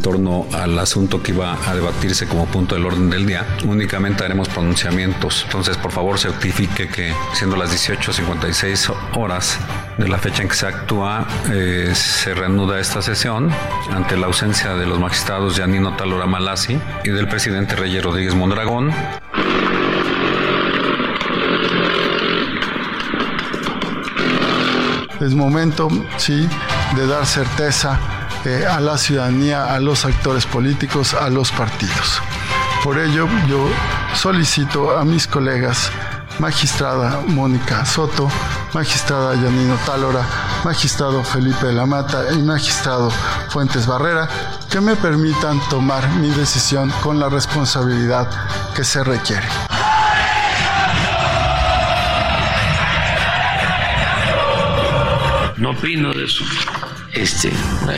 Torno al asunto que iba a debatirse como punto del orden del día, únicamente haremos pronunciamientos. Entonces, por favor, certifique que siendo las 18.56 horas de la fecha en que se actúa, eh, se reanuda esta sesión ante la ausencia de los magistrados Yanino Talora Malasi y del presidente Reyes Rodríguez Mondragón. Es momento, sí, de dar certeza eh, a la ciudadanía, a los actores políticos, a los partidos. Por ello, yo solicito a mis colegas, magistrada Mónica Soto, magistrada Yanino Tálora, magistrado Felipe de la Mata y magistrado Fuentes Barrera, que me permitan tomar mi decisión con la responsabilidad que se requiere. No opino de eso este,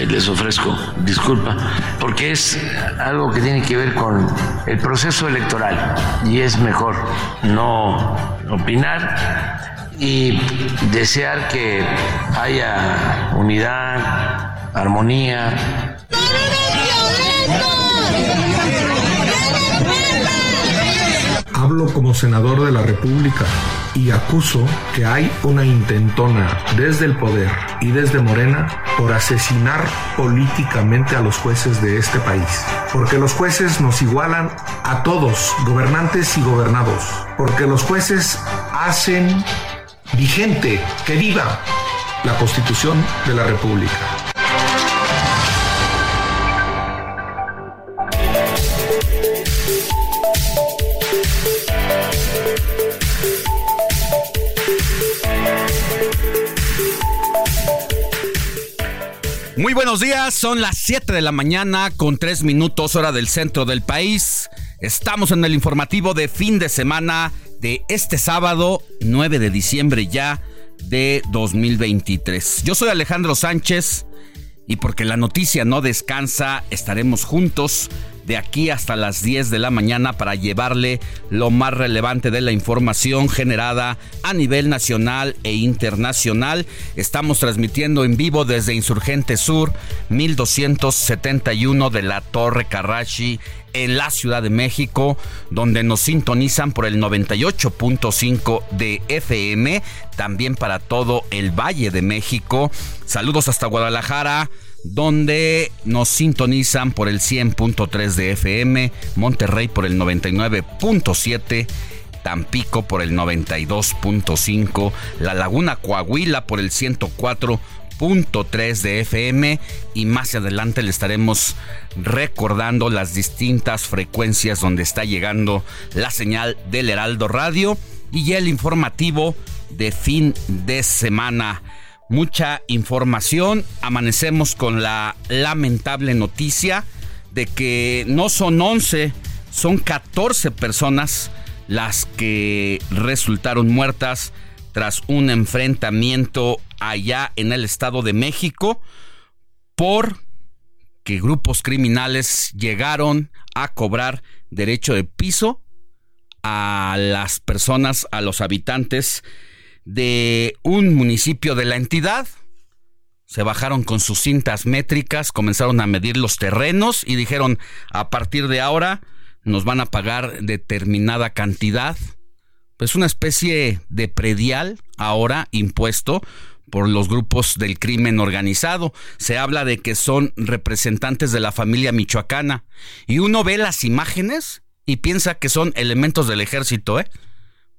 les ofrezco disculpa, porque es algo que tiene que ver con el proceso electoral y es mejor no opinar y desear que haya unidad, armonía. Hablo como senador de la República y acuso que hay una intentona desde el poder y desde Morena por asesinar políticamente a los jueces de este país. Porque los jueces nos igualan a todos, gobernantes y gobernados. Porque los jueces hacen vigente, que viva la Constitución de la República. Muy buenos días, son las 7 de la mañana con 3 minutos hora del centro del país. Estamos en el informativo de fin de semana de este sábado 9 de diciembre ya de 2023. Yo soy Alejandro Sánchez y porque la noticia no descansa, estaremos juntos de aquí hasta las 10 de la mañana para llevarle lo más relevante de la información generada a nivel nacional e internacional. Estamos transmitiendo en vivo desde Insurgente Sur 1271 de la Torre Carrachi en la Ciudad de México, donde nos sintonizan por el 98.5 de FM, también para todo el Valle de México. Saludos hasta Guadalajara donde nos sintonizan por el 100.3 de FM, Monterrey por el 99.7. Tampico por el 92.5, La Laguna Coahuila por el 104.3 de FM y más adelante le estaremos recordando las distintas frecuencias donde está llegando la señal del Heraldo Radio y el informativo de fin de semana mucha información. Amanecemos con la lamentable noticia de que no son 11, son 14 personas las que resultaron muertas tras un enfrentamiento allá en el Estado de México por que grupos criminales llegaron a cobrar derecho de piso a las personas, a los habitantes de un municipio de la entidad. Se bajaron con sus cintas métricas, comenzaron a medir los terrenos y dijeron, a partir de ahora nos van a pagar determinada cantidad. Pues una especie de predial ahora impuesto por los grupos del crimen organizado. Se habla de que son representantes de la familia michoacana. Y uno ve las imágenes y piensa que son elementos del ejército, ¿eh?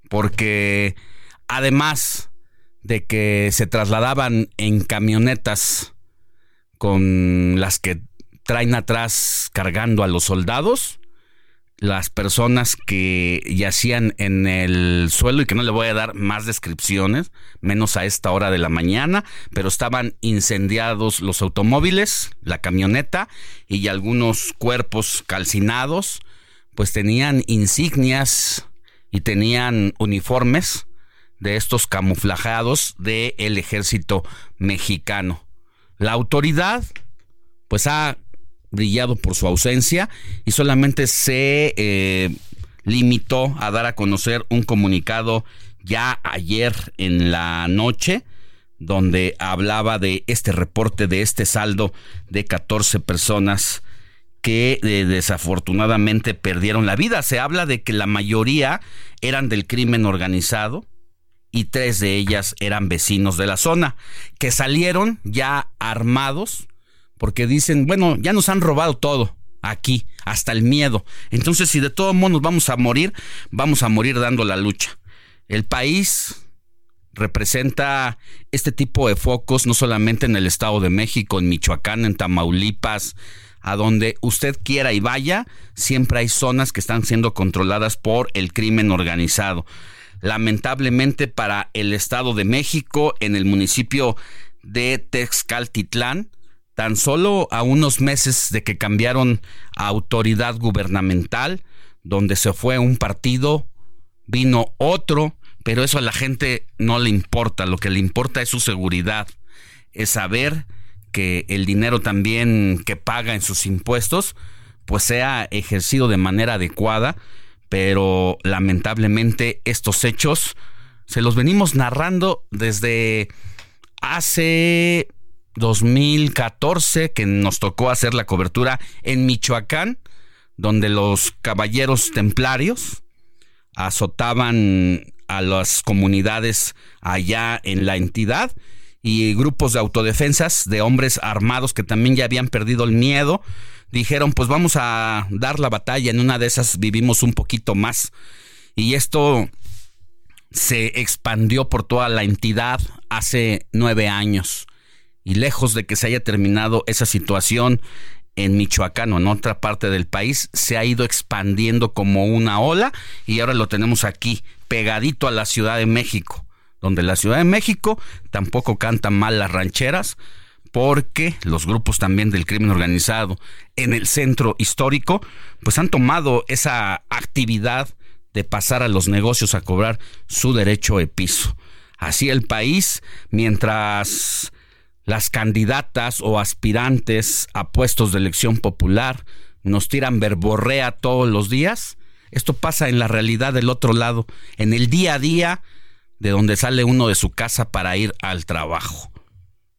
Porque además de que se trasladaban en camionetas con las que traen atrás cargando a los soldados, las personas que yacían en el suelo y que no le voy a dar más descripciones, menos a esta hora de la mañana, pero estaban incendiados los automóviles, la camioneta y algunos cuerpos calcinados, pues tenían insignias y tenían uniformes de estos camuflajeados del ejército mexicano. La autoridad pues ha brillado por su ausencia y solamente se eh, limitó a dar a conocer un comunicado ya ayer en la noche donde hablaba de este reporte de este saldo de 14 personas que eh, desafortunadamente perdieron la vida. Se habla de que la mayoría eran del crimen organizado, y tres de ellas eran vecinos de la zona, que salieron ya armados porque dicen, bueno, ya nos han robado todo aquí, hasta el miedo. Entonces, si de todos modos nos vamos a morir, vamos a morir dando la lucha. El país representa este tipo de focos no solamente en el Estado de México, en Michoacán, en Tamaulipas, a donde usted quiera y vaya, siempre hay zonas que están siendo controladas por el crimen organizado lamentablemente para el Estado de México en el municipio de Texcaltitlán, tan solo a unos meses de que cambiaron a autoridad gubernamental, donde se fue un partido, vino otro, pero eso a la gente no le importa, lo que le importa es su seguridad, es saber que el dinero también que paga en sus impuestos, pues sea ejercido de manera adecuada pero lamentablemente estos hechos se los venimos narrando desde hace 2014 que nos tocó hacer la cobertura en Michoacán, donde los caballeros templarios azotaban a las comunidades allá en la entidad y grupos de autodefensas de hombres armados que también ya habían perdido el miedo dijeron, pues vamos a dar la batalla, en una de esas vivimos un poquito más. Y esto se expandió por toda la entidad hace nueve años. Y lejos de que se haya terminado esa situación en Michoacán o en otra parte del país, se ha ido expandiendo como una ola y ahora lo tenemos aquí, pegadito a la Ciudad de México, donde la Ciudad de México tampoco canta mal las rancheras, porque los grupos también del crimen organizado en el centro histórico, pues han tomado esa actividad de pasar a los negocios a cobrar su derecho de piso. Así el país, mientras las candidatas o aspirantes a puestos de elección popular nos tiran verborrea todos los días, esto pasa en la realidad del otro lado, en el día a día de donde sale uno de su casa para ir al trabajo.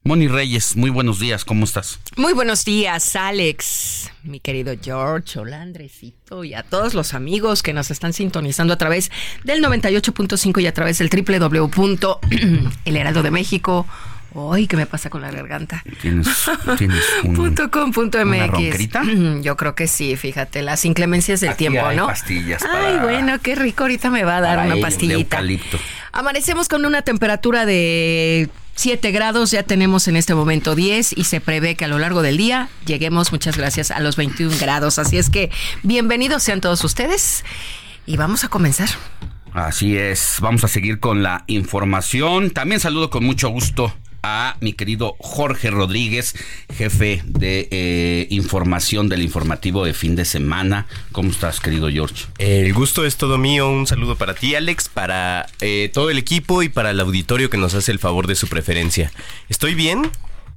Moni Reyes, muy buenos días, ¿cómo estás? Muy buenos días, Alex, mi querido George, Holandrecito y a todos los amigos que nos están sintonizando a través del 98.5 y a través del de México. Ay, ¿qué me pasa con la garganta? ¿Tienes, tienes punto com, punto MX. Yo creo que sí, fíjate, las inclemencias del tiempo, ¿no? pastillas Ay, bueno, qué rico, ahorita me va a dar una pastillita. Amanecemos con una temperatura de 7 grados, ya tenemos en este momento 10 y se prevé que a lo largo del día lleguemos, muchas gracias, a los 21 grados. Así es que bienvenidos sean todos ustedes y vamos a comenzar. Así es, vamos a seguir con la información. También saludo con mucho gusto a mi querido Jorge Rodríguez, jefe de eh, información del informativo de fin de semana. ¿Cómo estás, querido George? El gusto es todo mío. Un saludo para ti, Alex, para eh, todo el equipo y para el auditorio que nos hace el favor de su preferencia. Estoy bien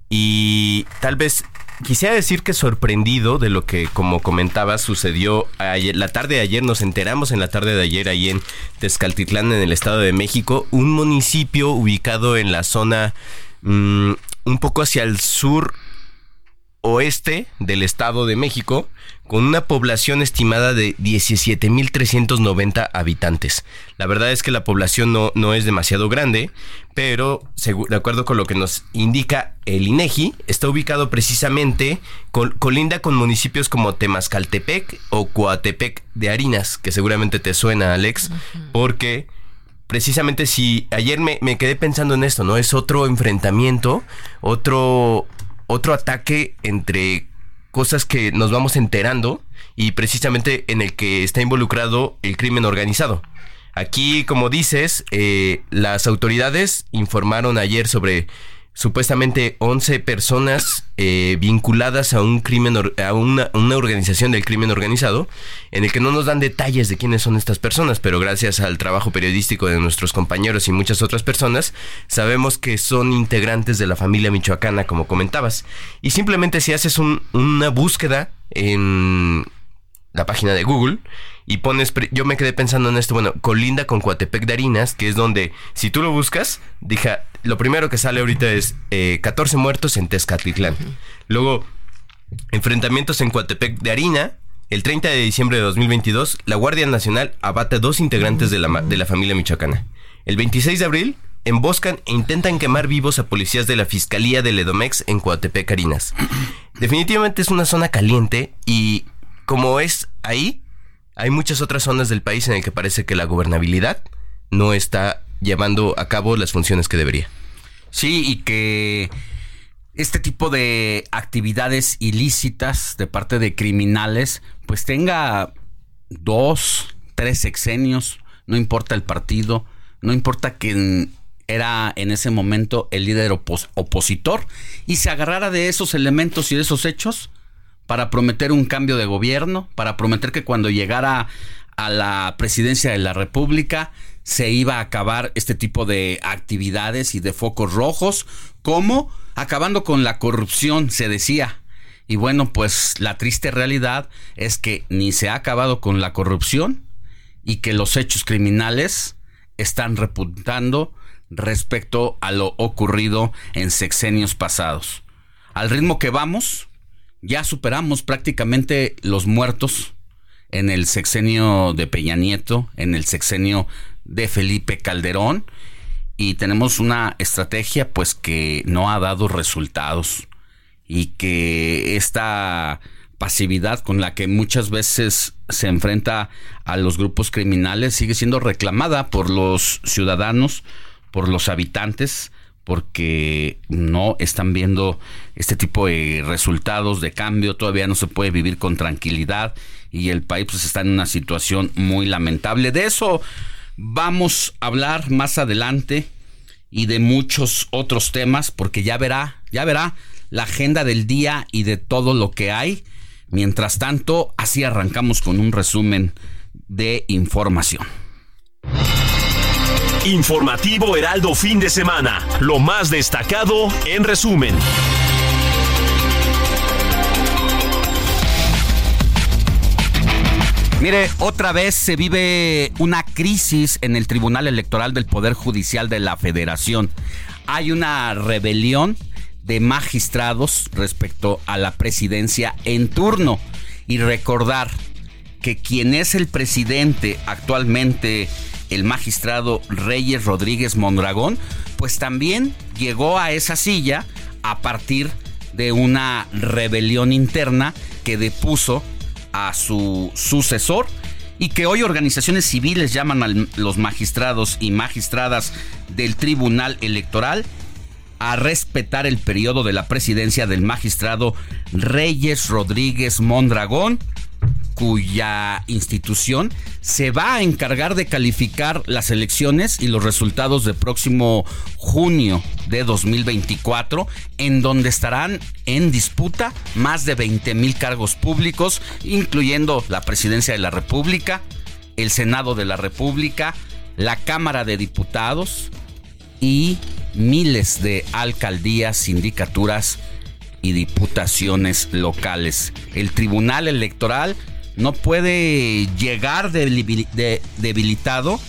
y tal vez Quisiera decir que sorprendido de lo que, como comentaba, sucedió ayer, la tarde de ayer, nos enteramos en la tarde de ayer ahí en Tezcaltitlán, en el Estado de México, un municipio ubicado en la zona Mm, un poco hacia el sur oeste del Estado de México, con una población estimada de 17.390 habitantes. La verdad es que la población no, no es demasiado grande, pero de acuerdo con lo que nos indica el INEGI, está ubicado precisamente con, colinda con municipios como Temascaltepec o Coatepec de Harinas, que seguramente te suena, Alex, porque precisamente si ayer me, me, quedé pensando en esto, ¿no? Es otro enfrentamiento, otro, otro ataque entre cosas que nos vamos enterando y precisamente en el que está involucrado el crimen organizado. Aquí, como dices, eh, las autoridades informaron ayer sobre supuestamente 11 personas eh, vinculadas a un crimen a una, organización del crimen organizado en el que no nos dan detalles de quiénes son estas personas pero gracias al trabajo periodístico de nuestros compañeros y muchas otras personas sabemos que son integrantes de la familia michoacana como comentabas. Y simplemente si haces una búsqueda en la página de Google y pones, yo me quedé pensando en esto, bueno, colinda con Coatepec de Harinas, que es donde, si tú lo buscas, dije, lo primero que sale ahorita es 14 eh, muertos en Tezcatlitlán. Luego, enfrentamientos en Coatepec de Harina. El 30 de diciembre de 2022, la Guardia Nacional abate a dos integrantes de la, de la familia michoacana. El 26 de abril, emboscan e intentan quemar vivos a policías de la Fiscalía del Edomex en Coatepec, Harinas. Definitivamente es una zona caliente y como es ahí, hay muchas otras zonas del país en el que parece que la gobernabilidad no está llevando a cabo las funciones que debería. Sí, y que este tipo de actividades ilícitas de parte de criminales, pues tenga dos, tres sexenios, no importa el partido, no importa quién era en ese momento el líder opositor, y se agarrara de esos elementos y de esos hechos para prometer un cambio de gobierno, para prometer que cuando llegara a la presidencia de la República se iba a acabar este tipo de actividades y de focos rojos, como acabando con la corrupción, se decía. Y bueno, pues la triste realidad es que ni se ha acabado con la corrupción y que los hechos criminales están repuntando respecto a lo ocurrido en sexenios pasados. Al ritmo que vamos, ya superamos prácticamente los muertos en el sexenio de Peña Nieto, en el sexenio de Felipe Calderón y tenemos una estrategia pues que no ha dado resultados y que esta pasividad con la que muchas veces se enfrenta a los grupos criminales sigue siendo reclamada por los ciudadanos, por los habitantes porque no están viendo este tipo de resultados de cambio, todavía no se puede vivir con tranquilidad y el país pues, está en una situación muy lamentable. De eso vamos a hablar más adelante y de muchos otros temas porque ya verá, ya verá la agenda del día y de todo lo que hay. Mientras tanto, así arrancamos con un resumen de información. Informativo Heraldo fin de semana. Lo más destacado en resumen. Mire, otra vez se vive una crisis en el Tribunal Electoral del Poder Judicial de la Federación. Hay una rebelión de magistrados respecto a la presidencia en turno. Y recordar que quien es el presidente actualmente el magistrado Reyes Rodríguez Mondragón, pues también llegó a esa silla a partir de una rebelión interna que depuso a su sucesor y que hoy organizaciones civiles llaman a los magistrados y magistradas del Tribunal Electoral a respetar el periodo de la presidencia del magistrado Reyes Rodríguez Mondragón cuya institución se va a encargar de calificar las elecciones y los resultados del próximo junio de 2024, en donde estarán en disputa más de 20 mil cargos públicos, incluyendo la presidencia de la República, el Senado de la República, la Cámara de Diputados y miles de alcaldías, sindicaturas y diputaciones locales. El Tribunal Electoral no puede llegar debilitado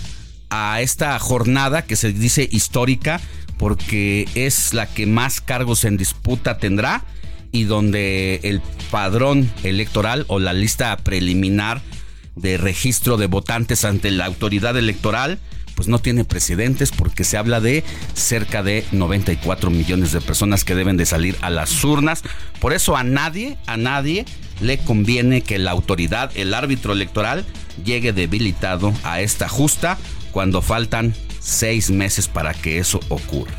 a esta jornada que se dice histórica porque es la que más cargos en disputa tendrá y donde el padrón electoral o la lista preliminar de registro de votantes ante la autoridad electoral pues no tiene precedentes porque se habla de cerca de 94 millones de personas que deben de salir a las urnas. Por eso a nadie, a nadie le conviene que la autoridad, el árbitro electoral, llegue debilitado a esta justa cuando faltan seis meses para que eso ocurra.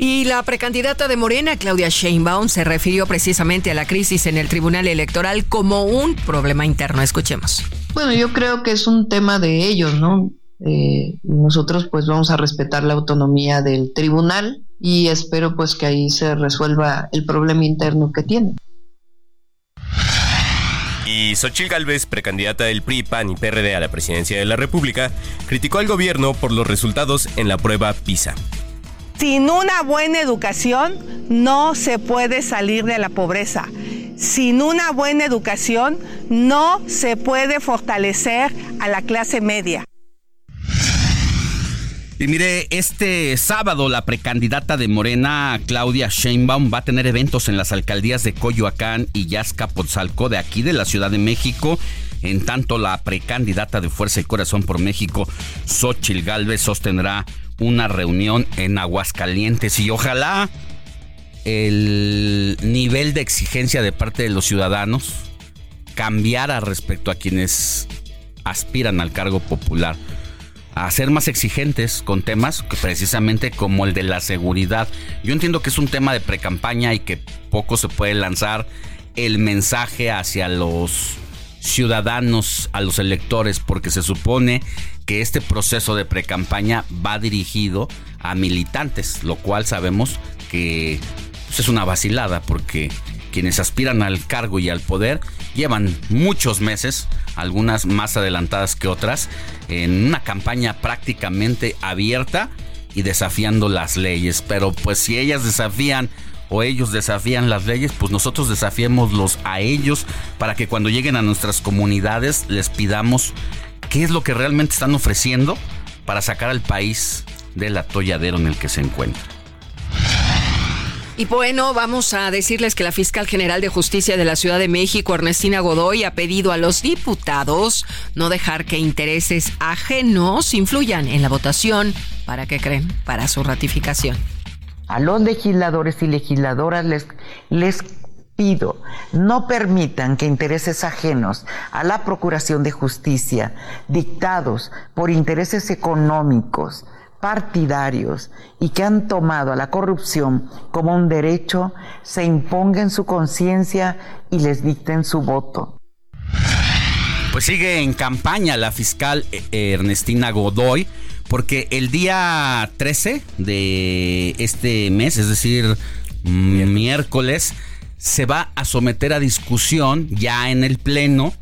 Y la precandidata de Morena, Claudia Sheinbaum, se refirió precisamente a la crisis en el Tribunal Electoral como un problema interno. Escuchemos. Bueno, yo creo que es un tema de ellos, ¿no? Eh, nosotros pues vamos a respetar la autonomía del tribunal y espero pues que ahí se resuelva el problema interno que tienen. Y Xochil Gálvez, precandidata del PRI, PAN y PRD a la presidencia de la República, criticó al gobierno por los resultados en la prueba PISA. Sin una buena educación no se puede salir de la pobreza. Sin una buena educación no se puede fortalecer a la clase media. Y mire, este sábado la precandidata de Morena, Claudia Sheinbaum, va a tener eventos en las alcaldías de Coyoacán y Yazcapotzalco de aquí de la Ciudad de México. En tanto, la precandidata de Fuerza y Corazón por México, Xochil Gálvez, sostendrá una reunión en Aguascalientes y ojalá el nivel de exigencia de parte de los ciudadanos cambiara respecto a quienes aspiran al cargo popular a ser más exigentes con temas que precisamente como el de la seguridad. Yo entiendo que es un tema de precampaña y que poco se puede lanzar el mensaje hacia los ciudadanos, a los electores, porque se supone que este proceso de precampaña va dirigido a militantes, lo cual sabemos que pues, es una vacilada, porque quienes aspiran al cargo y al poder llevan muchos meses, algunas más adelantadas que otras, en una campaña prácticamente abierta y desafiando las leyes. Pero pues si ellas desafían o ellos desafían las leyes, pues nosotros desafiémoslos a ellos para que cuando lleguen a nuestras comunidades les pidamos qué es lo que realmente están ofreciendo para sacar al país del atolladero en el que se encuentra. Y bueno, vamos a decirles que la fiscal general de justicia de la Ciudad de México, Ernestina Godoy, ha pedido a los diputados no dejar que intereses ajenos influyan en la votación. ¿Para qué creen? Para su ratificación a los legisladores y legisladoras les, les pido, no permitan que intereses ajenos a la Procuración de Justicia, dictados por intereses económicos, partidarios y que han tomado a la corrupción como un derecho, se impongan en su conciencia y les dicten su voto. Pues sigue en campaña la fiscal eh, Ernestina Godoy porque el día 13 de este mes, es decir, miércoles, se va a someter a discusión ya en el Pleno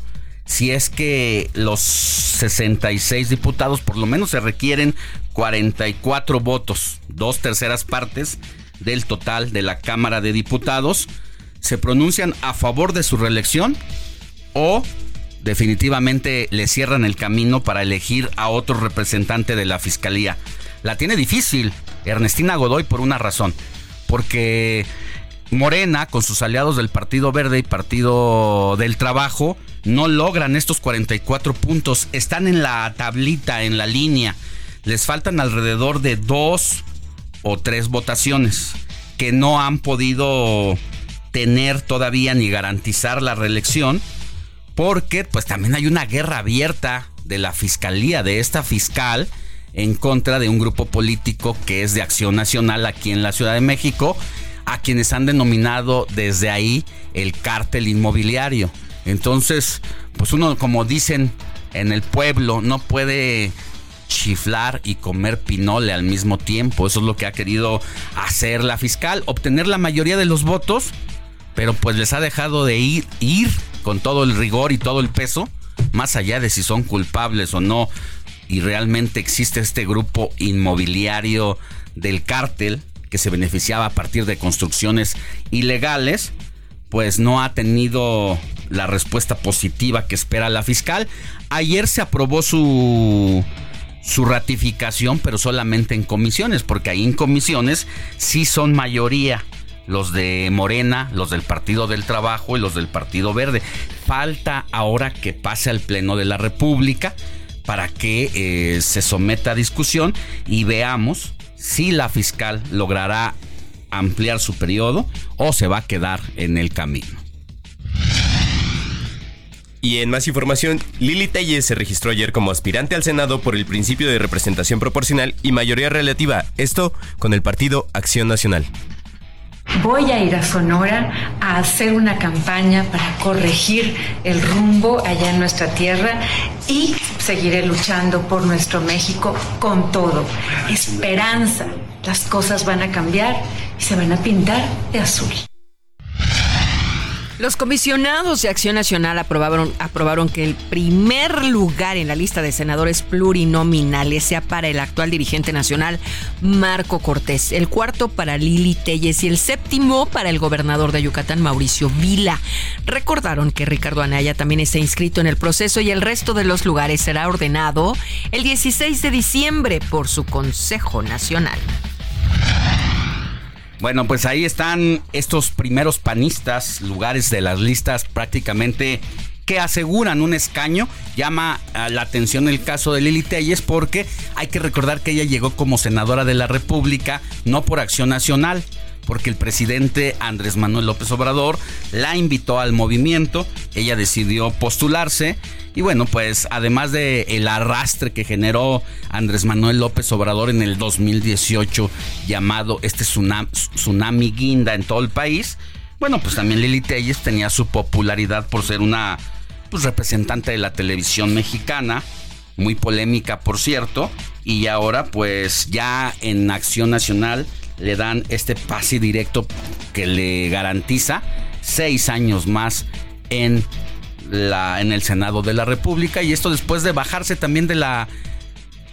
si es que los 66 diputados, por lo menos se requieren 44 votos, dos terceras partes del total de la Cámara de Diputados, se pronuncian a favor de su reelección o definitivamente le cierran el camino para elegir a otro representante de la fiscalía. La tiene difícil Ernestina Godoy por una razón, porque Morena, con sus aliados del Partido Verde y Partido del Trabajo, no logran estos 44 puntos, están en la tablita, en la línea, les faltan alrededor de dos o tres votaciones que no han podido tener todavía ni garantizar la reelección porque pues también hay una guerra abierta de la fiscalía, de esta fiscal, en contra de un grupo político que es de Acción Nacional aquí en la Ciudad de México, a quienes han denominado desde ahí el cártel inmobiliario. Entonces, pues uno, como dicen en el pueblo, no puede chiflar y comer pinole al mismo tiempo. Eso es lo que ha querido hacer la fiscal, obtener la mayoría de los votos, pero pues les ha dejado de ir, ir con todo el rigor y todo el peso, más allá de si son culpables o no, y realmente existe este grupo inmobiliario del cártel que se beneficiaba a partir de construcciones ilegales, pues no ha tenido la respuesta positiva que espera la fiscal. Ayer se aprobó su su ratificación, pero solamente en comisiones, porque ahí en comisiones sí son mayoría los de Morena, los del Partido del Trabajo y los del Partido Verde. Falta ahora que pase al Pleno de la República para que eh, se someta a discusión y veamos si la fiscal logrará ampliar su periodo o se va a quedar en el camino. Y en más información, Lili Telles se registró ayer como aspirante al Senado por el principio de representación proporcional y mayoría relativa, esto con el partido Acción Nacional. Voy a ir a Sonora a hacer una campaña para corregir el rumbo allá en nuestra tierra y seguiré luchando por nuestro México con todo. Esperanza. Las cosas van a cambiar y se van a pintar de azul. Los comisionados de Acción Nacional aprobaron, que el primer lugar en la lista de senadores plurinominales sea para el actual dirigente nacional Marco Cortés, el cuarto para Lili Telles y el séptimo para el gobernador de Yucatán Mauricio Vila. Recordaron que Ricardo Anaya también está inscrito en el proceso y el resto de los lugares será ordenado el 16 de diciembre por su Consejo Nacional. Bueno, pues ahí están estos primeros panistas, lugares de las listas prácticamente que aseguran un escaño. Llama la atención el caso de Lili Telles porque hay que recordar que ella llegó como senadora de la República, no por acción nacional, porque el presidente Andrés Manuel López Obrador la invitó al movimiento, ella decidió postularse y bueno, pues además de el arrastre que generó Andrés Manuel López Obrador en el 2018 llamado este tsunami, tsunami guinda en todo el país, bueno, pues también Lili Telles tenía su popularidad por ser una pues, representante de la televisión mexicana, muy polémica por cierto, y ahora pues ya en Acción Nacional le dan este pase directo que le garantiza seis años más en, la, en el Senado de la República y esto después de bajarse también de la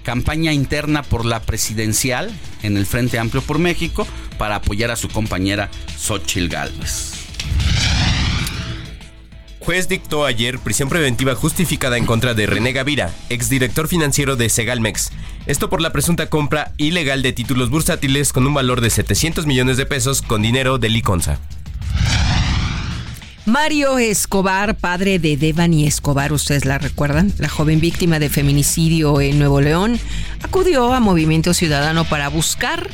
campaña interna por la presidencial en el Frente Amplio por México para apoyar a su compañera Xochil Gálvez. Juez dictó ayer prisión preventiva justificada en contra de René Gavira, exdirector financiero de Segalmex. Esto por la presunta compra ilegal de títulos bursátiles con un valor de 700 millones de pesos con dinero de Liconza. Mario Escobar, padre de Devani Escobar, ustedes la recuerdan, la joven víctima de feminicidio en Nuevo León, acudió a Movimiento Ciudadano para buscar,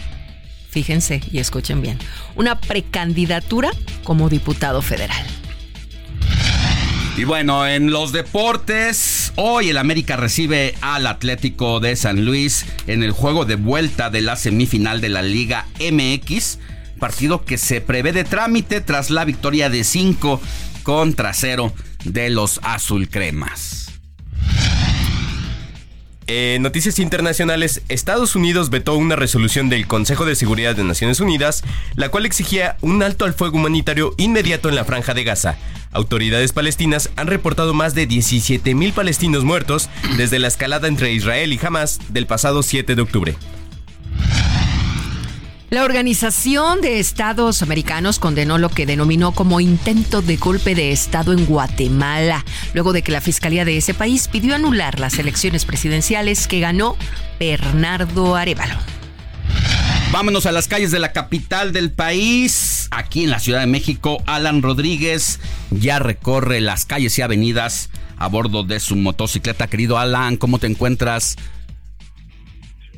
fíjense y escuchen bien, una precandidatura como diputado federal. Y bueno, en los deportes, hoy el América recibe al Atlético de San Luis en el juego de vuelta de la semifinal de la Liga MX, partido que se prevé de trámite tras la victoria de 5 contra 0 de los Azul En noticias internacionales, Estados Unidos vetó una resolución del Consejo de Seguridad de Naciones Unidas, la cual exigía un alto al fuego humanitario inmediato en la franja de Gaza. Autoridades palestinas han reportado más de 17.000 palestinos muertos desde la escalada entre Israel y Hamas del pasado 7 de octubre. La Organización de Estados Americanos condenó lo que denominó como intento de golpe de Estado en Guatemala, luego de que la Fiscalía de ese país pidió anular las elecciones presidenciales que ganó Bernardo Arevalo. Vámonos a las calles de la capital del país. Aquí en la Ciudad de México, Alan Rodríguez ya recorre las calles y avenidas a bordo de su motocicleta. Querido Alan, ¿cómo te encuentras?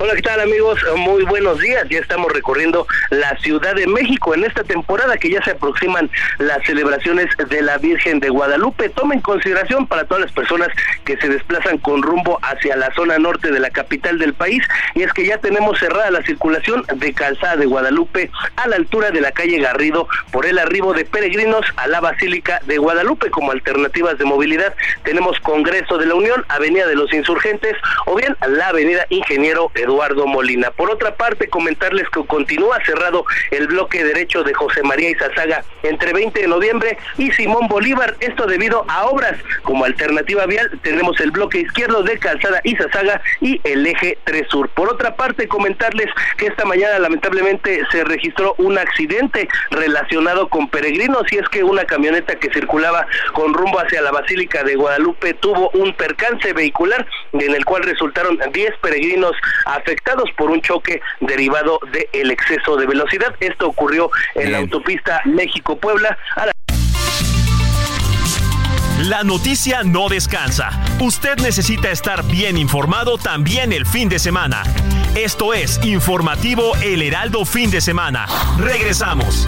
Hola, ¿qué tal amigos? Muy buenos días. Ya estamos recorriendo la Ciudad de México en esta temporada que ya se aproximan las celebraciones de la Virgen de Guadalupe. Tomen consideración para todas las personas que se desplazan con rumbo hacia la zona norte de la capital del país y es que ya tenemos cerrada la circulación de Calzada de Guadalupe a la altura de la calle Garrido por el arribo de peregrinos a la Basílica de Guadalupe como alternativas de movilidad. Tenemos Congreso de la Unión, Avenida de los Insurgentes o bien la Avenida Ingeniero Eduardo Eduardo Molina. Por otra parte, comentarles que continúa cerrado el bloque derecho de José María Izazaga entre 20 de noviembre y Simón Bolívar, esto debido a obras. Como alternativa vial tenemos el bloque izquierdo de Calzada Izazaga y el eje 3 Sur. Por otra parte, comentarles que esta mañana lamentablemente se registró un accidente relacionado con peregrinos y es que una camioneta que circulaba con rumbo hacia la Basílica de Guadalupe tuvo un percance vehicular en el cual resultaron 10 peregrinos a afectados por un choque derivado del exceso de velocidad. Esto ocurrió en la autopista México-Puebla. La noticia no descansa. Usted necesita estar bien informado también el fin de semana. Esto es Informativo El Heraldo Fin de Semana. Regresamos.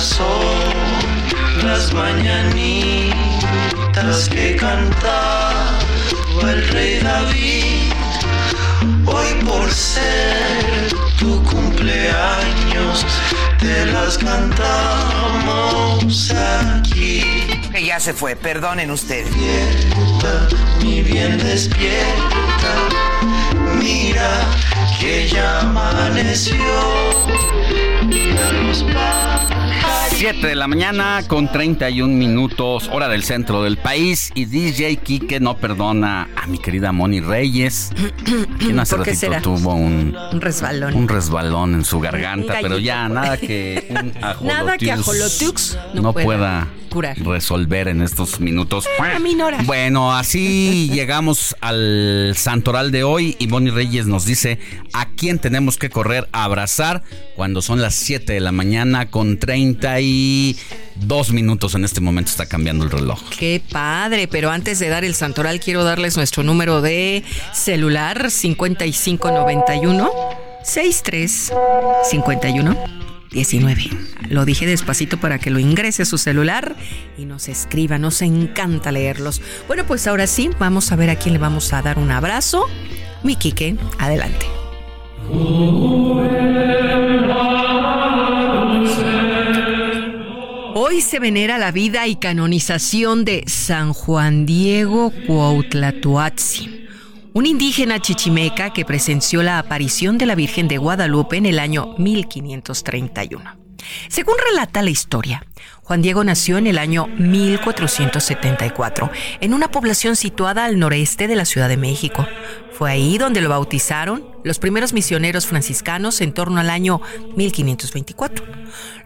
Son las mañanitas que cantaba el rey David. Hoy por ser tu cumpleaños, te las cantamos aquí. Que ya se fue, perdonen ustedes. Despierta, mi bien despierta. Mira que ya amaneció. Mira los 7 de la mañana con 31 minutos, hora del centro del país. Y DJ Kike no perdona a mi querida Moni Reyes. Quien hace ratito será? tuvo un, un, resbalón. Un resbalón en su garganta, pero ya nada que un Nada que ajolotux no, no pueda resolver en estos minutos. Bueno, así llegamos al santoral de hoy y Bonnie Reyes nos dice a quién tenemos que correr a abrazar cuando son las 7 de la mañana con 32 minutos. En este momento está cambiando el reloj. Qué padre, pero antes de dar el santoral quiero darles nuestro número de celular 5591 63 51 19. Lo dije despacito para que lo ingrese a su celular y nos escriba. Nos encanta leerlos. Bueno, pues ahora sí, vamos a ver a quién le vamos a dar un abrazo. Mi Quique, adelante. Hoy se venera la vida y canonización de San Juan Diego Cuautlatoazzi un indígena chichimeca que presenció la aparición de la Virgen de Guadalupe en el año 1531. Según relata la historia, Juan Diego nació en el año 1474 en una población situada al noreste de la Ciudad de México. Fue ahí donde lo bautizaron los primeros misioneros franciscanos en torno al año 1524.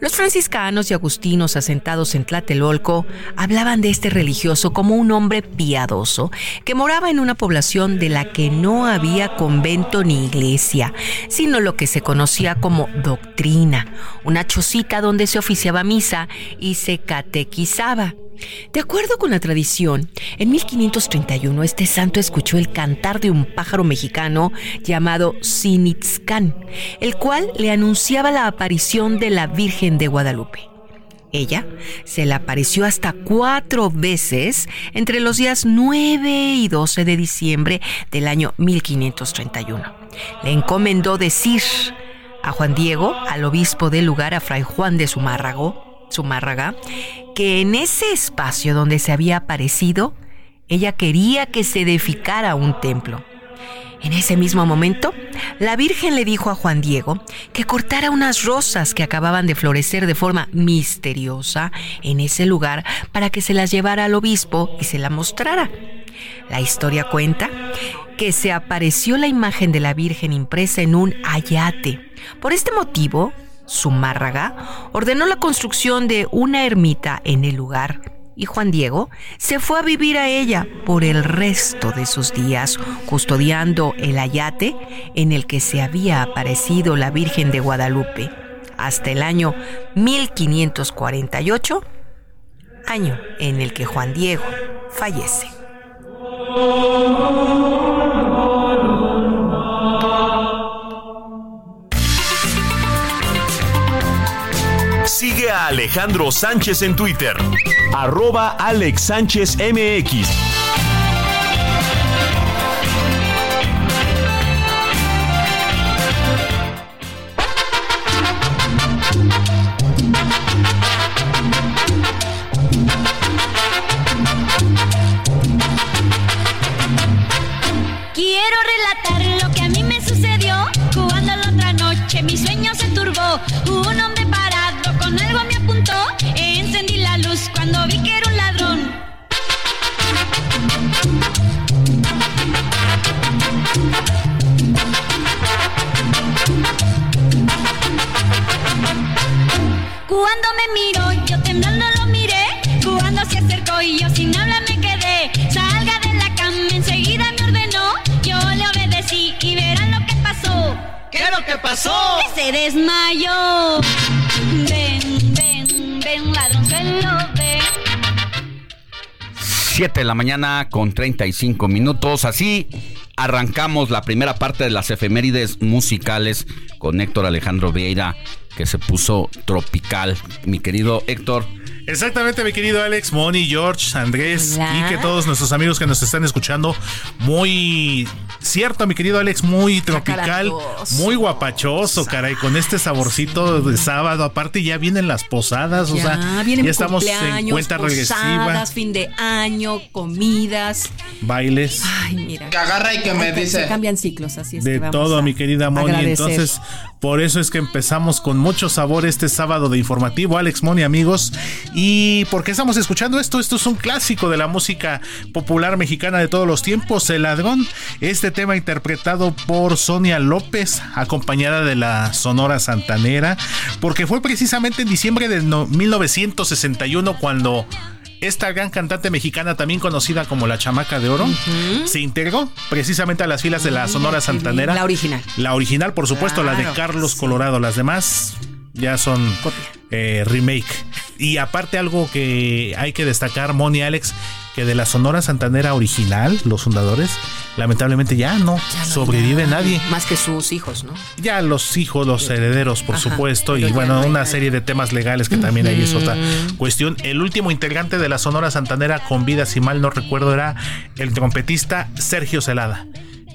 Los franciscanos y agustinos asentados en Tlatelolco hablaban de este religioso como un hombre piadoso que moraba en una población de la que no había convento ni iglesia, sino lo que se conocía como doctrina, una chocita donde se oficiaba misa y se catequizaba. De acuerdo con la tradición, en 1531 este santo escuchó el cantar de un pájaro mexicano llamado Sinitzcán, el cual le anunciaba la aparición de la Virgen de Guadalupe. Ella se le apareció hasta cuatro veces entre los días 9 y 12 de diciembre del año 1531. Le encomendó decir a Juan Diego, al obispo del lugar, a Fray Juan de Zumárrago, Zumárraga, que en ese espacio donde se había aparecido, ella quería que se edificara un templo. En ese mismo momento, la Virgen le dijo a Juan Diego que cortara unas rosas que acababan de florecer de forma misteriosa en ese lugar para que se las llevara al obispo y se la mostrara. La historia cuenta que se apareció la imagen de la Virgen impresa en un ayate. Por este motivo, Zumárraga ordenó la construcción de una ermita en el lugar y Juan Diego se fue a vivir a ella por el resto de sus días, custodiando el ayate en el que se había aparecido la Virgen de Guadalupe, hasta el año 1548, año en el que Juan Diego fallece. A Alejandro Sánchez en Twitter, arroba Alex Sánchez MX. Quiero relatar lo que a mí me sucedió. Jugando la otra noche, mi sueño se turbó. Un hombre Cuando me miró, yo temblando lo miré. Cuando se acercó y yo sin hablar me quedé. Salga de la cama, enseguida me ordenó. Yo le obedecí y verán lo que pasó. ¿Qué es lo que pasó? Se desmayó. Ven, ven, ven, ladrón, que lo ve. 7 de la mañana con 35 minutos. Así arrancamos la primera parte de las efemérides musicales con Héctor Alejandro Vieira, que se puso tropical. Mi querido Héctor. Exactamente, mi querido Alex, Moni, George, Andrés Hola. y que todos nuestros amigos que nos están escuchando. Muy cierto, mi querido Alex, muy tropical, muy guapachoso, caray, con este saborcito de sábado. Aparte, ya vienen las posadas, o sea, Ya, vienen ya estamos en cuenta regresiva, posadas, fin de año, comidas. bailes. Ay, mira. Que agarra y que me dice. Se cambian ciclos, así es que de vamos todo, a mi querida Moni. agradecer. Entonces, por eso es que empezamos con mucho sabor este sábado de informativo, Alex Moni, amigos. ¿Y por qué estamos escuchando esto? Esto es un clásico de la música popular mexicana de todos los tiempos, El Ladrón. Este tema interpretado por Sonia López, acompañada de la Sonora Santanera, porque fue precisamente en diciembre de no- 1961 cuando esta gran cantante mexicana, también conocida como la Chamaca de Oro, se integró precisamente a las filas de la Sonora Santanera. La original. La original, por supuesto, la de Carlos Colorado. Las demás ya son eh, remake. Y aparte algo que hay que destacar, Moni Alex, que de la Sonora Santanera original, los fundadores, lamentablemente ya no, sobrevive nadie. Más que sus hijos, ¿no? Ya los hijos, los herederos, por Ajá, supuesto, y bueno, no una serie de temas legales que también ahí es otra cuestión. El último integrante de la Sonora Santanera con vida, si mal no recuerdo, era el trompetista Sergio Celada.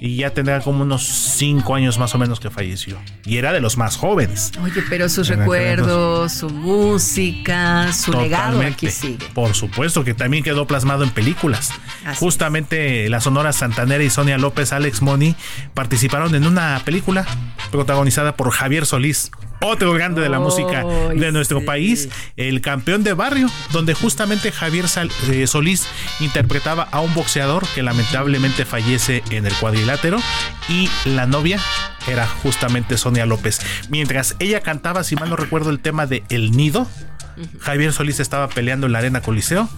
Y ya tendrá como unos cinco años más o menos que falleció. Y era de los más jóvenes. Oye, pero sus recuerdos, su música, su legado aquí sigue. Por supuesto que también quedó plasmado en películas. Justamente la Sonora Santanera y Sonia López, Alex Moni, participaron en una película protagonizada por Javier Solís. Otro grande de la música de nuestro país, el campeón de barrio, donde justamente Javier Sal- eh, Solís interpretaba a un boxeador que lamentablemente fallece en el cuadrilátero y la novia era justamente Sonia López. Mientras ella cantaba, si mal no recuerdo, el tema de El Nido, Javier Solís estaba peleando en la Arena Coliseo.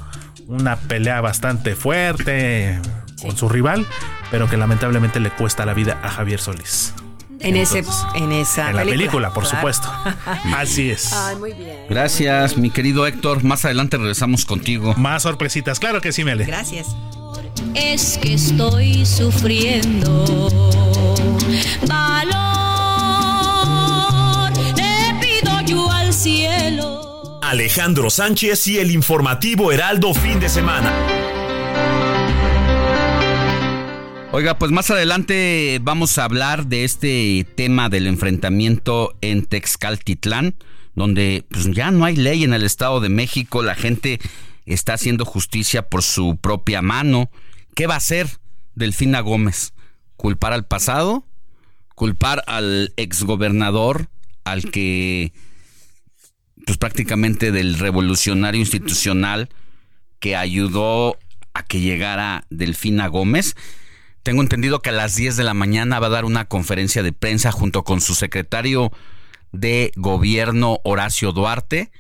Una pelea bastante fuerte con su rival, pero que lamentablemente le cuesta la vida a Javier Solís. En, ese, en esa En la película, por claro. supuesto. Así es. Ay, muy bien. Gracias, mi querido Héctor. Más adelante regresamos contigo. Más sorpresitas, claro que sí, Mele. Gracias. Es que estoy sufriendo. Valor, le pido yo al cielo. Alejandro Sánchez y el informativo Heraldo fin de semana. Oiga, pues más adelante vamos a hablar de este tema del enfrentamiento en Texcaltitlán, donde pues, ya no hay ley en el Estado de México, la gente está haciendo justicia por su propia mano. ¿Qué va a hacer Delfina Gómez? ¿Culpar al pasado? ¿Culpar al exgobernador, al que pues prácticamente del revolucionario institucional que ayudó a que llegara Delfina Gómez? Tengo entendido que a las 10 de la mañana va a dar una conferencia de prensa junto con su secretario de gobierno Horacio Duarte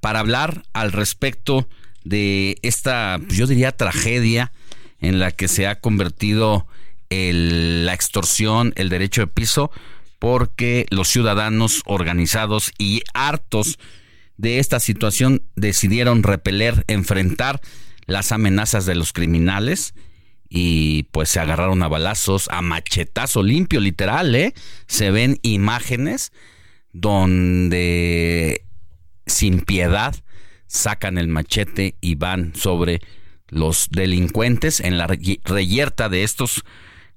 para hablar al respecto de esta, pues, yo diría, tragedia en la que se ha convertido el- la extorsión, el derecho de piso, porque los ciudadanos organizados y hartos de esta situación decidieron repeler, enfrentar las amenazas de los criminales y pues se agarraron a balazos, a machetazo limpio, literal, ¿eh? Se ven imágenes donde sin piedad sacan el machete y van sobre los delincuentes en la re- reyerta de estos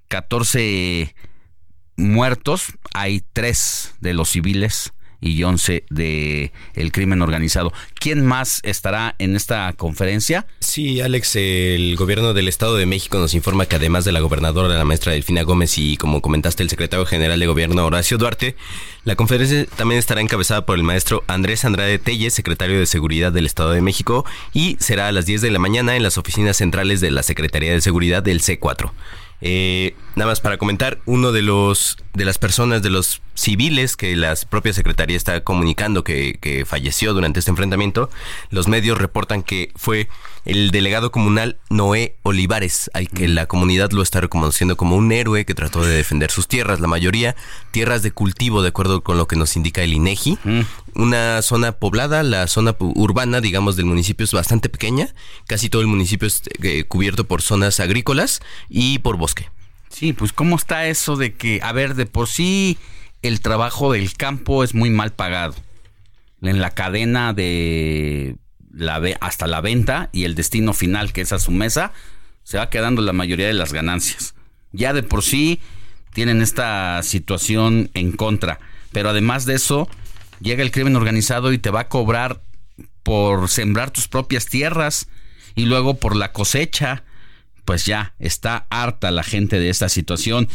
14 muertos. Hay tres de los civiles y 11 de el crimen organizado. ¿Quién más estará en esta conferencia? Sí, Alex, el gobierno del Estado de México nos informa que además de la gobernadora, la maestra Delfina Gómez y como comentaste el secretario general de gobierno Horacio Duarte, la conferencia también estará encabezada por el maestro Andrés Andrade Telles, secretario de Seguridad del Estado de México, y será a las 10 de la mañana en las oficinas centrales de la Secretaría de Seguridad del C4. Eh, nada más para comentar, uno de los de las personas, de los civiles que la propia secretaría está comunicando que, que, falleció durante este enfrentamiento, los medios reportan que fue el delegado comunal Noé Olivares, al que la comunidad lo está reconociendo como un héroe que trató de defender sus tierras, la mayoría tierras de cultivo, de acuerdo con lo que nos indica el INEGI. Una zona poblada, la zona urbana, digamos, del municipio es bastante pequeña, casi todo el municipio es eh, cubierto por zonas agrícolas y por bosque. Sí, pues cómo está eso de que, a ver, de por sí el trabajo del campo es muy mal pagado. En la cadena de la hasta la venta y el destino final que es a su mesa, se va quedando la mayoría de las ganancias. Ya de por sí tienen esta situación en contra, pero además de eso, llega el crimen organizado y te va a cobrar por sembrar tus propias tierras y luego por la cosecha pues ya está harta la gente de esta situación.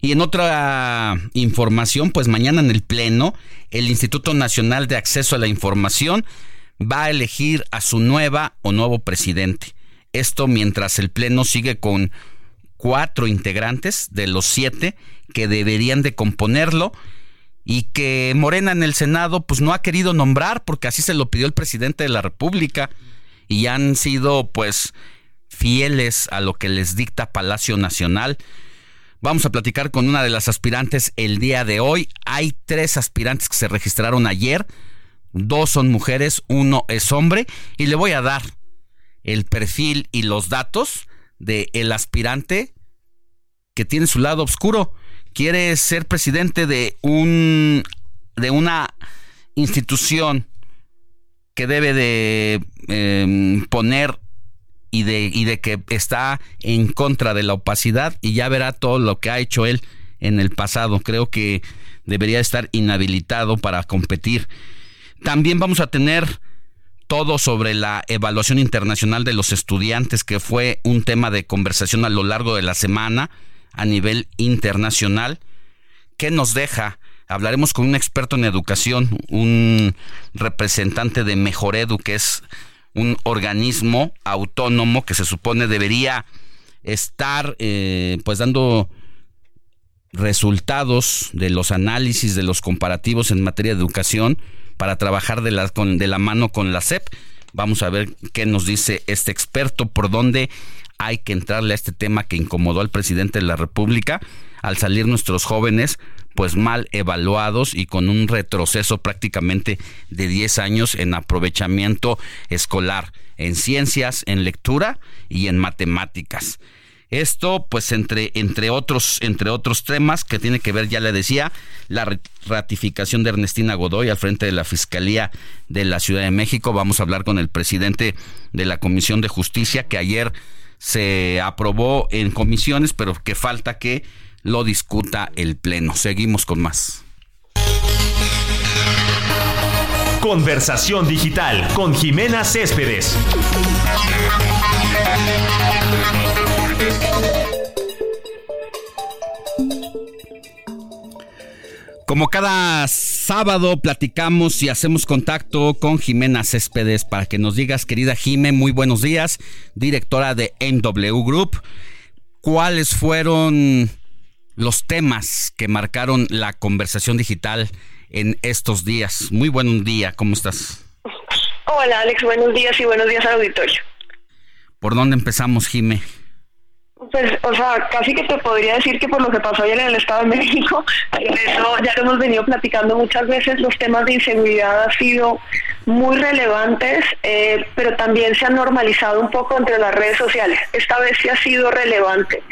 Y en otra información, pues mañana en el Pleno, el Instituto Nacional de Acceso a la Información va a elegir a su nueva o nuevo presidente. Esto mientras el Pleno sigue con cuatro integrantes de los siete que deberían de componerlo y que Morena en el Senado pues no ha querido nombrar porque así se lo pidió el presidente de la República y han sido pues fieles a lo que les dicta Palacio Nacional. Vamos a platicar con una de las aspirantes el día de hoy. Hay tres aspirantes que se registraron ayer. Dos son mujeres, uno es hombre. Y le voy a dar el perfil y los datos del el aspirante que tiene su lado oscuro. Quiere ser presidente de un de una institución que debe de em, poner y de, y de que está en contra de la opacidad y ya verá todo lo que ha hecho él en el pasado. Creo que debería estar inhabilitado para competir. También vamos a tener todo sobre la evaluación internacional de los estudiantes, que fue un tema de conversación a lo largo de la semana a nivel internacional. ¿Qué nos deja? Hablaremos con un experto en educación, un representante de Mejor Edu, que es un organismo autónomo que se supone debería estar eh, pues dando resultados de los análisis, de los comparativos en materia de educación para trabajar de la, con, de la mano con la SEP. Vamos a ver qué nos dice este experto, por dónde hay que entrarle a este tema que incomodó al presidente de la República al salir nuestros jóvenes pues mal evaluados y con un retroceso prácticamente de 10 años en aprovechamiento escolar, en ciencias, en lectura y en matemáticas. Esto, pues, entre, entre, otros, entre otros temas que tiene que ver, ya le decía, la ratificación de Ernestina Godoy al frente de la Fiscalía de la Ciudad de México. Vamos a hablar con el presidente de la Comisión de Justicia, que ayer se aprobó en comisiones, pero que falta que lo discuta el Pleno. Seguimos con más. Conversación digital con Jimena Céspedes. Como cada sábado platicamos y hacemos contacto con Jimena Céspedes para que nos digas, querida Jime, muy buenos días, directora de NW Group. ¿Cuáles fueron los temas que marcaron la conversación digital en estos días. Muy buen día, ¿cómo estás? Hola Alex, buenos días y buenos días al auditorio. ¿Por dónde empezamos, Jime? Pues, o sea, casi que te podría decir que por lo que pasó ayer en el Estado de México, eso ya lo hemos venido platicando muchas veces, los temas de inseguridad han sido muy relevantes, eh, pero también se han normalizado un poco entre las redes sociales. Esta vez sí ha sido relevante,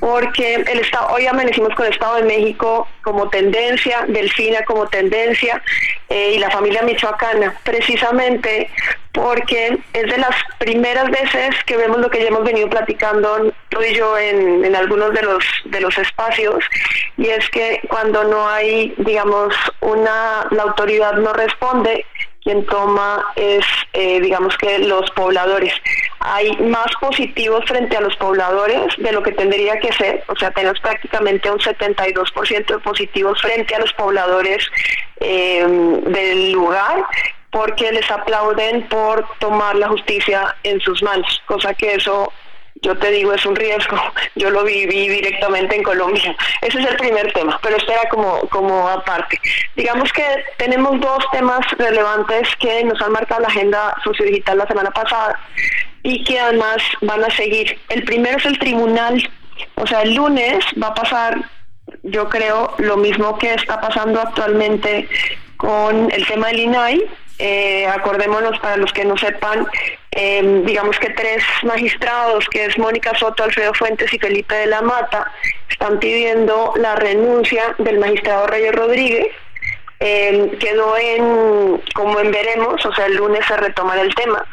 porque el Estado, hoy amanecimos con el Estado de México como tendencia, Delfina como tendencia, eh, y la familia michoacana, precisamente porque es de las primeras veces que vemos lo que ya hemos venido platicando tú y yo en, en algunos de los de los espacios y es que cuando no hay digamos una la autoridad no responde quien toma es, eh, digamos que los pobladores. Hay más positivos frente a los pobladores de lo que tendría que ser, o sea, tenemos prácticamente un 72% de positivos frente a los pobladores eh, del lugar porque les aplauden por tomar la justicia en sus manos, cosa que eso yo te digo, es un riesgo. Yo lo viví directamente en Colombia. Ese es el primer tema, pero esto era como, como aparte. Digamos que tenemos dos temas relevantes que nos han marcado la agenda sociodigital la semana pasada y que además van a seguir. El primero es el tribunal. O sea, el lunes va a pasar, yo creo, lo mismo que está pasando actualmente con el tema del INAI, eh, acordémonos para los que no sepan, em, digamos que tres magistrados, que es Mónica Soto, Alfredo Fuentes y Felipe de la Mata, están pidiendo la renuncia del magistrado Reyes Rodríguez. Em, quedó en, como en veremos, o sea, el lunes se retomará el tema,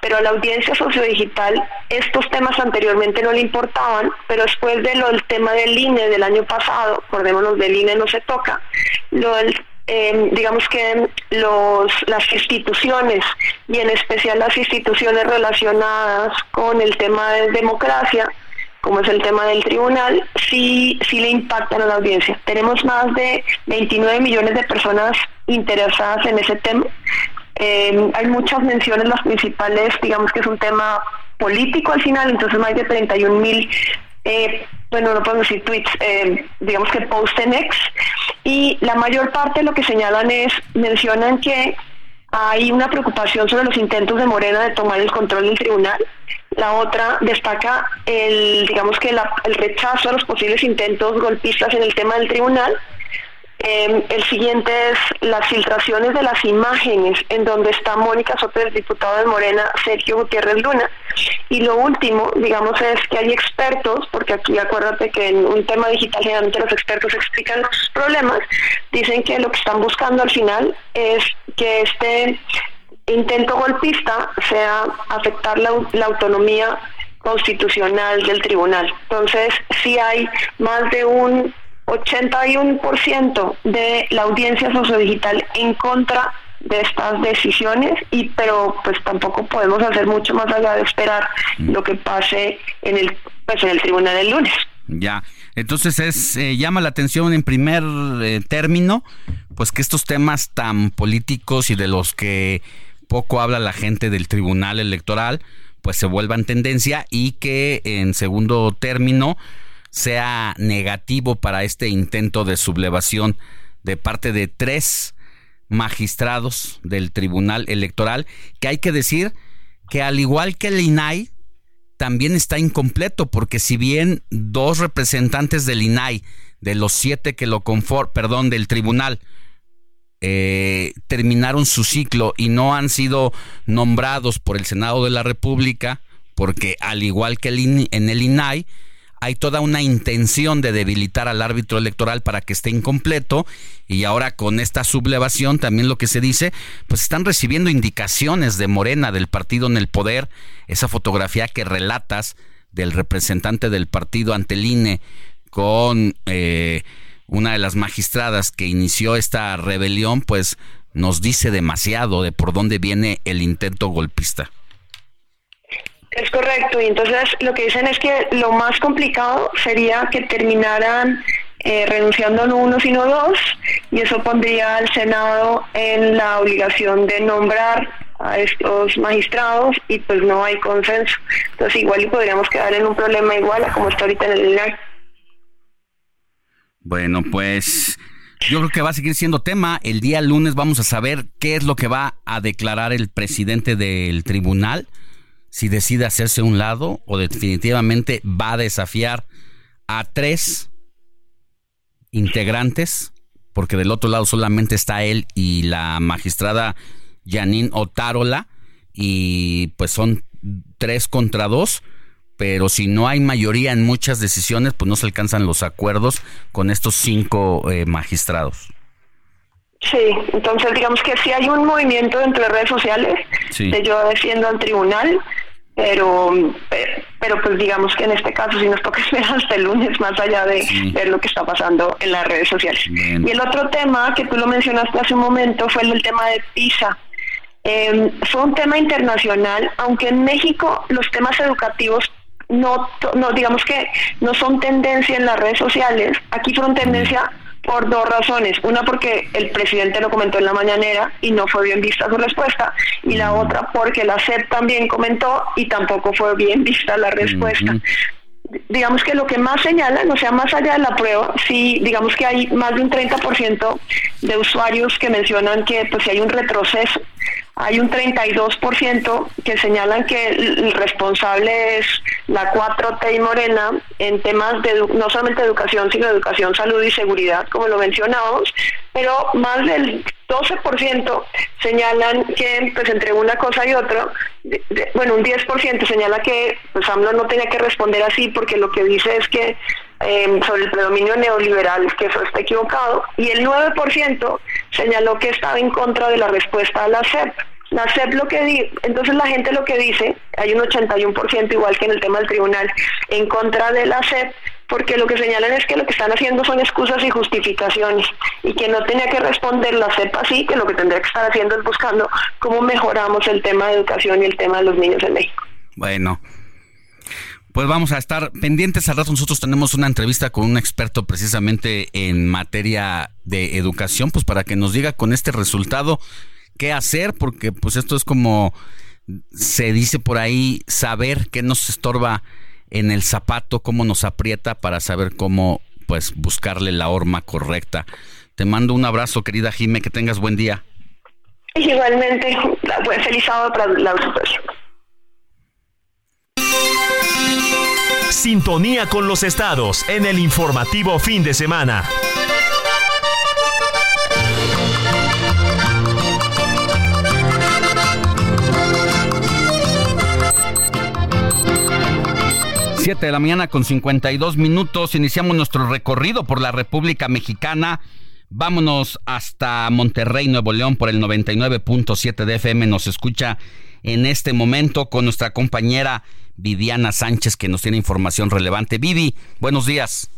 pero a la audiencia sociodigital estos temas anteriormente no le importaban, pero después del tema del INE del año pasado, acordémonos del INE no se toca, lo del eh, digamos que los, las instituciones y en especial las instituciones relacionadas con el tema de democracia, como es el tema del tribunal, sí, sí le impactan a la audiencia. Tenemos más de 29 millones de personas interesadas en ese tema. Eh, hay muchas menciones, las principales, digamos que es un tema político al final, entonces más de 31 mil eh, bueno, no podemos decir tweets, eh, digamos que post en y la mayor parte lo que señalan es, mencionan que hay una preocupación sobre los intentos de Morena de tomar el control del tribunal. La otra destaca el, digamos que el rechazo a los posibles intentos golpistas en el tema del tribunal Em, el siguiente es las filtraciones de las imágenes en donde está Mónica Soto, el diputado de Morena, Sergio Gutiérrez Luna. Y lo último, digamos, es que hay expertos, porque aquí acuérdate que en un tema digital generalmente los expertos explican los problemas, dicen que lo que están buscando al final es que este intento golpista sea afectar la, la autonomía constitucional del tribunal. Entonces, si hay más de un 81% de la audiencia sociodigital en contra de estas decisiones y pero pues tampoco podemos hacer mucho más allá de esperar mm. lo que pase en el pues en el tribunal del lunes. Ya, entonces es eh, llama la atención en primer eh, término pues que estos temas tan políticos y de los que poco habla la gente del tribunal electoral pues se vuelvan tendencia y que en segundo término sea negativo para este intento de sublevación de parte de tres magistrados del Tribunal Electoral, que hay que decir que al igual que el INAI, también está incompleto, porque si bien dos representantes del INAI, de los siete que lo conforman, perdón, del tribunal, eh, terminaron su ciclo y no han sido nombrados por el Senado de la República, porque al igual que en el INAI, hay toda una intención de debilitar al árbitro electoral para que esté incompleto y ahora con esta sublevación también lo que se dice, pues están recibiendo indicaciones de Morena, del partido en el poder, esa fotografía que relatas del representante del partido ante el INE con eh, una de las magistradas que inició esta rebelión, pues nos dice demasiado de por dónde viene el intento golpista. Es correcto, y entonces lo que dicen es que lo más complicado sería que terminaran eh, renunciando no uno sino dos, y eso pondría al Senado en la obligación de nombrar a estos magistrados y pues no hay consenso. Entonces igual y podríamos quedar en un problema igual a como está ahorita en el INAI. Bueno, pues yo creo que va a seguir siendo tema. El día lunes vamos a saber qué es lo que va a declarar el presidente del tribunal si decide hacerse un lado o definitivamente va a desafiar a tres integrantes, porque del otro lado solamente está él y la magistrada Janine Otárola, y pues son tres contra dos, pero si no hay mayoría en muchas decisiones, pues no se alcanzan los acuerdos con estos cinco eh, magistrados. Sí, entonces digamos que sí hay un movimiento entre redes sociales de yo defiendo al tribunal, pero, pero pues digamos que en este caso sí nos toca esperar hasta el lunes más allá de ver lo que está pasando en las redes sociales. Y el otro tema que tú lo mencionaste hace un momento fue el tema de PISA. Eh, fue un tema internacional, aunque en México los temas educativos no, no digamos que no son tendencia en las redes sociales, aquí fueron tendencia por dos razones. Una porque el presidente lo comentó en la mañanera y no fue bien vista su respuesta. Y la otra porque la SEP también comentó y tampoco fue bien vista la respuesta. Digamos que lo que más señalan, o sea, más allá de la prueba, sí, digamos que hay más de un 30% de usuarios que mencionan que pues si hay un retroceso hay un 32% que señalan que el responsable es la 4T y Morena en temas de no solamente educación, sino educación, salud y seguridad, como lo mencionamos, pero más del 12% señalan que pues entre una cosa y otra, bueno, un 10% señala que pues AMLO no tenía que responder así porque lo que dice es que em, sobre el predominio neoliberal, que eso está equivocado, y el 9% señaló que estaba en contra de la respuesta a la SEP. La SEP lo que di entonces la gente lo que dice, hay un 81% igual que en el tema del tribunal, en contra de la SEP, porque lo que señalan es que lo que están haciendo son excusas y justificaciones y que no tenía que responder la SEP así, que lo que tendría que estar haciendo es buscando cómo mejoramos el tema de educación y el tema de los niños en México. Bueno, pues vamos a estar pendientes. Al rato nosotros tenemos una entrevista con un experto precisamente en materia de educación, pues para que nos diga con este resultado qué hacer, porque pues esto es como se dice por ahí, saber qué nos estorba en el zapato, cómo nos aprieta para saber cómo pues buscarle la horma correcta. Te mando un abrazo, querida Jime, que tengas buen día. Igualmente, feliz sábado para la Sintonía con los estados en el informativo fin de semana. De la mañana con 52 minutos. Iniciamos nuestro recorrido por la República Mexicana. Vámonos hasta Monterrey, Nuevo León, por el 99.7 de FM. Nos escucha en este momento con nuestra compañera Viviana Sánchez, que nos tiene información relevante. Vivi, buenos días.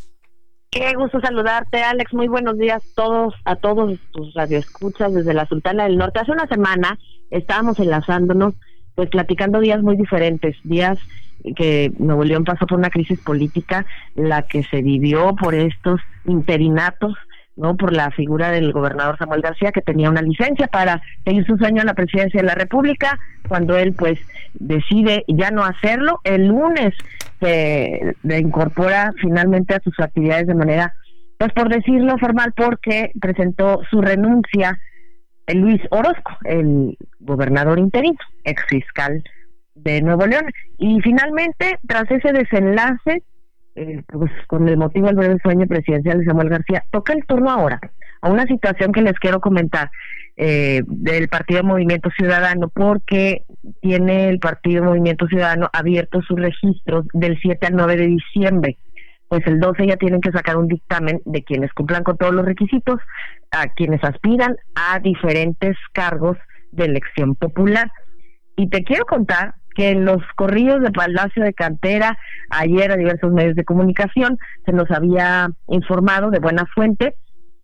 Qué gusto saludarte, Alex. Muy buenos días todos, a todos tus radioescuchas desde la Sultana del Norte. Hace una semana estábamos enlazándonos, pues platicando días muy diferentes, días que Nuevo León pasó por una crisis política, la que se vivió por estos interinatos, ¿no? Por la figura del gobernador Samuel García, que tenía una licencia para seguir su sueño en la presidencia de la República, cuando él, pues, decide ya no hacerlo. El lunes se incorpora finalmente a sus actividades de manera, pues, por decirlo formal, porque presentó su renuncia Luis Orozco, el gobernador interino, ex fiscal de Nuevo León. Y finalmente, tras ese desenlace, eh, pues con el motivo del breve sueño presidencial de Samuel García, toca el turno ahora a una situación que les quiero comentar eh, del Partido Movimiento Ciudadano, porque tiene el Partido Movimiento Ciudadano abierto sus registros del 7 al 9 de diciembre. Pues el 12 ya tienen que sacar un dictamen de quienes cumplan con todos los requisitos, a quienes aspiran a diferentes cargos de elección popular. Y te quiero contar que en los corridos de Palacio de Cantera, ayer a diversos medios de comunicación, se nos había informado de buena fuente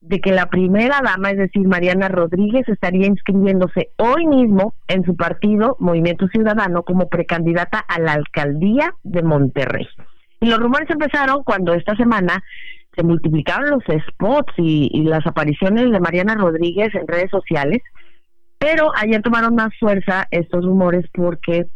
de que la primera dama, es decir, Mariana Rodríguez, estaría inscribiéndose hoy mismo en su partido, Movimiento Ciudadano, como precandidata a la alcaldía de Monterrey. Y los rumores empezaron cuando esta semana se multiplicaron los spots y, y las apariciones de Mariana Rodríguez en redes sociales, pero ayer tomaron más fuerza estos rumores porque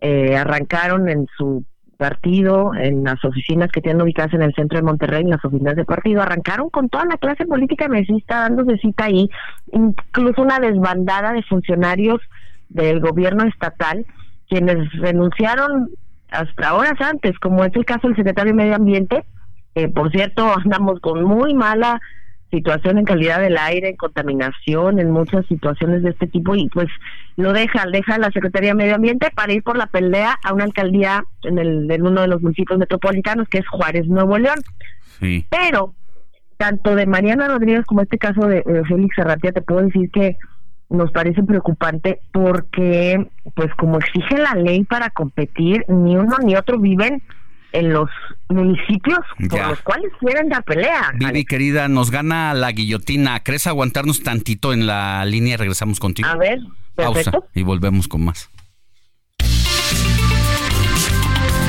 eh, arrancaron en su partido, en las oficinas que tienen ubicadas en el centro de Monterrey, en las oficinas de partido, arrancaron con toda la clase política mesista dándose cita ahí, incluso una desbandada de funcionarios del gobierno estatal, quienes renunciaron hasta horas antes, como es el caso del secretario de Medio Ambiente, eh, por cierto, andamos con muy mala situación en calidad del aire, en contaminación, en muchas situaciones de este tipo y pues lo deja, deja la Secretaría de Medio Ambiente para ir por la pelea a una alcaldía en, el, en uno de los municipios metropolitanos que es Juárez, Nuevo León. Pero tanto de Mariana Rodríguez como este caso de, Félix Arratia, te puedo decir que nos parece preocupante porque, pues como exige la ley para competir, ni uno ni otro viven en los municipios por los cuales quieren la pelea. Vivi, querida, nos gana la guillotina. ¿Crees aguantarnos tantito en la línea y regresamos contigo? A ver, perfecto. Pausa y volvemos con más.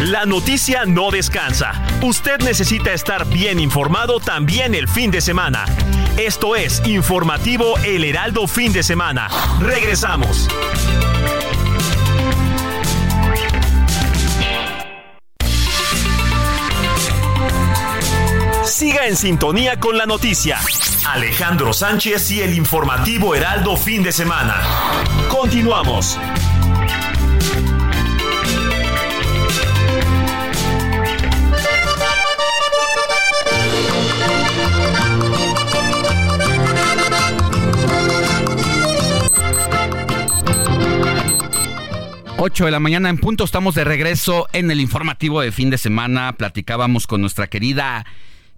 La noticia no descansa. Usted necesita estar bien informado también el fin de semana. Esto es Informativo El Heraldo Fin de Semana. Regresamos. Siga en sintonía con la noticia. Alejandro Sánchez y el informativo Heraldo fin de semana. Continuamos. 8 de la mañana en punto, estamos de regreso en el informativo de fin de semana. Platicábamos con nuestra querida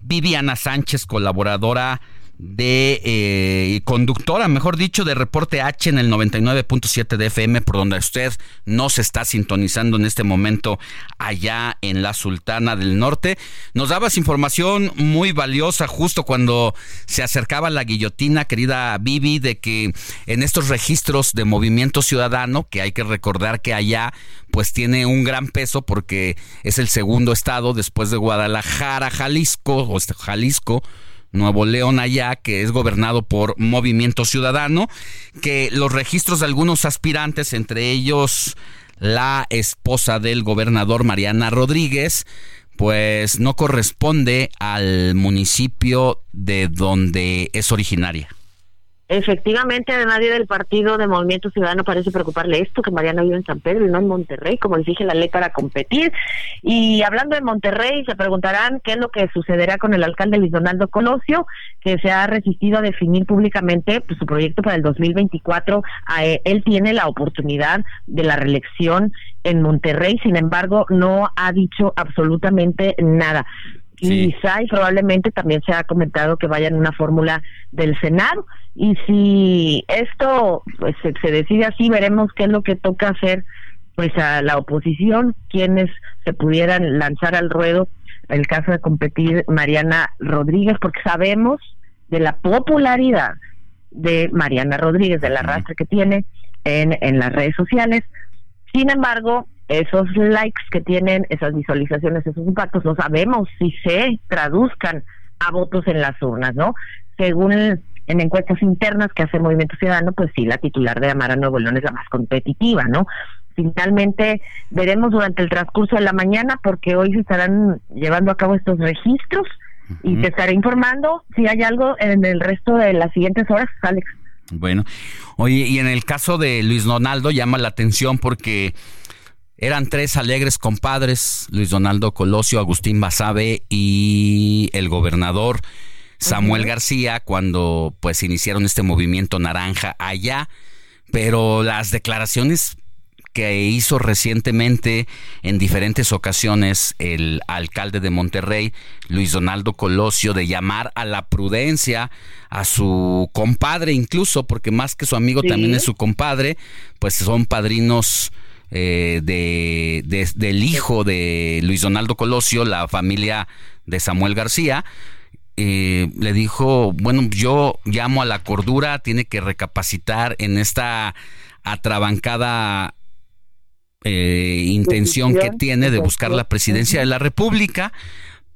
Viviana Sánchez, colaboradora de eh, conductora, mejor dicho, de Reporte H en el 99.7 de FM, por donde usted no se está sintonizando en este momento allá en la Sultana del Norte. Nos dabas información muy valiosa justo cuando se acercaba la guillotina, querida Vivi, de que en estos registros de movimiento ciudadano, que hay que recordar que allá pues tiene un gran peso porque es el segundo estado después de Guadalajara, Jalisco, o este, Jalisco, Nuevo León allá, que es gobernado por Movimiento Ciudadano, que los registros de algunos aspirantes, entre ellos la esposa del gobernador Mariana Rodríguez, pues no corresponde al municipio de donde es originaria. Efectivamente, a nadie del partido de Movimiento Ciudadano parece preocuparle esto, que Mariana vive en San Pedro y no en Monterrey, como exige la ley para competir. Y hablando de Monterrey, se preguntarán qué es lo que sucederá con el alcalde Luis Donaldo Colosio, que se ha resistido a definir públicamente pues, su proyecto para el 2024. Eh, él tiene la oportunidad de la reelección en Monterrey, sin embargo, no ha dicho absolutamente nada. Quizá y probablemente también se ha comentado que vaya en una fórmula del Senado. Y si esto pues, se, decide así, veremos qué es lo que toca hacer pues a la oposición, quienes se pudieran lanzar al ruedo el caso de competir Mariana Rodríguez, porque sabemos de la popularidad de Mariana Rodríguez, del arrastre que tiene en, en las redes sociales. Sin embargo, esos likes que tienen, esas visualizaciones, esos impactos, no sabemos si se traduzcan a votos en las urnas, ¿no? Según en encuestas internas que hace el Movimiento Ciudadano, pues sí, la titular de Amara Nuevo León es la más competitiva, ¿no? Finalmente veremos durante el transcurso de la mañana porque hoy se estarán llevando a cabo estos registros y te estaré informando si hay algo en el resto de las siguientes horas, Alex. Bueno, oye, y en el caso de Luis Donaldo llama la atención porque eran tres alegres compadres, Luis Donaldo Colosio, Agustín Basabe y el gobernador Samuel García, cuando pues iniciaron este movimiento naranja allá, pero las declaraciones que hizo recientemente en diferentes ocasiones el alcalde de Monterrey, Luis Donaldo Colosio, de llamar a la prudencia a su compadre incluso, porque más que su amigo también es su compadre, pues son padrinos eh, de, del hijo de Luis Donaldo Colosio, la familia de Samuel García, eh, le dijo, bueno, yo llamo a la cordura, tiene que recapacitar en esta atrabancada eh, intención que tiene de buscar la presidencia de la República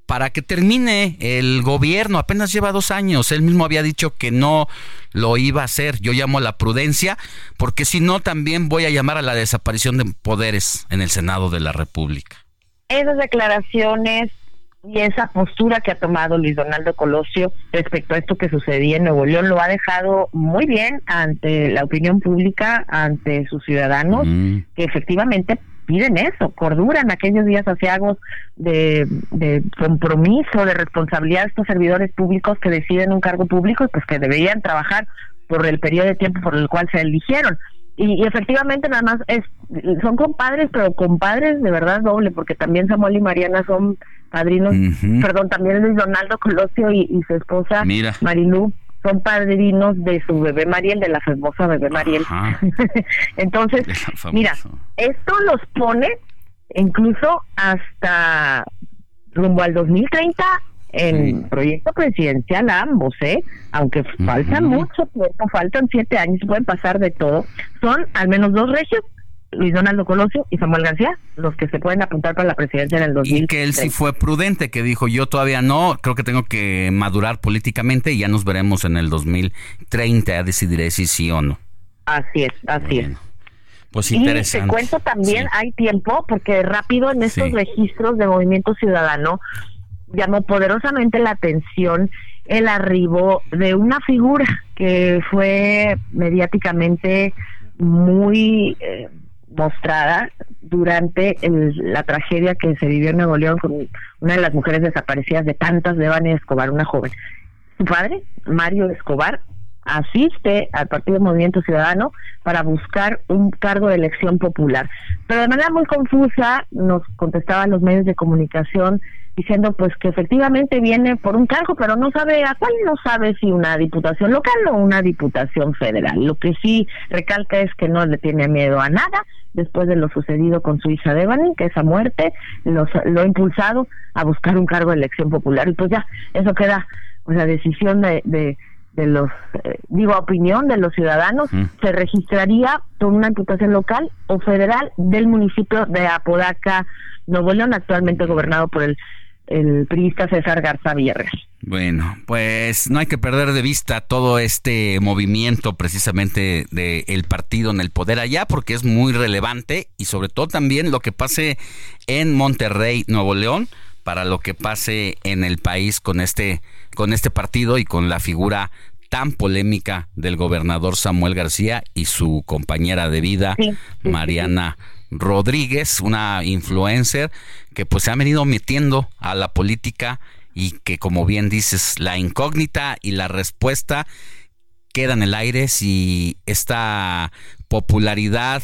para que termine el gobierno. Apenas lleva dos años. Él mismo había dicho que no lo iba a hacer. Yo llamo a la prudencia, porque si no, también voy a llamar a la desaparición de poderes en el Senado de la República. Esas declaraciones y esa postura que ha tomado Luis Donaldo Colosio respecto a esto que sucedía en Nuevo León lo ha dejado muy bien ante la opinión pública, ante sus ciudadanos, que efectivamente piden eso, cordura en aquellos días asiagos de, de compromiso, de responsabilidad de estos servidores públicos que deciden un cargo público y pues que deberían trabajar por el periodo de tiempo por el cual se eligieron. y, efectivamente nada más es son compadres, pero compadres de verdad doble, porque también Samuel y Mariana son padrinos, perdón, también Luis Donaldo Colosio y, su esposa Marilú son padrinos de su bebé Mariel, de la famosa bebé Mariel. Entonces, mira, esto los pone incluso hasta rumbo al 2030 en proyecto presidencial ambos, ¿eh? Aunque falta mucho tiempo, faltan siete años, pueden pasar de todo. Son al menos dos regios, Luis Donaldo Colosio y Samuel García, los que se pueden apuntar para la presidencia en el 2030. Y que él sí fue prudente, que dijo, yo todavía no, creo que tengo que madurar políticamente y ya nos veremos en el 2030, ya decidiré si sí o no. Así es, así es. Pues interesante. Y te cuento también, hay tiempo, porque rápido en estos registros de Movimiento Ciudadano llamó poderosamente la atención el arribo de una figura que fue mediáticamente muy eh, mostrada durante la tragedia que se vivió en Nuevo León con una de las mujeres desaparecidas de tantas de Escobar, una joven. Su padre, Mario Escobar, asiste al Partido Movimiento Ciudadano para buscar un cargo de elección popular. Pero de manera muy confusa nos contestaban los medios de comunicación diciendo pues que efectivamente viene por un cargo, pero no sabe a cuál no sabe si una diputación local o una diputación federal. Lo que sí recalca es que no le tiene miedo a nada después de lo sucedido con su hija Devani, que esa muerte lo ha impulsado a buscar un cargo de elección popular. Y pues ya, eso queda, o sea, decisión de, de de los, eh, digo, opinión de los ciudadanos, mm. se registraría con una diputación local o federal del municipio de Apodaca, Nuevo León, actualmente gobernado por el el periodista César Garza Villarreal. Bueno, pues no hay que perder de vista todo este movimiento precisamente del partido en el poder allá, porque es muy relevante y sobre todo también lo que pase en Monterrey, Nuevo León, para lo que pase en el país con este, con este partido y con la figura tan polémica del gobernador Samuel García y su compañera de vida, Mariana Rodríguez, una influencer que pues se ha venido metiendo a la política y que como bien dices, la incógnita y la respuesta quedan en el aire si esta popularidad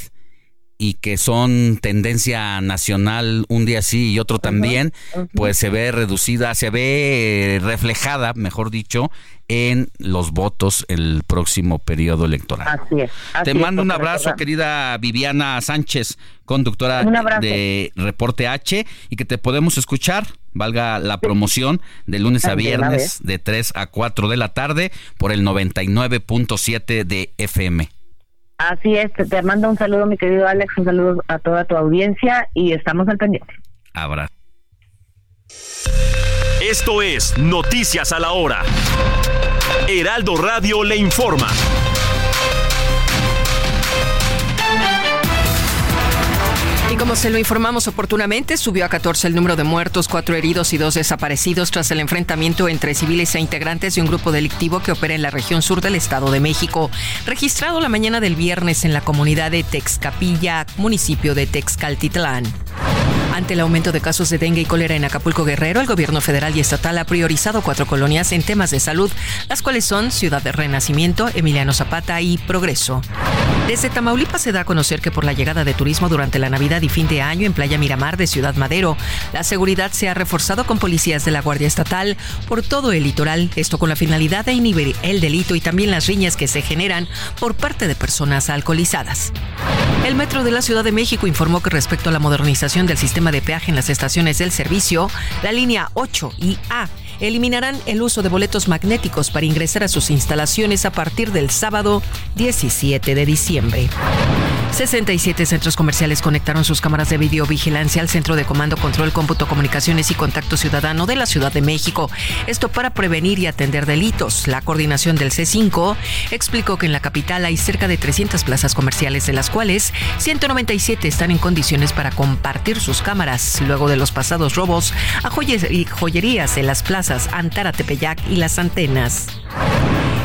y que son tendencia nacional un día sí y otro también, pues se ve reducida, se ve reflejada, mejor dicho, en los votos el próximo periodo electoral. Así es. Te mando un abrazo, querida Viviana Sánchez, conductora de Reporte H, y que te podemos escuchar, valga la promoción, de lunes a viernes, de 3 a 4 de la tarde, por el 99.7 de FM. Así es, te mando un saludo, mi querido Alex, un saludo a toda tu audiencia y estamos al pendiente. Abrazo. Esto es Noticias a la Hora. Heraldo Radio le informa. Como se lo informamos oportunamente, subió a 14 el número de muertos, cuatro heridos y dos desaparecidos tras el enfrentamiento entre civiles e integrantes de un grupo delictivo que opera en la región sur del Estado de México, registrado la mañana del viernes en la comunidad de Texcapilla, municipio de Texcaltitlán. Ante el aumento de casos de dengue y cólera en Acapulco Guerrero, el gobierno federal y estatal ha priorizado cuatro colonias en temas de salud, las cuales son Ciudad de Renacimiento, Emiliano Zapata y Progreso. Desde Tamaulipas se da a conocer que por la llegada de turismo durante la Navidad y fin de año en Playa Miramar de Ciudad Madero, la seguridad se ha reforzado con policías de la Guardia Estatal por todo el litoral, esto con la finalidad de inhibir el delito y también las riñas que se generan por parte de personas alcoholizadas. El Metro de la Ciudad de México informó que respecto a la modernización del sistema de peaje en las estaciones del servicio, la línea 8 y A eliminarán el uso de boletos magnéticos para ingresar a sus instalaciones a partir del sábado 17 de diciembre. 67 centros comerciales conectaron sus cámaras de videovigilancia al Centro de Comando, Control, Cómputo, Comunicaciones y Contacto Ciudadano de la Ciudad de México. Esto para prevenir y atender delitos. La coordinación del C5 explicó que en la capital hay cerca de 300 plazas comerciales, de las cuales 197 están en condiciones para compartir sus cámaras luego de los pasados robos a joyerías en las plazas Antara Tepeyac y Las Antenas.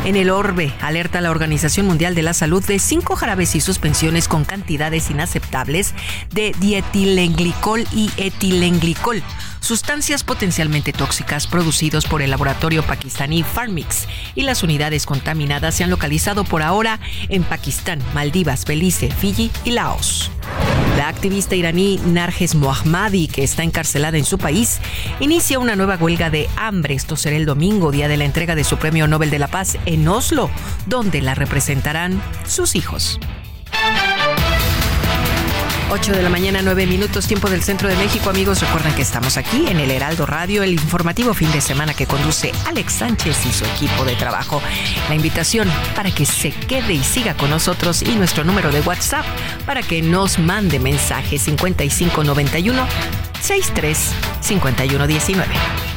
En el orbe, alerta la Organización Mundial de la Salud de cinco jarabes y suspensiones con cantidades inaceptables de dietilenglicol y etilenglicol sustancias potencialmente tóxicas producidos por el laboratorio pakistaní Farmix y las unidades contaminadas se han localizado por ahora en Pakistán, Maldivas, Belice, Fiji y Laos. La activista iraní Narges Mohammadi, que está encarcelada en su país, inicia una nueva huelga de hambre. Esto será el domingo, día de la entrega de su Premio Nobel de la Paz en Oslo, donde la representarán sus hijos. 8 de la mañana, 9 minutos, tiempo del centro de México. Amigos, recuerden que estamos aquí en el Heraldo Radio, el informativo fin de semana que conduce Alex Sánchez y su equipo de trabajo. La invitación para que se quede y siga con nosotros y nuestro número de WhatsApp para que nos mande mensaje 5591 63 5119.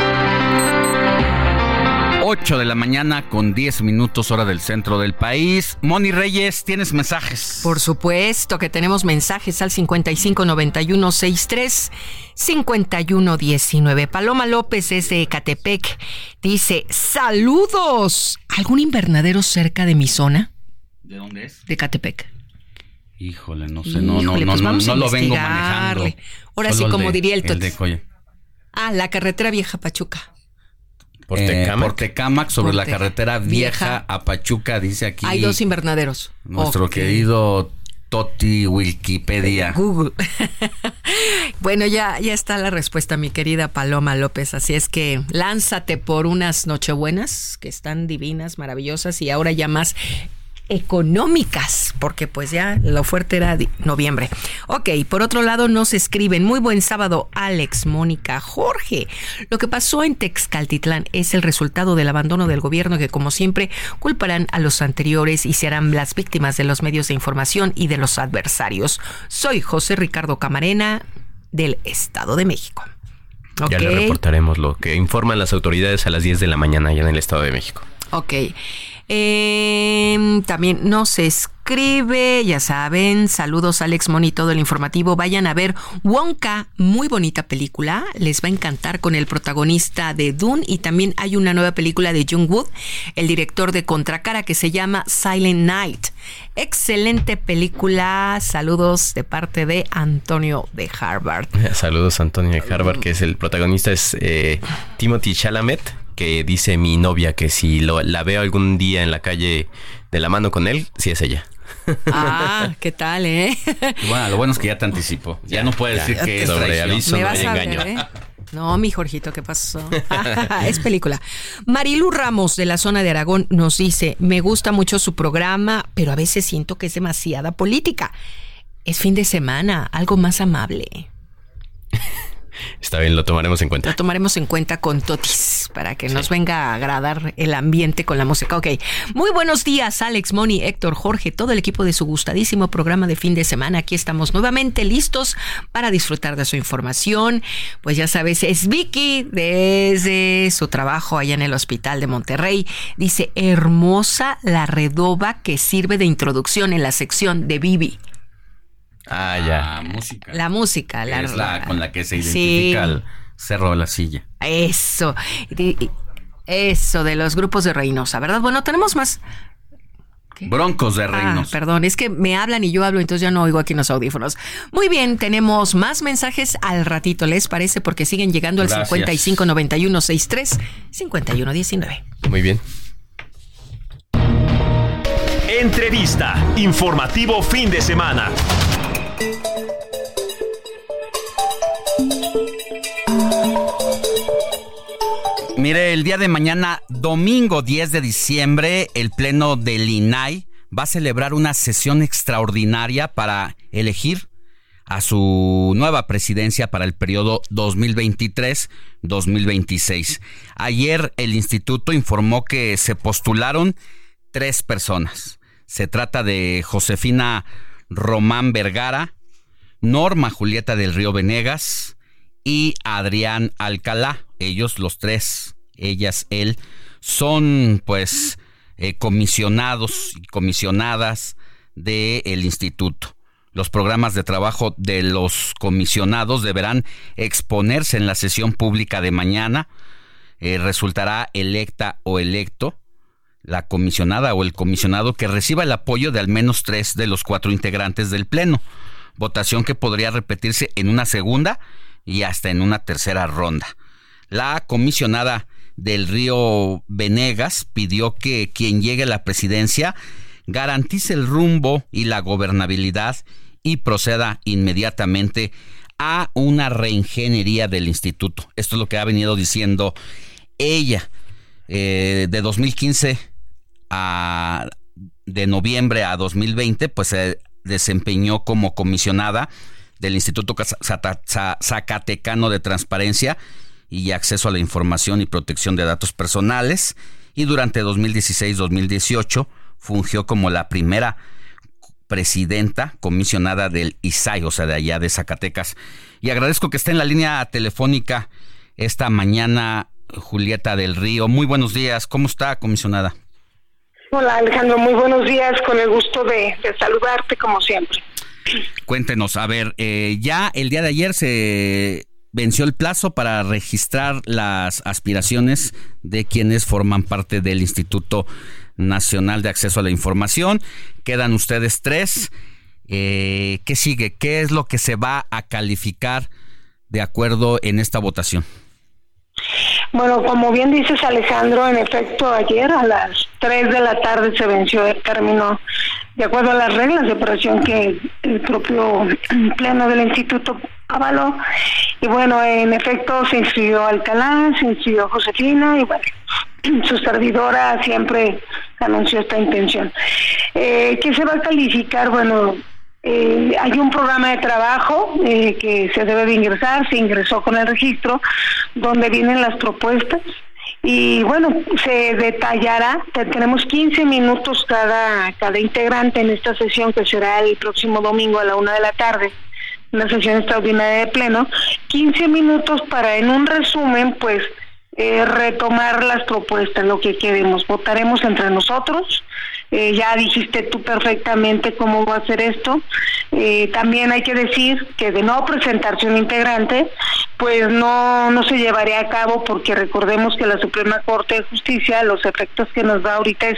8 de la mañana con 10 minutos hora del centro del país. Moni Reyes, ¿tienes mensajes? Por supuesto que tenemos mensajes al 559163 5119. Paloma López es de Ecatepec. Dice, saludos. ¿Algún invernadero cerca de mi zona? ¿De dónde es? De Ecatepec. Híjole, no sé, no, no, no, pues no, lo vengo manejando. Ahora sí, como diría el, el Ah, la carretera vieja Pachuca. Por Tecamac, sobre la carretera vieja, a Pachuca, dice aquí. Hay dos invernaderos. Nuestro querido Toti Wikipedia. Google. bueno, ya, ya está la respuesta, mi querida Paloma López. Así es que lánzate por unas nochebuenas que están divinas, maravillosas y ahora ya más económicas, porque pues ya lo fuerte era noviembre. Ok, por otro lado nos escriben, muy buen sábado Alex, Mónica, Jorge. Lo que pasó en Texcaltitlán es el resultado del abandono del gobierno que como siempre culparán a los anteriores y serán las víctimas de los medios de información y de los adversarios. Soy José Ricardo Camarena del Estado de México. Ya le reportaremos lo que informan las autoridades a las 10 de la mañana allá en el Estado de México. Ok. Em, también nos escribe, ya saben, saludos Alex Moni, todo el informativo. Vayan a ver Wonka, muy bonita película, les va a encantar con el protagonista de Dune y también hay una nueva película de Jung Wood, el director de Contracara que se llama Silent Night. Excelente película, saludos de parte de Antonio de Harvard. Saludos Antonio de Harvard, que es el protagonista, es eh, Timothy Chalamet que dice mi novia que si lo, la veo algún día en la calle de la mano con él, sí es ella. Ah, ¿qué tal, eh? Bueno, lo bueno es que ya te anticipo. Ya, no puedes decir que es sobre aviso no hay engaño. ¿eh? No, mi Jorgito, ¿qué pasó? es película. Marilu Ramos de la zona de Aragón nos dice, me gusta mucho su programa, pero a veces siento que es demasiada política. Es fin de semana, algo más amable. Está bien, lo tomaremos en cuenta. Lo tomaremos en cuenta con Totis para que nos venga a agradar el ambiente con la música. Ok. Muy buenos días, Alex, Moni, Héctor, Jorge, todo el equipo de su gustadísimo programa de fin de semana. Aquí estamos nuevamente listos para disfrutar de su información. Pues ya sabes, es Vicky desde su trabajo allá en el Hospital de Monterrey. Dice, hermosa la redoba que sirve de introducción en la sección de Bibi. Ah, ya. La música. La música, la, es la con la que se identifica el cerro de la silla. Eso. Eso de los grupos de Reynosa, ¿verdad? Bueno, tenemos más. Broncos de Reynosa. Ah, perdón, es que me hablan y yo hablo, entonces ya no oigo aquí en los audífonos. Muy bien, tenemos más mensajes al ratito, ¿les parece? Porque siguen llegando al 559163 5119. Muy bien. Entrevista. Informativo fin de semana. Mire, el día de mañana, domingo 10 de diciembre, el Pleno del INAI va a celebrar una sesión extraordinaria para elegir a su nueva presidencia para el periodo 2023-2026. Ayer el instituto informó que se postularon tres personas. Se trata de Josefina Román Vergara, Norma Julieta del Río Venegas y Adrián Alcalá. Ellos los tres, ellas, él, son pues eh, comisionados y comisionadas del instituto. Los programas de trabajo de los comisionados deberán exponerse en la sesión pública de mañana. Eh, resultará electa o electo la comisionada o el comisionado que reciba el apoyo de al menos tres de los cuatro integrantes del Pleno. Votación que podría repetirse en una segunda y hasta en una tercera ronda. La comisionada del Río Venegas pidió que quien llegue a la presidencia garantice el rumbo y la gobernabilidad y proceda inmediatamente a una reingeniería del instituto. Esto es lo que ha venido diciendo ella. Eh, de 2015 a de noviembre a 2020, pues se desempeñó como comisionada del Instituto Zacatecano de Transparencia y Acceso a la Información y Protección de Datos Personales y durante 2016-2018 fungió como la primera presidenta comisionada del ISAI, o sea, de allá de Zacatecas. Y agradezco que esté en la línea telefónica esta mañana Julieta del Río. Muy buenos días, ¿cómo está, comisionada? Hola Alejandro, muy buenos días, con el gusto de, saludarte como siempre. Cuéntenos, a ver, eh, ya el día de ayer se venció el plazo para registrar las aspiraciones de quienes forman parte del Instituto Nacional de Acceso a la Información. Quedan ustedes tres. Eh, ¿Qué sigue? ¿Qué es lo que se va a calificar de acuerdo en esta votación? Bueno, como bien dices Alejandro, en efecto ayer a las 3 de la tarde se venció el término de acuerdo a las reglas de operación que el propio pleno del instituto avaló. Y bueno, en efecto se inscribió Alcalá, se inscribió Josefina y bueno, su servidora siempre anunció esta intención. Eh, ¿Qué se va a calificar? Bueno, eh, hay un programa de trabajo eh, que se debe de ingresar, se ingresó con el registro, donde vienen las propuestas y bueno, se detallará, tenemos 15 minutos cada, cada integrante en esta sesión que será el próximo domingo a la una de la tarde, una sesión extraordinaria de pleno, 15 minutos para en un resumen pues eh, retomar las propuestas, lo que queremos, votaremos entre nosotros, eh, ya dijiste tú perfectamente cómo va a ser esto. Eh, también hay que decir que de no presentarse un integrante, pues no, no se llevaría a cabo porque recordemos que la Suprema Corte de Justicia, los efectos que nos da ahorita es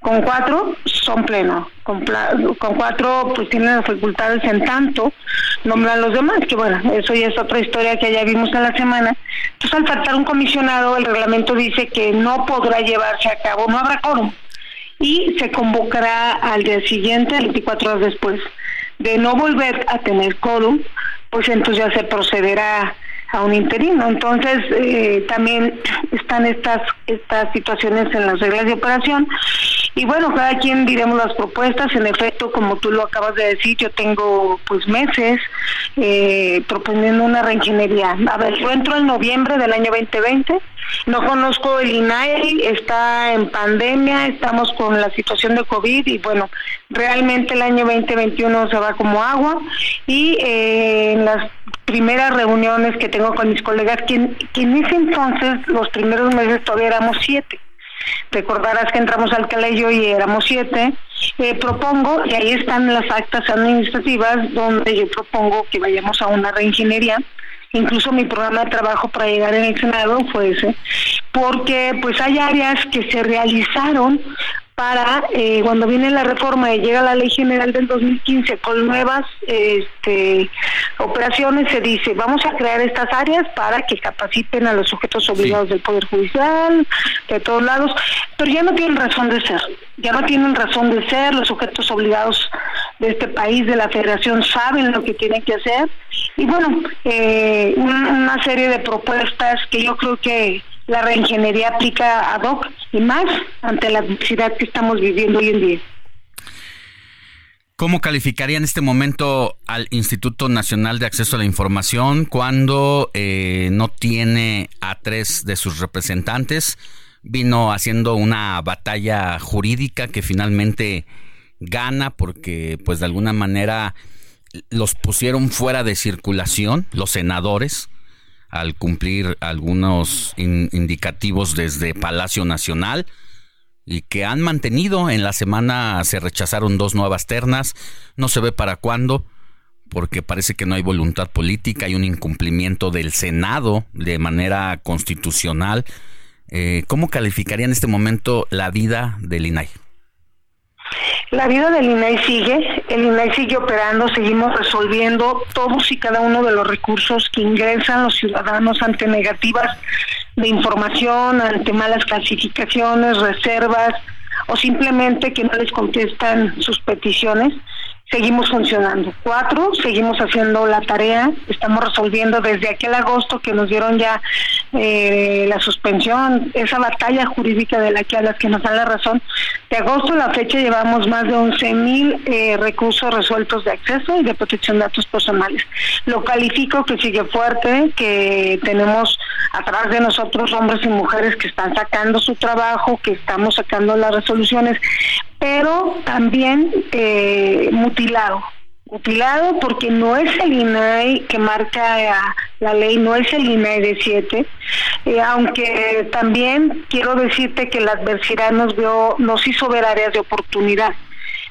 con cuatro son plenos, con, con cuatro pues tienen las facultades en tanto, nombran los demás, que bueno, eso ya es otra historia que ya vimos en la semana. Entonces al faltar un comisionado, el reglamento dice que no podrá llevarse a cabo, no habrá quórum y se convocará al día siguiente, 24 horas después. De no volver a tener quórum, pues entonces ya se procederá a un interino. Entonces, eh, también están estas, estas situaciones en las reglas de operación. Y bueno, cada quien diremos las propuestas. En efecto, como tú lo acabas de decir, yo tengo pues meses eh, proponiendo una reingeniería. A ver, yo entro en noviembre del año 2020 no conozco el INAI, está en pandemia, estamos con la situación de COVID y bueno, realmente el año 2021 se va como agua y eh, en las primeras reuniones que tengo con mis colegas, que, en ese entonces, los primeros meses todavía éramos siete. Recordarás que entramos al colegio y éramos siete. Eh, propongo, y ahí están las actas administrativas, donde yo propongo que vayamos a una reingeniería incluso mi programa de trabajo para llegar en el Senado fue ese, porque pues hay áreas que se realizaron para eh, cuando viene la reforma y llega la ley general del 2015 con nuevas este, operaciones se dice vamos a crear estas áreas para que capaciten a los sujetos obligados del poder judicial de todos lados pero ya no tienen razón de ser ya no tienen razón de ser los sujetos obligados de este país de la Federación saben lo que tienen que hacer. Y bueno eh, una serie de propuestas que yo creo que la reingeniería aplica ad hoc y más ante la adversidad que estamos viviendo hoy en día. ¿Cómo calificaría en este momento al Instituto Nacional de Acceso a la Información cuando eh, no tiene a tres de sus representantes? Vino haciendo una batalla jurídica que finalmente gana porque pues de alguna manera los pusieron fuera de circulación los senadores al cumplir algunos indicativos desde Palacio Nacional y que han mantenido. En la semana se rechazaron dos nuevas ternas, no se ve para cuándo, porque parece que no hay voluntad política, hay un incumplimiento del Senado de manera constitucional. Eh, ¿Cómo calificaría en este momento la vida del INAI? La vida del INAI sigue, el INAI sigue operando, seguimos resolviendo todos y cada uno de los recursos que ingresan los ciudadanos ante negativas de información, ante malas clasificaciones, reservas o simplemente que no les contestan sus peticiones seguimos funcionando. Cuatro, seguimos haciendo la tarea, estamos resolviendo desde aquel agosto que nos dieron ya eh, la suspensión, esa batalla jurídica de la que a las que nos dan la razón. De agosto a la fecha llevamos más de 11 mil eh, recursos resueltos de acceso y de protección de datos personales. Lo califico que sigue fuerte, que tenemos atrás de nosotros hombres y mujeres que están sacando su trabajo, que estamos sacando las resoluciones, pero también eh, mutilado. Mutilado porque no es el INAI que marca la ley, no es el INAI de 7, eh, aunque también quiero decirte que la adversidad nos, vio, nos hizo ver áreas de oportunidad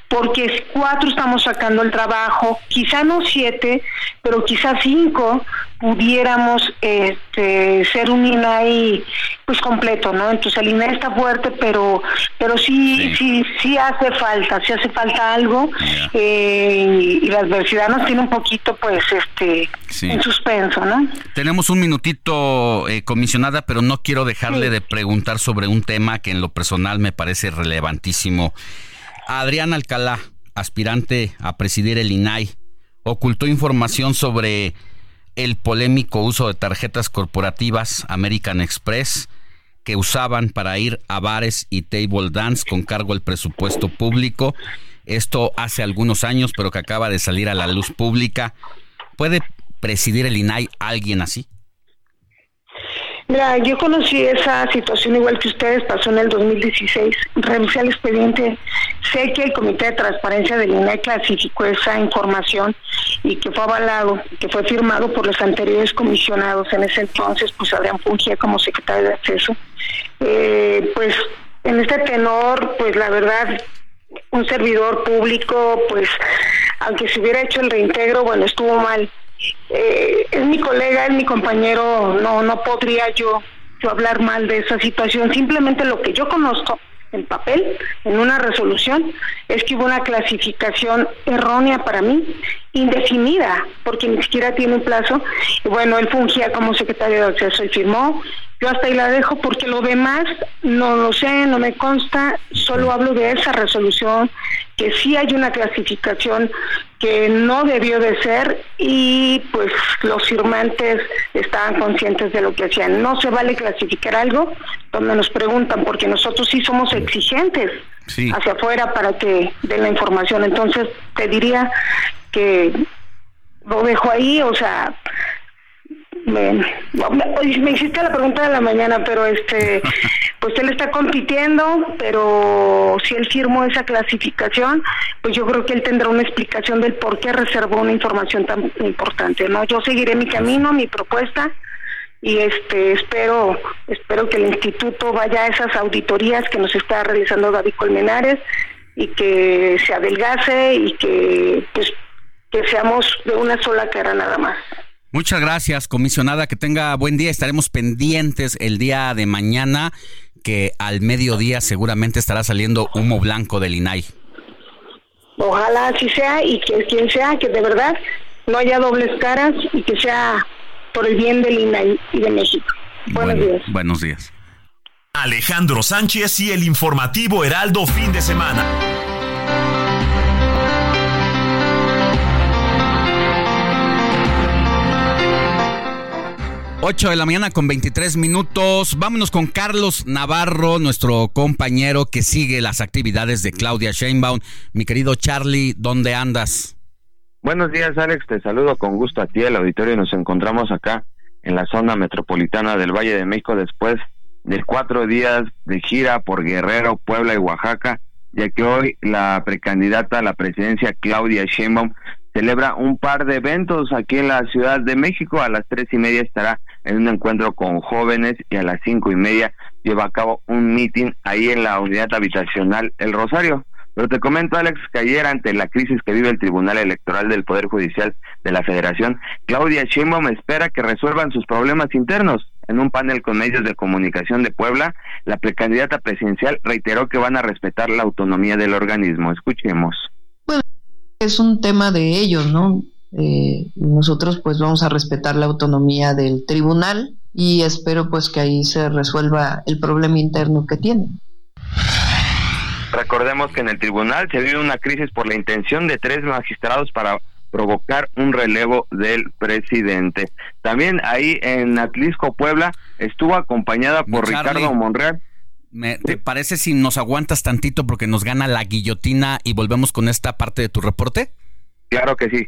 porque cuatro estamos sacando el trabajo, quizá no siete, pero quizá cinco pudiéramos este, ser un INAI pues completo, ¿no? Entonces el INAI está fuerte, pero pero sí sí. sí, hace falta, sí hace falta algo. Eh, y, la adversidad nos tiene un poquito pues este en suspenso, ¿no? Tenemos un minutito, eh, comisionada, pero no quiero dejarle de preguntar sobre un tema que en lo personal me parece relevantísimo Adrián Alcalá, aspirante a presidir el INAI, ocultó información sobre el polémico uso de tarjetas corporativas American Express que usaban para ir a bares y table dance con cargo al presupuesto público. Esto hace algunos años, pero que acaba de salir a la luz pública. ¿Puede presidir el INAI alguien así? Mira, yo conocí esa situación igual que ustedes, pasó en el 2016. Revisé el expediente. Sé que el Comité de Transparencia del INAI clasificó esa información y que fue avalado, que fue firmado por los anteriores comisionados. En ese entonces, pues Adrián fungía como secretario de acceso. Eh, pues en este tenor, pues la verdad, un servidor público, pues aunque se hubiera hecho el reintegro, bueno, estuvo mal eh, es mi colega, es mi compañero, no, no podría yo, yo hablar mal de esa situación. Simplemente lo que yo conozco en papel, en una resolución, es que hubo una clasificación errónea para mí, indefinida, porque ni siquiera tiene un plazo. Y bueno, él fungía como secretario de acceso y firmó. Yo hasta ahí la dejo porque lo demás no lo sé, no me consta, solo hablo de esa resolución, que sí hay una clasificación que no debió de ser y pues los firmantes estaban conscientes de lo que hacían. No se vale clasificar algo donde nos preguntan, porque nosotros sí somos exigentes hacia afuera para que den la información. Entonces te diría que lo dejo ahí, o sea, me, me, hiciste la pregunta de la mañana, pero este, pues él está compitiendo, pero si él firmó esa clasificación, pues yo creo que él tendrá una explicación del por qué reservó una información tan importante, ¿no? Yo seguiré mi camino, mi propuesta y este espero espero que el instituto vaya a esas auditorías que nos está realizando David Colmenares y que se adelgase y que pues que seamos de una sola cara nada más. Muchas gracias, comisionada. Que tenga buen día. Estaremos pendientes el día de mañana, que al mediodía seguramente estará saliendo humo blanco del INAI. Ojalá así sea y que quien sea, que de verdad no haya dobles caras y que sea por el bien del INAI y de México. Buenos días. Buenos días. Alejandro Sánchez y el informativo Heraldo fin de semana. 8 de la mañana con 23 minutos. Vámonos con Carlos Navarro, nuestro compañero que sigue las actividades de Claudia Sheinbaum. Mi querido Charlie, ¿dónde andas? Buenos días, Alex. Te saludo con gusto a ti, el auditorio. Nos encontramos acá en la zona metropolitana del Valle de México después de cuatro días de gira por Guerrero, Puebla y Oaxaca, ya que hoy la precandidata a la presidencia, Claudia Sheinbaum, celebra un par de eventos aquí en la Ciudad de México. A las tres y media estará en un encuentro con jóvenes y a las cinco y media lleva a cabo un meeting ahí en la unidad habitacional El Rosario. Pero te comento, Alex, que ayer ante la crisis que vive el Tribunal Electoral del Poder Judicial de la Federación, Claudia Sheinbaum espera que resuelvan sus problemas internos. En un panel con medios de comunicación de Puebla, la precandidata presidencial reiteró que van a respetar la autonomía del organismo. Escuchemos. Pues es un tema de ellos, ¿no? Eh, nosotros pues vamos a respetar la autonomía del tribunal y espero pues que ahí se resuelva el problema interno que tienen. Recordemos que en el tribunal se vive una crisis por la intención de tres magistrados para provocar un relevo del presidente. También ahí en Atlisco, Puebla, estuvo acompañada por Ricardo Monreal. ¿Te parece si nos aguantas tantito porque nos gana la guillotina y volvemos con esta parte de tu reporte? Claro que sí.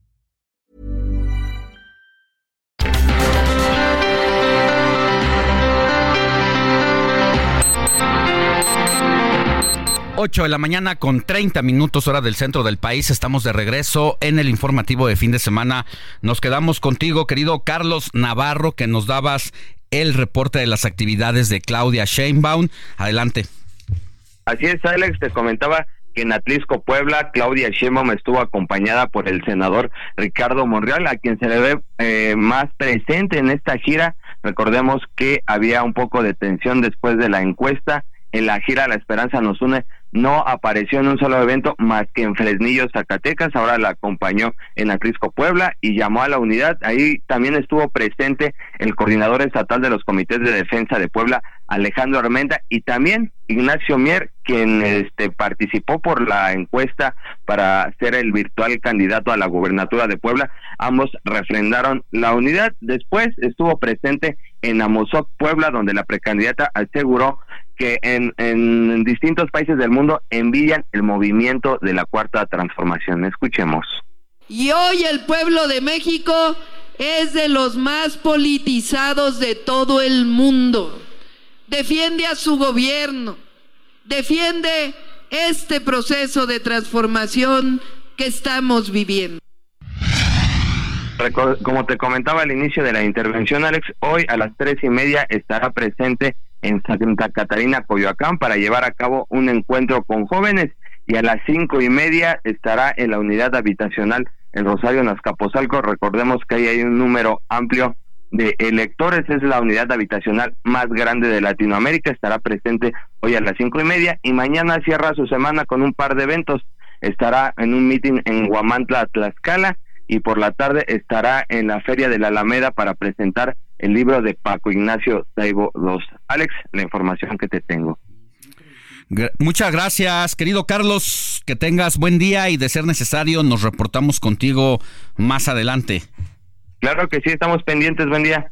8 de la mañana con 30 minutos hora del centro del país. Estamos de regreso en el informativo de fin de semana. Nos quedamos contigo, querido Carlos Navarro, que nos dabas el reporte de las actividades de Claudia Sheinbaum. Adelante. Así es, Alex, te comentaba que en Atlisco, Puebla, Claudia Sheinbaum estuvo acompañada por el senador Ricardo Monreal, a quien se le ve eh, más presente en esta gira. Recordemos que había un poco de tensión después de la encuesta. En la gira La Esperanza nos une no apareció en un solo evento más que en Fresnillo, Zacatecas, ahora la acompañó en Acrisco, Puebla y llamó a la unidad. Ahí también estuvo presente el coordinador estatal de los comités de defensa de Puebla, Alejandro Armenda, y también Ignacio Mier, quien este, participó por la encuesta para ser el virtual candidato a la gubernatura de Puebla. Ambos refrendaron la unidad. Después estuvo presente en Amozoc, Puebla, donde la precandidata aseguró que en, en distintos países del mundo envidian el movimiento de la cuarta transformación. Escuchemos. Y hoy el pueblo de México es de los más politizados de todo el mundo. Defiende a su gobierno, defiende este proceso de transformación que estamos viviendo. Como te comentaba al inicio de la intervención, Alex, hoy a las tres y media estará presente en Santa Catarina, Coyoacán, para llevar a cabo un encuentro con jóvenes. Y a las cinco y media estará en la unidad habitacional en Rosario, Nazcapozalco. Recordemos que ahí hay un número amplio de electores, es la unidad habitacional más grande de Latinoamérica, estará presente hoy a las cinco y media. Y mañana cierra su semana con un par de eventos. Estará en un meeting en Guamantla, Tlaxcala, y por la tarde estará en la Feria de la Alameda para presentar el libro de Paco Ignacio Taibo II. Alex, la información que te tengo. Muchas gracias, querido Carlos. Que tengas buen día y de ser necesario nos reportamos contigo más adelante. Claro que sí, estamos pendientes. Buen día.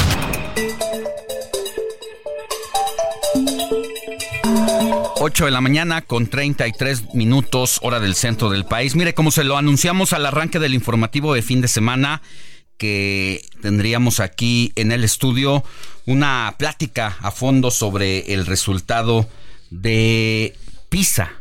8 de la mañana con 33 minutos hora del centro del país. Mire, como se lo anunciamos al arranque del informativo de fin de semana, que tendríamos aquí en el estudio una plática a fondo sobre el resultado de PISA,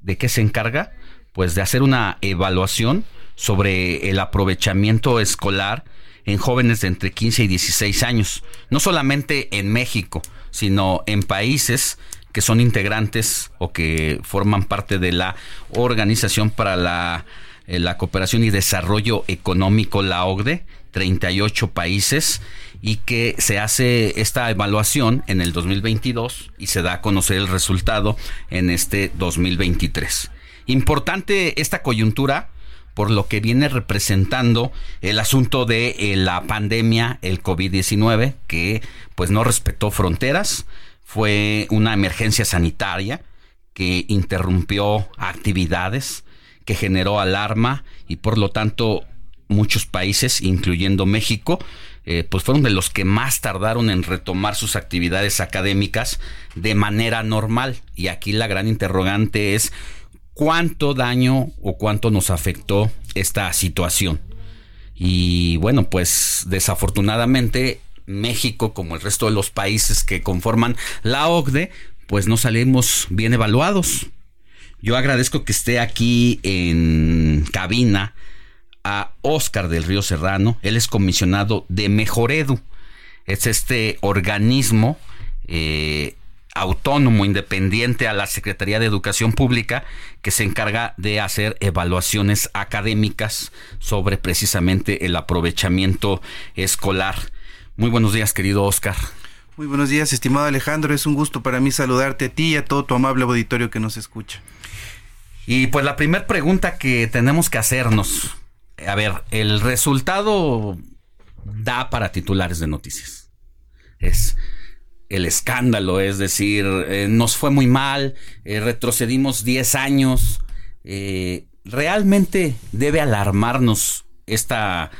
¿De qué se encarga? Pues de hacer una evaluación sobre el aprovechamiento escolar en jóvenes de entre 15 y 16 años, no solamente en México, sino en países que son integrantes o que forman parte de la Organización para la, eh, la Cooperación y Desarrollo Económico, la OCDE, 38 países, y que se hace esta evaluación en el 2022 y se da a conocer el resultado en este 2023. Importante esta coyuntura por lo que viene representando el asunto de eh, la pandemia, el COVID-19, que pues no respetó fronteras, fue una emergencia sanitaria que interrumpió actividades, que generó alarma y por lo tanto muchos países, incluyendo México, eh, pues fueron de los que más tardaron en retomar sus actividades académicas de manera normal. Y aquí la gran interrogante es cuánto daño o cuánto nos afectó esta situación. Y bueno, pues desafortunadamente México, como el resto de los países que conforman la OCDE, pues no salimos bien evaluados. Yo agradezco que esté aquí en cabina a Oscar del Río Serrano. Él es comisionado de Mejoredu. Es este organismo eh, autónomo, independiente a la Secretaría de Educación Pública, que se encarga de hacer evaluaciones académicas sobre precisamente el aprovechamiento escolar. Muy buenos días, querido Oscar. Muy buenos días, estimado Alejandro. Es un gusto para mí saludarte a ti y a todo tu amable auditorio que nos escucha. Y pues la primera pregunta que tenemos que hacernos, a ver, el resultado da para titulares de noticias. Es el escándalo, es decir, eh, nos fue muy mal, eh, retrocedimos 10 años. Eh, ¿Realmente debe alarmarnos esta,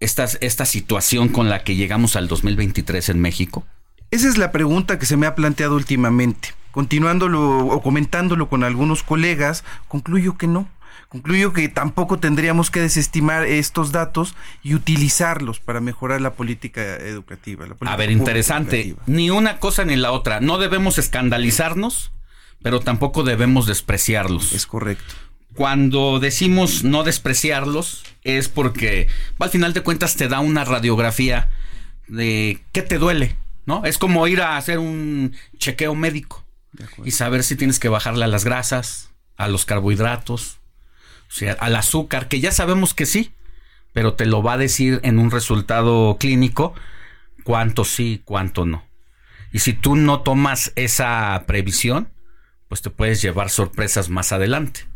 esta, esta situación con la que llegamos al 2023 en México? Esa es la pregunta que se me ha planteado últimamente. Continuándolo o comentándolo con algunos colegas, concluyo que no. Concluyo que tampoco tendríamos que desestimar estos datos y utilizarlos para mejorar la política educativa. a ver, interesante. Ni una cosa ni la otra. No debemos escandalizarnos, pero tampoco debemos despreciarlos. Es correcto. Cuando decimos no despreciarlos, es porque al final de cuentas te da una radiografía de qué te duele, ¿no? Es como ir a hacer un chequeo médico y saber si tienes que bajarle a las grasas, a los carbohidratos, o sea, al azúcar, que ya sabemos que sí, pero te lo va a decir en un resultado clínico cuánto sí, cuánto no. Y si tú no tomas esa previsión, pues te puedes llevar sorpresas más adelante,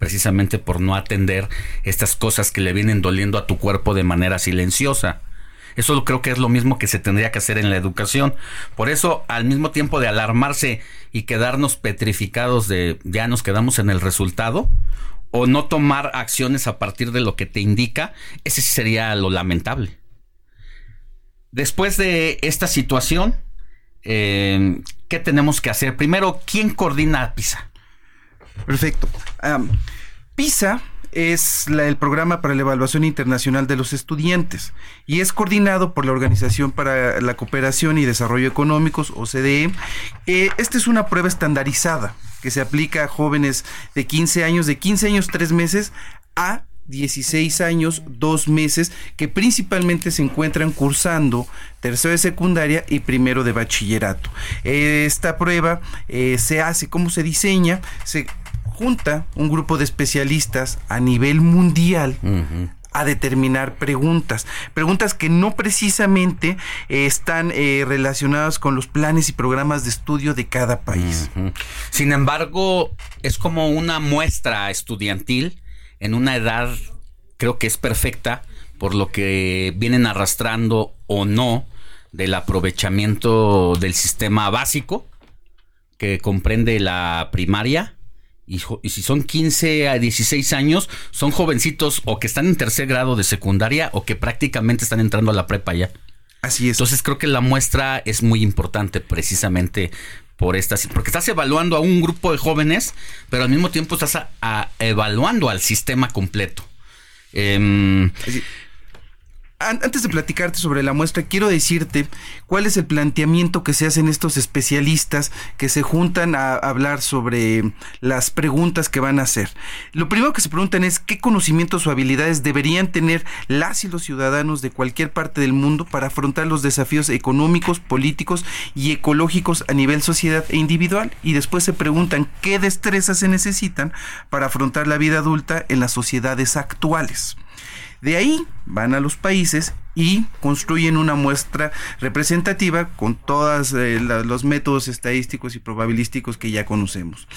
precisamente por no atender estas cosas que le vienen doliendo a tu cuerpo de manera silenciosa. Eso creo que es lo mismo que se tendría que hacer en la educación. Por eso, al mismo tiempo de alarmarse y quedarnos petrificados de ya nos quedamos en el resultado, o no tomar acciones a partir de lo que te indica, ese sería lo lamentable. Después de esta situación, eh, ¿qué tenemos que hacer? Primero, ¿quién coordina PISA? Perfecto. PISA es el programa para la evaluación internacional de los estudiantes y es coordinado por la Organización para la Cooperación y Desarrollo Económicos, OCDE. Eh, esta es una prueba estandarizada que se aplica a jóvenes de 15 años, de 15 años 3 meses a 16 años, 2 meses, que principalmente se encuentran cursando tercero de secundaria y primero de bachillerato. Esta prueba eh, se hace, ¿cómo se diseña? Se junta un grupo de especialistas a nivel mundial a determinar preguntas, preguntas que no precisamente eh, están eh, relacionadas con los planes y programas de estudio de cada país. Sin embargo, es como una muestra estudiantil en una edad, creo que es perfecta, por lo que vienen arrastrando o no del aprovechamiento del sistema básico, que comprende la primaria, y, si son 15 a 16 años, son jovencitos o que están en tercer grado de secundaria o que prácticamente están entrando a la prepa ya. Así es. Entonces creo que la muestra es muy importante precisamente por estas, porque estás evaluando a un grupo de jóvenes, pero al mismo tiempo estás evaluando al sistema completo. Em, antes de platicarte sobre la muestra, quiero decirte cuál es el planteamiento que se hacen estos especialistas que se juntan a hablar sobre las preguntas que van a hacer. Lo primero que se preguntan es qué conocimientos o habilidades deberían tener las y los ciudadanos de cualquier parte del mundo para afrontar los desafíos económicos, políticos y ecológicos a nivel sociedad e individual. Y después se preguntan qué destrezas se necesitan para afrontar la vida adulta en las sociedades actuales. De ahí van a los países y construyen una muestra representativa con todos eh, los métodos estadísticos y probabilísticos que ya conocemos.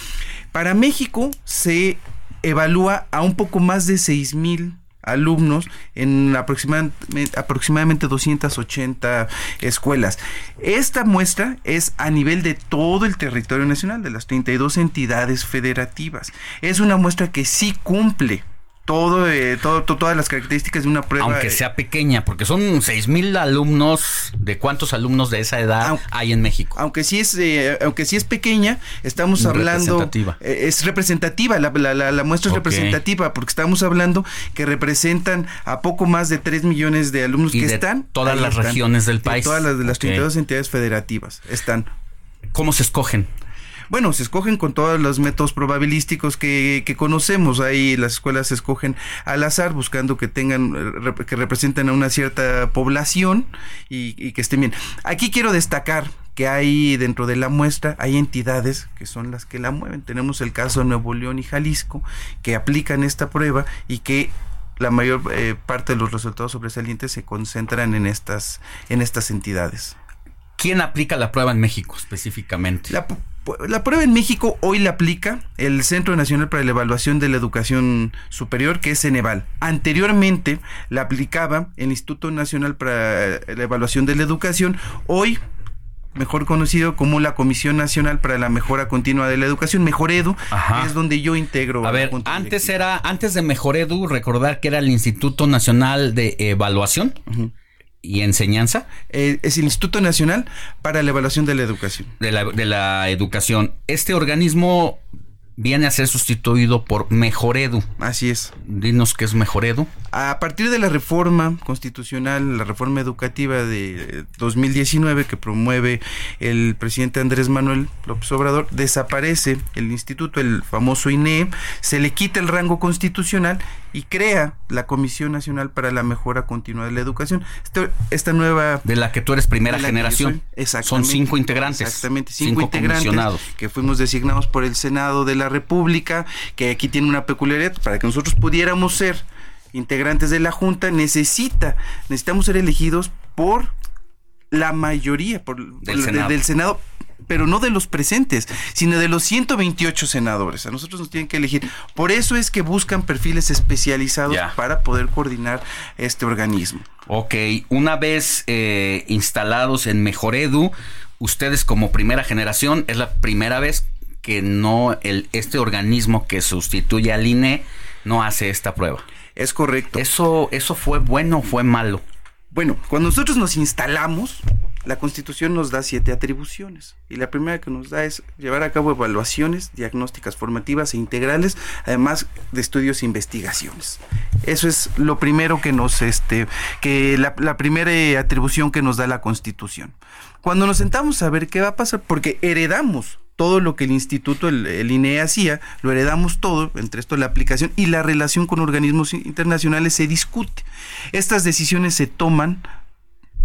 Para México se evalúa a un poco más de 6 mil alumnos en aproximadamente, aproximadamente 280 escuelas. Esta muestra es a nivel de todo el territorio nacional, de las 32 entidades federativas. Es una muestra que sí cumple todo, eh, todo, todas las características de una prueba. Aunque eh, sea pequeña, porque son seis mil alumnos. ¿De cuántos alumnos de esa edad hay en México? Aunque sí es, eh, aunque sí es pequeña, estamos hablando. Representativa. es representativa, la, la, la, muestra es representativa, porque estamos hablando que representan a poco más de 3 millones de alumnos que están. Todas las regiones del país. Todas las de las 32 entidades federativas están. ¿Cómo se escogen? Bueno, se escogen con todos los métodos probabilísticos que, conocemos. Ahí las escuelas se escogen al azar, buscando que tengan, que representen a una cierta población y, que estén bien. Aquí quiero destacar que hay dentro de la muestra, hay entidades que son las que la mueven. Tenemos el caso de Nuevo León y Jalisco, que aplican esta prueba y que la mayor eh, parte de los resultados sobresalientes se concentran en estas, en estas entidades. ¿Quién aplica la prueba en México específicamente? La, la prueba en México hoy la aplica el Centro Nacional para la Evaluación de la Educación Superior, que es Ceneval. Anteriormente la aplicaba el Instituto Nacional para la Evaluación de la Educación. Hoy mejor conocido como la Comisión Nacional para la Mejora Continua de la Educación, Mejoredu, es donde yo integro. A ver, antes era, antes de Mejoredu, recordar que era el Instituto Nacional de Evaluación y enseñanza? Eh, es el Instituto Nacional para la Evaluación de la Educación. De la, de la educación. Este organismo viene a ser sustituido por Mejoredu. Así es. Dinos qué es Mejoredu. A partir de la reforma constitucional, la reforma educativa de 2019 que promueve el presidente Andrés Manuel López Obrador, desaparece el instituto, el famoso INE, se le quita el rango constitucional y crea la Comisión Nacional para la Mejora Continua de la Educación. Este, esta nueva... De la que tú eres primera generación. Son cinco integrantes. Exactamente, cinco, integrantes que fuimos designados por el Senado de la República, que aquí tiene una peculiaridad, para que nosotros pudiéramos ser integrantes de la Junta, necesita, necesitamos ser elegidos por la mayoría por, del Senado pero no de los presentes, sino de los 128 senadores. A nosotros nos tienen que elegir. Por eso es que buscan perfiles especializados para poder coordinar este organismo. Ok, una vez eh, instalados en Mejoredu, ustedes como primera generación, es la primera vez que no el, este organismo que sustituye al INE no hace esta prueba. Es correcto. ¿Eso, eso fue bueno o fue malo? Bueno, cuando nosotros nos instalamos, la Constitución nos da siete atribuciones y la primera que nos da es llevar a cabo evaluaciones diagnósticas formativas e integrales, además de estudios e investigaciones. Eso es lo primero que nos, este, que la, primera atribución que nos da la Constitución. Cuando nos sentamos a ver qué va a pasar, porque heredamos todo lo que el instituto, el, el, INE hacía, lo heredamos todo, entre esto la aplicación y la relación con organismos internacionales se discute. Estas decisiones se toman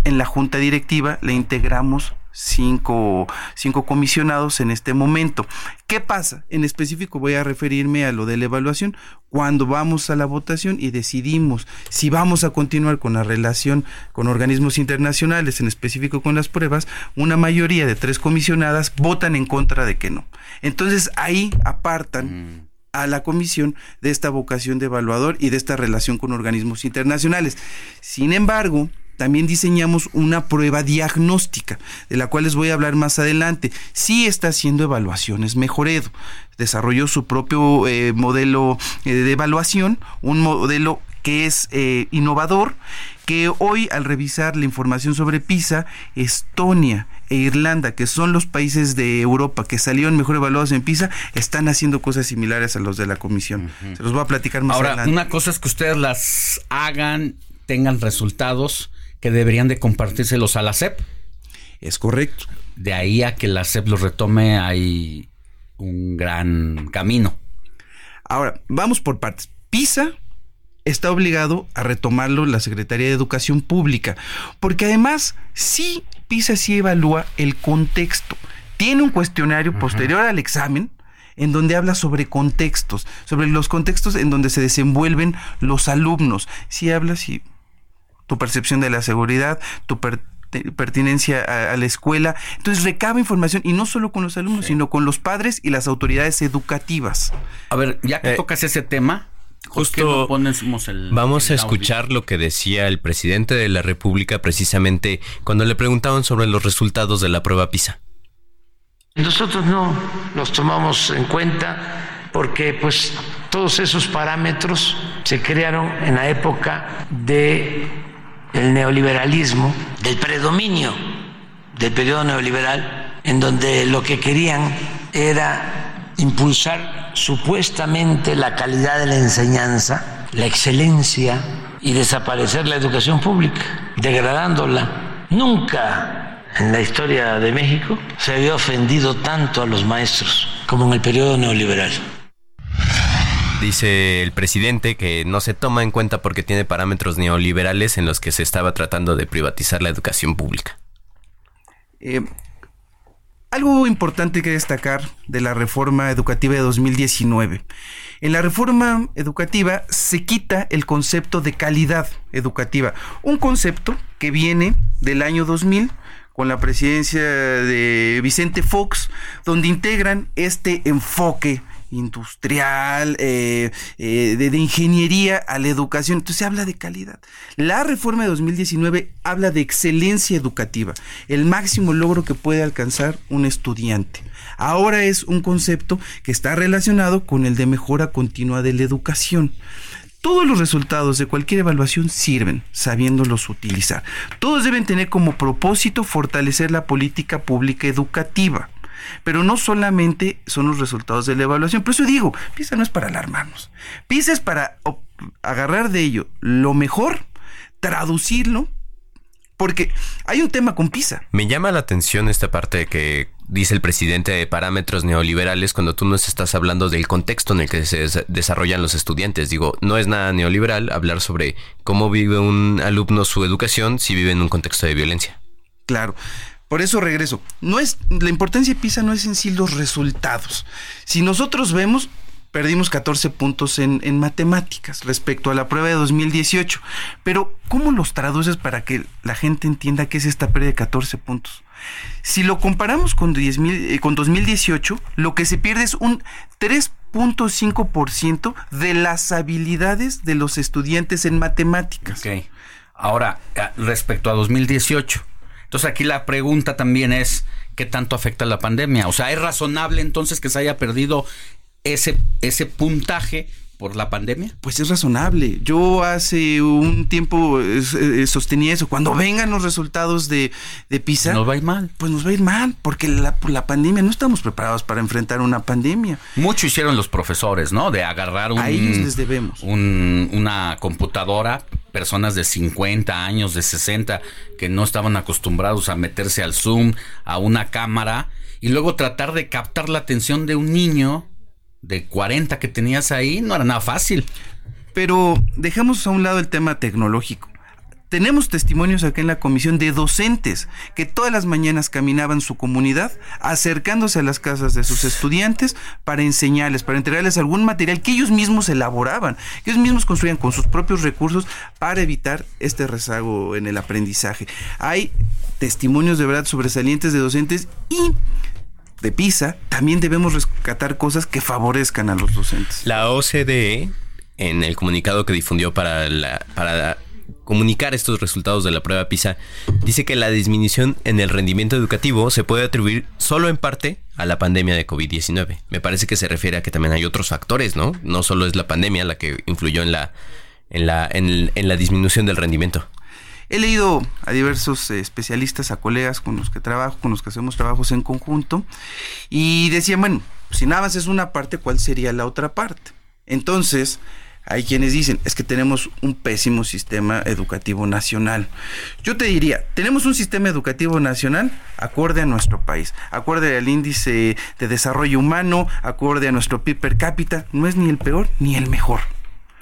en la junta directiva le integramos cinco, cinco comisionados en este momento. ¿Qué pasa? En específico voy a referirme a lo de la evaluación. Cuando vamos a la votación y decidimos si vamos a continuar con la relación con organismos internacionales, en específico con las pruebas, una mayoría de tres comisionadas votan en contra de que no. Entonces ahí apartan. A la comisión de esta vocación de evaluador y de esta relación con organismos internacionales. Sin embargo, también diseñamos una prueba diagnóstica, de la cual les voy a hablar más adelante. Sí está haciendo evaluaciones Mejoredo. Desarrolló su propio eh, modelo eh, de evaluación, un modelo que es eh, innovador, que hoy al revisar la información sobre PISA, Estonia e Irlanda, que son los países de Europa que salieron mejor evaluados en PISA, están haciendo cosas similares a los de la comisión. Se los voy a platicar más Ahora, adelante. una cosa es que ustedes las hagan tengan resultados que deberían de compartírselos a la SEP. Es correcto. De ahí a que la SEP los retome hay un gran camino. Ahora, vamos por partes. PISA está obligado a retomarlo la Secretaría de Educación Pública, porque además sí, PISA sí evalúa el contexto. Tiene un cuestionario posterior al examen en donde habla sobre contextos, sobre los contextos en donde se desenvuelven los alumnos. Si habla si tu percepción de la seguridad, tu pertinencia a, la escuela. Entonces recaba información y no solo con los alumnos, sino con los padres y las autoridades educativas. A ver, ya que eh, tocas ese tema, Justo vamos a escuchar lo que decía el presidente de la República precisamente cuando le preguntaban sobre los resultados de la prueba PISA. Nosotros no los tomamos en cuenta porque pues todos esos parámetros se crearon en la época de el neoliberalismo, del predominio del periodo neoliberal, en donde lo que querían era impulsar supuestamente la calidad de la enseñanza, la excelencia y desaparecer la educación pública, degradándola. Nunca en la historia de México se había ofendido tanto a los maestros como en el periodo neoliberal. Dice el presidente que no se toma en cuenta porque tiene parámetros neoliberales en los que se estaba tratando de privatizar la educación pública. Eh, algo importante que destacar de la reforma educativa de 2019. En la reforma educativa se quita el concepto de calidad educativa, un concepto que viene del año 2000 con la presidencia de Vicente Fox, donde integran este enfoque industrial, eh, eh, de, de, ingeniería a la educación. Entonces se habla de calidad. La reforma de 2019 habla de excelencia educativa, el máximo logro que puede alcanzar un estudiante. Ahora es un concepto que está relacionado con el de mejora continua de la educación. Todos los resultados de cualquier evaluación sirven sabiéndolos utilizar. Todos deben tener como propósito fortalecer la política pública educativa. Pero no solamente son los resultados de la evaluación. Por eso digo, PISA no es para alarmarnos. PISA es para agarrar de ello lo mejor, traducirlo, porque hay un tema con PISA. Me llama la atención esta parte de que dice el presidente de parámetros neoliberales cuando tú nos estás hablando del contexto en el que se desarrollan los estudiantes. Digo, no es nada neoliberal hablar sobre cómo vive un alumno su educación si vive en un contexto de violencia. Claro. Por eso regreso. No es, la importancia de PISA no es en sí los resultados. Si nosotros vemos, perdimos 14 puntos en, en, matemáticas respecto a la prueba de 2018. Pero, ¿cómo los traduces para que la gente entienda qué es esta pérdida de 14 puntos? Si lo comparamos con, 10, eh, con 2018, lo que se pierde es un 3.5% de las habilidades de los estudiantes en matemáticas. Ok. Ahora, eh, respecto a 2018 entonces aquí la pregunta también es, ¿qué tanto afecta la pandemia? O sea, ¿es razonable entonces que se haya perdido ese, ese puntaje por la pandemia? Pues es razonable. Yo hace un tiempo eh, sostenía eso. Cuando vengan los resultados de, de PISA... Nos va a ir mal. Pues nos va a ir mal, porque la, por la pandemia no estamos preparados para enfrentar una pandemia. Mucho hicieron los profesores, ¿no? De agarrar un, a ellos les debemos. Un, una computadora personas de 50 años, de 60, que no estaban acostumbrados a meterse al Zoom, a una cámara, y luego tratar de captar la atención de un niño de 40 que tenías ahí, no era nada fácil. Pero dejemos a un lado el tema tecnológico. Tenemos testimonios acá en la comisión de docentes que todas las mañanas caminaban su comunidad acercándose a las casas de sus estudiantes para enseñarles, para entregarles algún material que ellos mismos elaboraban, que ellos mismos construían con sus propios recursos para evitar este rezago en el aprendizaje. Hay testimonios de verdad sobresalientes de docentes y de PISA, también debemos rescatar cosas que favorezcan a los docentes. La OCDE, en el comunicado que difundió para la, para comunicar estos resultados de la prueba PISA, dice que la disminución en el rendimiento educativo se puede atribuir solo en parte a la pandemia de COVID-19. Me parece que se refiere a que también hay otros factores, ¿no? No solo es la pandemia la que influyó en la, en la, en, la disminución del rendimiento. He leído a diversos eh, especialistas, a colegas con los que trabajo, con los que hacemos trabajos en conjunto, y decían, bueno, si nada más es una parte, ¿cuál sería la otra parte? Entonces, hay quienes dicen, es que tenemos un pésimo sistema educativo nacional. Yo te diría, tenemos un sistema educativo nacional acorde a nuestro país, acorde al índice de desarrollo humano, acorde a nuestro PIB per cápita, no es ni el peor ni el mejor.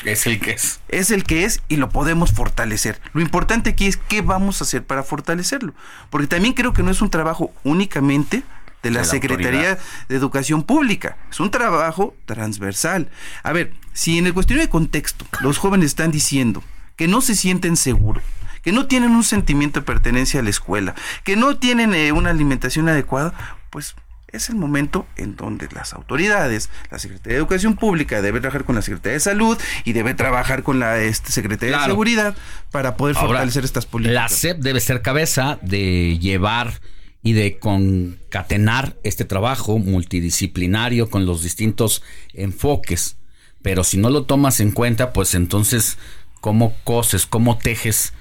Es el que es. Es el que es y lo podemos fortalecer. Lo importante aquí es qué vamos a hacer para fortalecerlo. Porque también creo que no es un trabajo únicamente de la, Secretaría de Educación Pública. Es un trabajo transversal. A ver, si en el cuestionario de contexto los jóvenes están diciendo que no se sienten seguros, que no tienen un sentimiento de pertenencia a la escuela, que no tienen eh, una alimentación adecuada, pues es el momento en donde las autoridades, la Secretaría de Educación Pública debe trabajar con la Secretaría de Salud y debe trabajar con la este, Secretaría de Seguridad para poder fortalecer estas políticas. La SEP debe ser cabeza de llevar y de concatenar este trabajo multidisciplinario con los distintos enfoques. Pero si no lo tomas en cuenta, pues entonces, ¿cómo coses, cómo tejes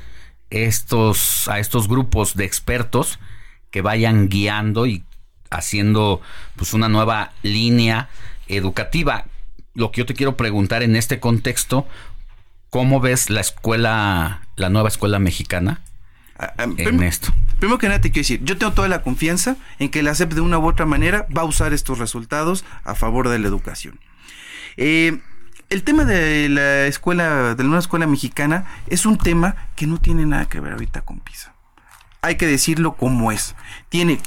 estos, a estos grupos de expertos que vayan guiando y haciendo pues una nueva línea educativa. Lo que yo te quiero preguntar en este contexto, ¿cómo ves la escuela, la nueva escuela mexicana? Ah, ah, en esto. Primero que nada te quiero decir, yo tengo toda la confianza en que la SEP de una u otra manera va a usar estos resultados a favor de la educación. Eh, el tema de la escuela, de la nueva escuela mexicana, es un tema que no tiene nada que ver ahorita con PISA. Hay que decirlo como es. Tiene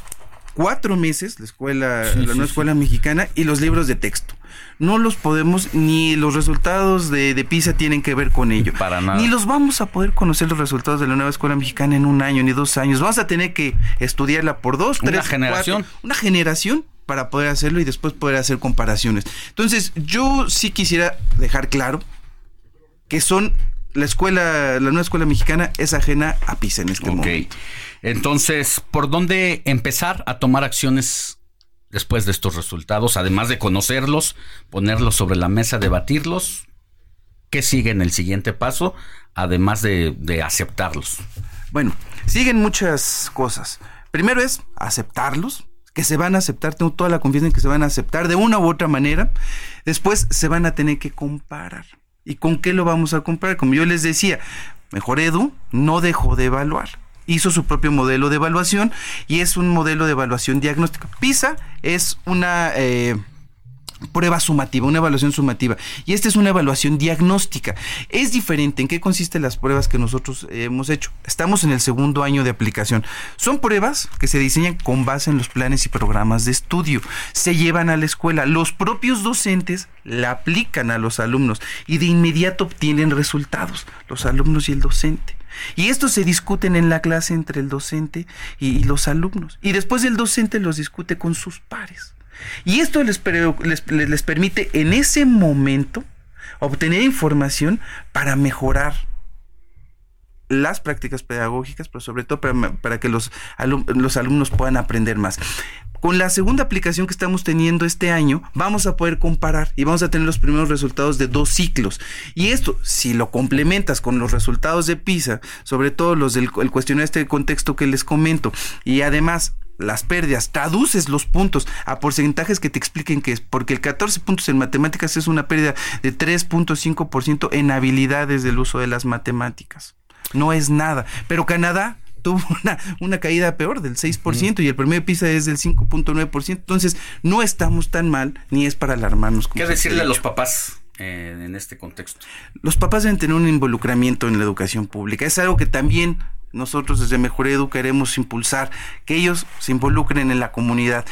cuatro meses la escuela, la nueva escuela mexicana y los libros de texto. No los podemos, ni los resultados de, PISA tienen que ver con ello. Para nada. Ni los vamos a poder conocer los resultados de la nueva escuela mexicana en un año ni dos años. Vamos a tener que estudiarla por dos, tres, una generación. una generación para poder hacerlo y después poder hacer comparaciones. Entonces, yo sí quisiera dejar claro que son la escuela, la nueva escuela mexicana es ajena a PISA en este momento. Entonces, ¿por dónde empezar a tomar acciones después de estos resultados? Además de conocerlos, ponerlos sobre la mesa, debatirlos. ¿Qué sigue en el siguiente paso? Además de, aceptarlos. Bueno, siguen muchas cosas. Primero es aceptarlos, que se van a aceptar, tengo toda la confianza en que se van a aceptar de una u otra manera. Después se van a tener que comparar. ¿Y con qué lo vamos a comparar? Como yo les decía, Mejor Edu no dejó de evaluar hizo su propio modelo de evaluación y es un modelo de evaluación diagnóstica. PISA es una... Eh, prueba sumativa, una evaluación sumativa. Y esta es una evaluación diagnóstica. Es diferente. ¿En qué consisten las pruebas que nosotros hemos hecho? Estamos en el segundo año de aplicación. Son pruebas que se diseñan con base en los planes y programas de estudio. Se llevan a la escuela. Los propios docentes la aplican a los alumnos y de inmediato obtienen resultados. Los alumnos y el docente. Y estos se discuten en la clase entre el docente y, los alumnos. Y después el docente los discute con sus pares. Y esto les, les, permite en ese momento obtener información para mejorar las prácticas pedagógicas, pero sobre todo para, que los, los alumnos puedan aprender más. Con la segunda aplicación que estamos teniendo este año, vamos a poder comparar y vamos a tener los primeros resultados de dos ciclos. Y esto, si lo complementas con los resultados de PISA, sobre todo los del el este contexto que les comento, y además las pérdidas, traduces los puntos a porcentajes que te expliquen que es, porque el 14 puntos en matemáticas es una pérdida de 3.5% en habilidades del uso de las matemáticas. No es nada. Pero Canadá tuvo una, una caída peor del 6% y el promedio PISA es del 5.9%. Entonces, no estamos tan mal ni es para alarmarnos. ¿Qué decirle a los papás? Eh, en este contexto. Los papás deben tener un involucramiento en la educación pública. Es algo que también nosotros desde Mejor Edu queremos impulsar, que ellos se involucren en la comunidad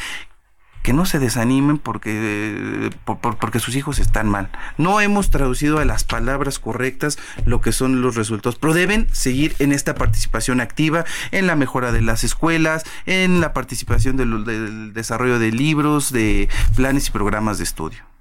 que no se desanimen porque, porque sus hijos están mal. No hemos traducido a las palabras correctas lo que son los resultados, pero deben seguir en esta participación activa, en la mejora de las escuelas, en la participación del desarrollo de libros, de planes y programas de estudio.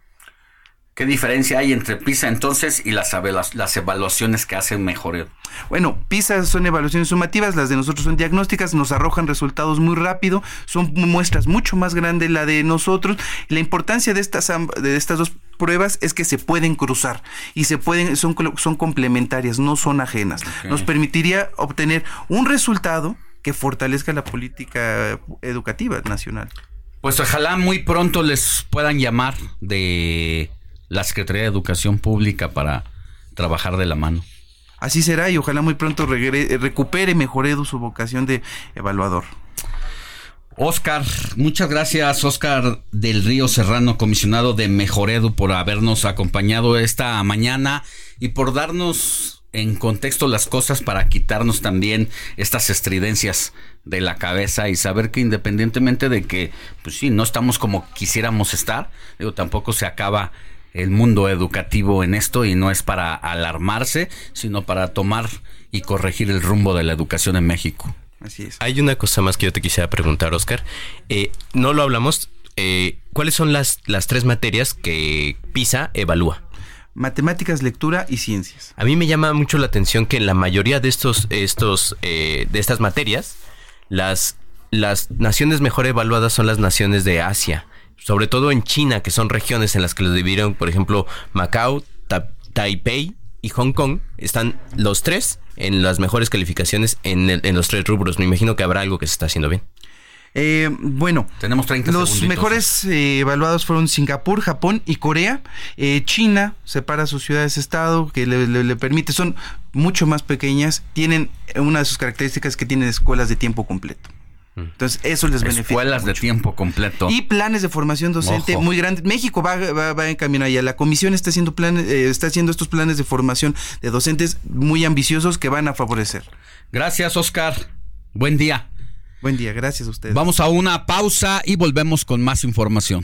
¿Qué diferencia hay entre PISA entonces y las, las evaluaciones que hacen mejor? Bueno, PISA son evaluaciones sumativas, las de nosotros son diagnósticas, nos arrojan resultados muy rápido, son muestras mucho más grandes la de nosotros. La importancia de estas, de estas dos pruebas es que se pueden cruzar y se pueden son, son complementarias, no son ajenas. Nos permitiría obtener un resultado que fortalezca la política educativa nacional. Pues ojalá muy pronto les puedan llamar de la Secretaría de Educación Pública para trabajar de la mano. Así será y ojalá muy pronto recupere mejor Edu su vocación de evaluador. Oscar, muchas gracias, Oscar del Río Serrano, comisionado de Mejoredu, por habernos acompañado esta mañana y por darnos en contexto las cosas para quitarnos también estas estridencias de la cabeza y saber que independientemente de que, pues sí, no estamos como quisiéramos estar, digo, tampoco se acaba el mundo educativo en esto y no es para alarmarse, sino para tomar y corregir el rumbo de la educación en México. Hay una cosa más que yo te quisiera preguntar, Oscar. Eh, no lo hablamos. Eh, ¿Cuáles son las, las tres materias que PISA evalúa? Matemáticas, lectura y ciencias. A mí me llama mucho la atención que en la mayoría de estos, estos, eh, de estas materias, las, las naciones mejor evaluadas son las naciones de Asia, sobre todo en China, que son regiones en las que los dividieron, por ejemplo, Macao, Taipei y Hong Kong, están los tres en las mejores calificaciones en, en los tres rubros. Me imagino que habrá algo que se está haciendo bien. Eh, bueno, tenemos 30 Los mejores eh, evaluados fueron Singapur, Japón y Corea. Eh, China separa sus ciudades-estado, que le, permite, son mucho más pequeñas, tienen una de sus características que tienen escuelas de tiempo completo. Entonces, eso les beneficia. Escuelas de tiempo completo. Y planes de formación docente muy grandes. México va, va, en camino allá. La comisión está haciendo, planes, eh, está haciendo estos planes de formación de docentes muy ambiciosos que van a favorecer. Gracias, Oscar. Buen día. Buen día, gracias a ustedes. Vamos a una pausa y volvemos con más información.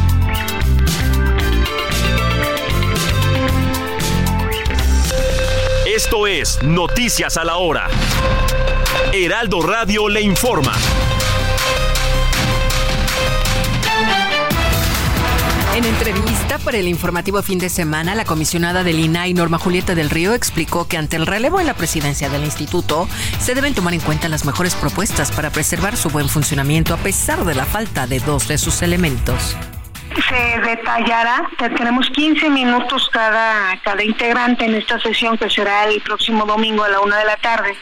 Esto es Noticias a la Hora. Heraldo Radio le informa. En entrevista para el informativo fin de semana, la comisionada del INAI, Norma Julieta del Río, explicó que ante el relevo en la presidencia del instituto, se deben tomar en cuenta las mejores propuestas para preservar su buen funcionamiento a pesar de la falta de dos de sus elementos se detallará, tenemos 15 minutos cada, cada integrante en esta sesión que será el próximo domingo a la una de la tarde,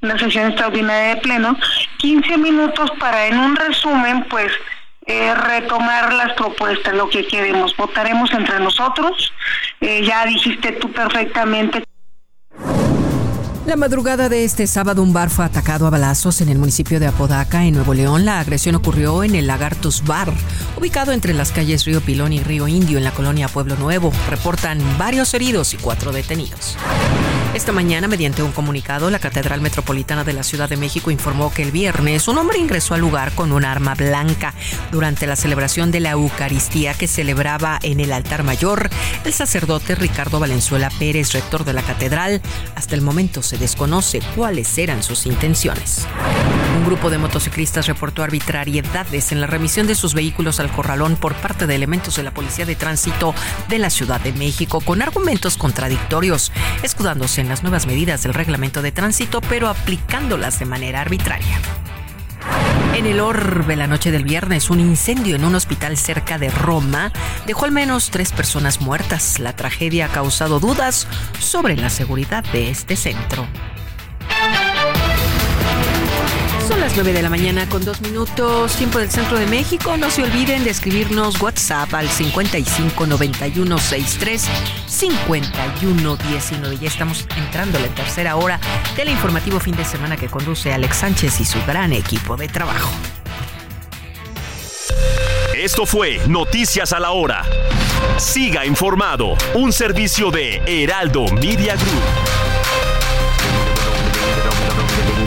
una sesión extraordinaria de pleno, 15 minutos para en un resumen pues eh, retomar las propuestas, lo que queremos, votaremos entre nosotros, eh, ya dijiste tú perfectamente la madrugada de este sábado un bar fue atacado a balazos en el municipio de Apodaca, en Nuevo León. La agresión ocurrió en el Lagartos Bar, ubicado entre las calles Río Pilón y Río Indio en la colonia Pueblo Nuevo. Reportan varios heridos y cuatro detenidos. Esta mañana, mediante un comunicado, la Catedral Metropolitana de la Ciudad de México informó que el viernes un hombre ingresó al lugar con un arma blanca durante la celebración de la Eucaristía que celebraba en el altar mayor el sacerdote Ricardo Valenzuela Pérez, rector de la catedral. Hasta el momento se desconoce cuáles eran sus intenciones. Un grupo de motociclistas reportó arbitrariedades en la remisión de sus vehículos al corralón por parte de elementos de la Policía de Tránsito de la Ciudad de México con argumentos contradictorios, escudándose en las nuevas medidas del reglamento de tránsito, pero aplicándolas de manera arbitraria. En el orbe la noche del viernes, un incendio en un hospital cerca de Roma dejó al menos tres personas muertas. La tragedia ha causado dudas sobre la seguridad de este centro. Son las 9 de la mañana con dos minutos, tiempo del centro de México. No se olviden de escribirnos WhatsApp al 55 91 63 51 19. Ya estamos entrando a la tercera hora del informativo fin de semana que conduce Alex Sánchez y su gran equipo de trabajo. Esto fue Noticias a la Hora. Siga informado, un servicio de Heraldo Media Group.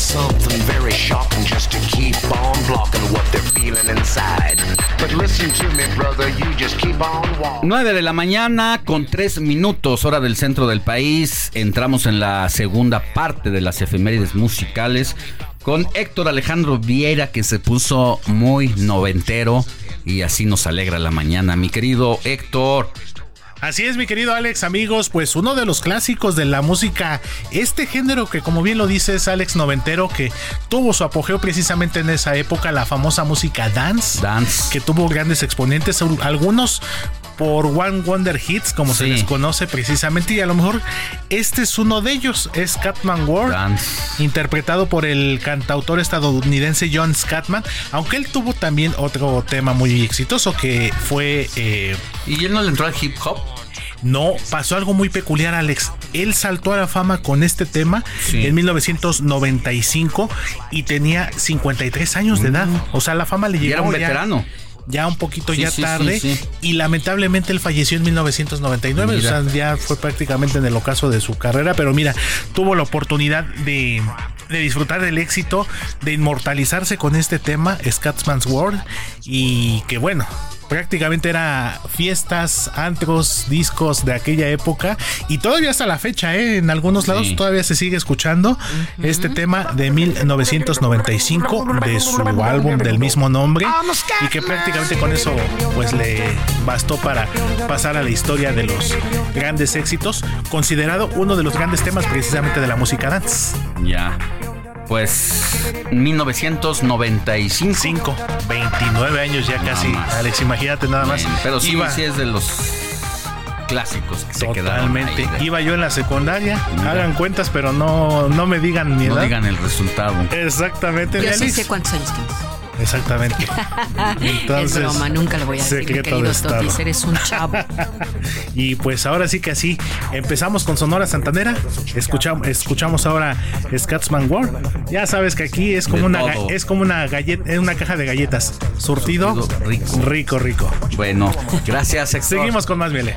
something very shocking just to keep on blocking what they're feeling inside. But listen to me, brother, you just keep on walking. 9 de la mañana con 3 minutos, hora del centro del país. Entramos en la segunda parte de las efemérides musicales con Héctor Alejandro Vieira que se puso muy noventero y así nos alegra la mañana. Mi querido Héctor, Así es, mi querido Alex, amigos, pues uno de los clásicos de la música, este género que como bien lo dices Alex Noventero, que tuvo su apogeo precisamente en esa época, la famosa música dance, dance. que tuvo grandes exponentes, algunos por One Wonder Hits, como se les conoce precisamente, y a lo mejor este es uno de ellos, es Catman World, interpretado por el cantautor estadounidense John Scatman, aunque él tuvo también otro tema muy exitoso que fue... Eh, ¿Y él no le entró al hip hop? No, pasó algo muy peculiar, Alex. Él saltó a la fama con este tema en 1995 y tenía 53 años de edad. Mm. O sea, la fama le llegó. era un veterano. Ya, un poquito ya tarde y lamentablemente él falleció en 1999, o sea, ya fue prácticamente en el ocaso de su carrera, pero mira, tuvo la oportunidad de, de disfrutar del éxito, de inmortalizarse con este tema, Scatsman's World, y que bueno, prácticamente era fiestas, antros, discos de aquella época y todavía hasta la fecha, ¿eh? en algunos lados todavía se sigue escuchando este tema de 1995 de su álbum del mismo nombre y que prácticamente con eso pues le bastó para pasar a la historia de los grandes éxitos, considerado uno de los grandes temas precisamente de la música dance. Ya pues 1995. 29 años ya casi. Alex, imagínate nada más. pero sí, sí es de los clásicos que se quedaron. Totalmente. Iba yo en la secundaria. Hagan cuentas, pero no, no me digan ni No digan el resultado. Exactamente. Yo sí sé cuántos años tienes. Exactamente. Entonces, es broma, nunca lo voy a decir, querido Totis, eres un chavo. y pues ahora sí que así, empezamos con Sonora Santanera, escuchamos, escuchamos ahora Scatsman World. Ya sabes que aquí es como una es como una galleta, una caja de galletas, surtido, rico. rico, rico. Bueno, gracias. Seguimos con más Miele.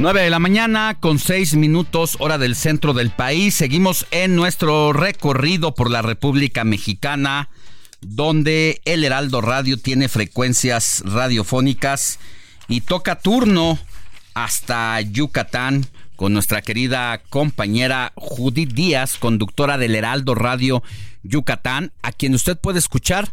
9 de la mañana con 6 minutos hora del centro del país. Seguimos en nuestro recorrido por la República Mexicana, donde el Heraldo Radio tiene frecuencias radiofónicas y toca turno hasta Yucatán con nuestra querida compañera Judith Díaz, conductora del Heraldo Radio Yucatán, a quien usted puede escuchar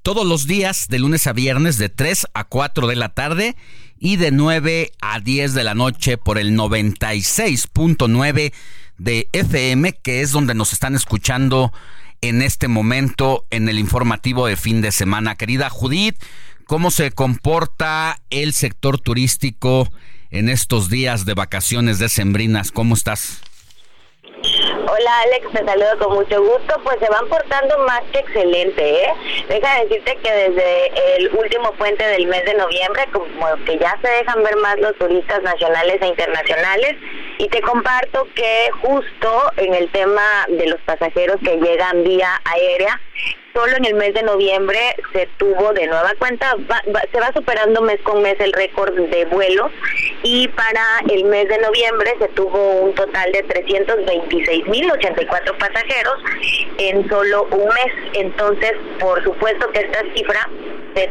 todos los días de lunes a viernes de 3 a 4 de la tarde y de 9 a 10 de la noche por el 96.9 de FM, que es donde nos están escuchando en este momento en el informativo de fin de semana. Querida Judith, ¿cómo se comporta el sector turístico en estos días de vacaciones decembrinas? ¿Cómo estás? Hola Alex, te saludo con mucho gusto. Pues se van portando más que excelente, ¿eh? Deja de decirte que desde el último puente del mes de noviembre, como que ya se dejan ver más los turistas nacionales e internacionales. Y te comparto que justo en el tema de los pasajeros que llegan vía aérea, solo en el mes de noviembre se tuvo de nueva cuenta, se va superando mes con mes el récord de vuelos y para el mes de noviembre se tuvo un total de 326.084 pasajeros en solo un mes. Entonces, por supuesto que esta cifra se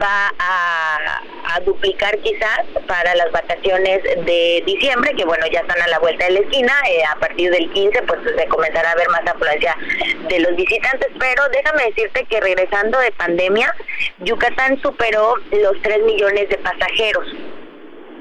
va a, duplicar quizás para las vacaciones de diciembre, que bueno, ya están a la vuelta de la esquina, eh, a partir del 15 pues se comenzará a ver más afluencia de los visitantes, pero déjame decirte que regresando de pandemia, Yucatán superó los 3 millones de pasajeros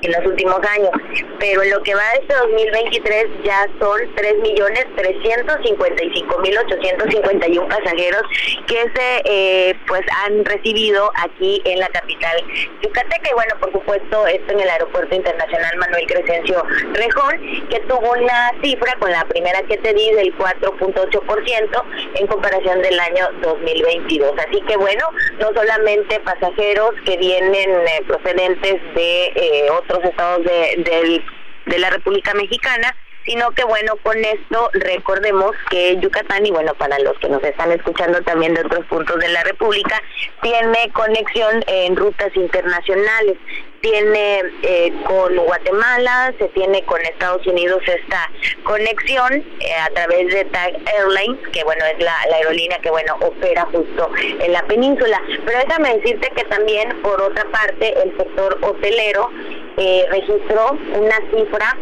en los últimos años, pero en lo que va de este 2023 ya son 3.355.851 pasajeros que se eh, pues han recibido aquí en la capital yucateca y bueno, por supuesto esto en el Aeropuerto Internacional Manuel Crescencio Rejón, que tuvo una cifra con la primera que te di del 4.8% en comparación del año 2022. Así que bueno, no solamente pasajeros que vienen eh, procedentes de eh, otros otros estados de, de la República Mexicana sino que bueno, con esto recordemos que Yucatán, y bueno, para los que nos están escuchando también de otros puntos de la República, tiene conexión en rutas internacionales tiene eh, con Guatemala, se tiene con Estados Unidos esta conexión eh, a través de TAG Airlines, que bueno, es la, aerolínea que bueno, opera justo en la península. Pero déjame decirte que también, por otra parte, el sector hotelero eh, registró una cifra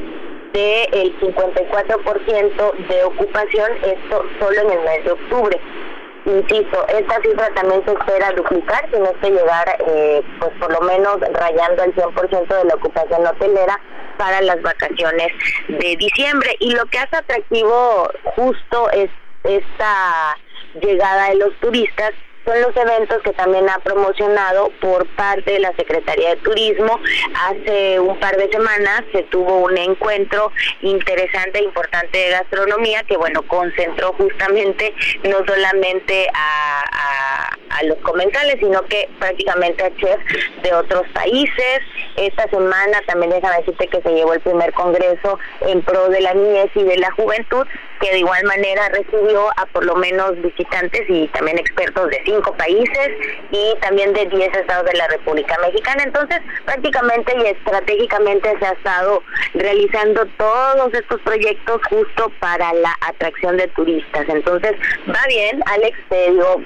del 54% de ocupación, esto solo en el mes de octubre. Insisto, esta cifra también se espera duplicar, si no es que llegar eh, pues por lo menos rayando el 100% de la ocupación hotelera para las vacaciones de diciembre. Y lo que hace atractivo justo es esta llegada de los turistas son los eventos que también ha promocionado por parte de la Secretaría de Turismo. Hace un par de semanas se tuvo un encuentro interesante e importante de gastronomía que, bueno, concentró justamente no solamente a, los comensales, sino que prácticamente a chefs de otros países. Esta semana también déjame decirte que se llevó el primer congreso en pro de la niñez y de la juventud, que de igual manera recibió a por lo menos visitantes y también expertos de cinco países y también de 10 estados de la República Mexicana. Entonces, prácticamente y estratégicamente se ha estado realizando todos estos proyectos justo para la atracción de turistas. Entonces, va bien, Alex, te digo,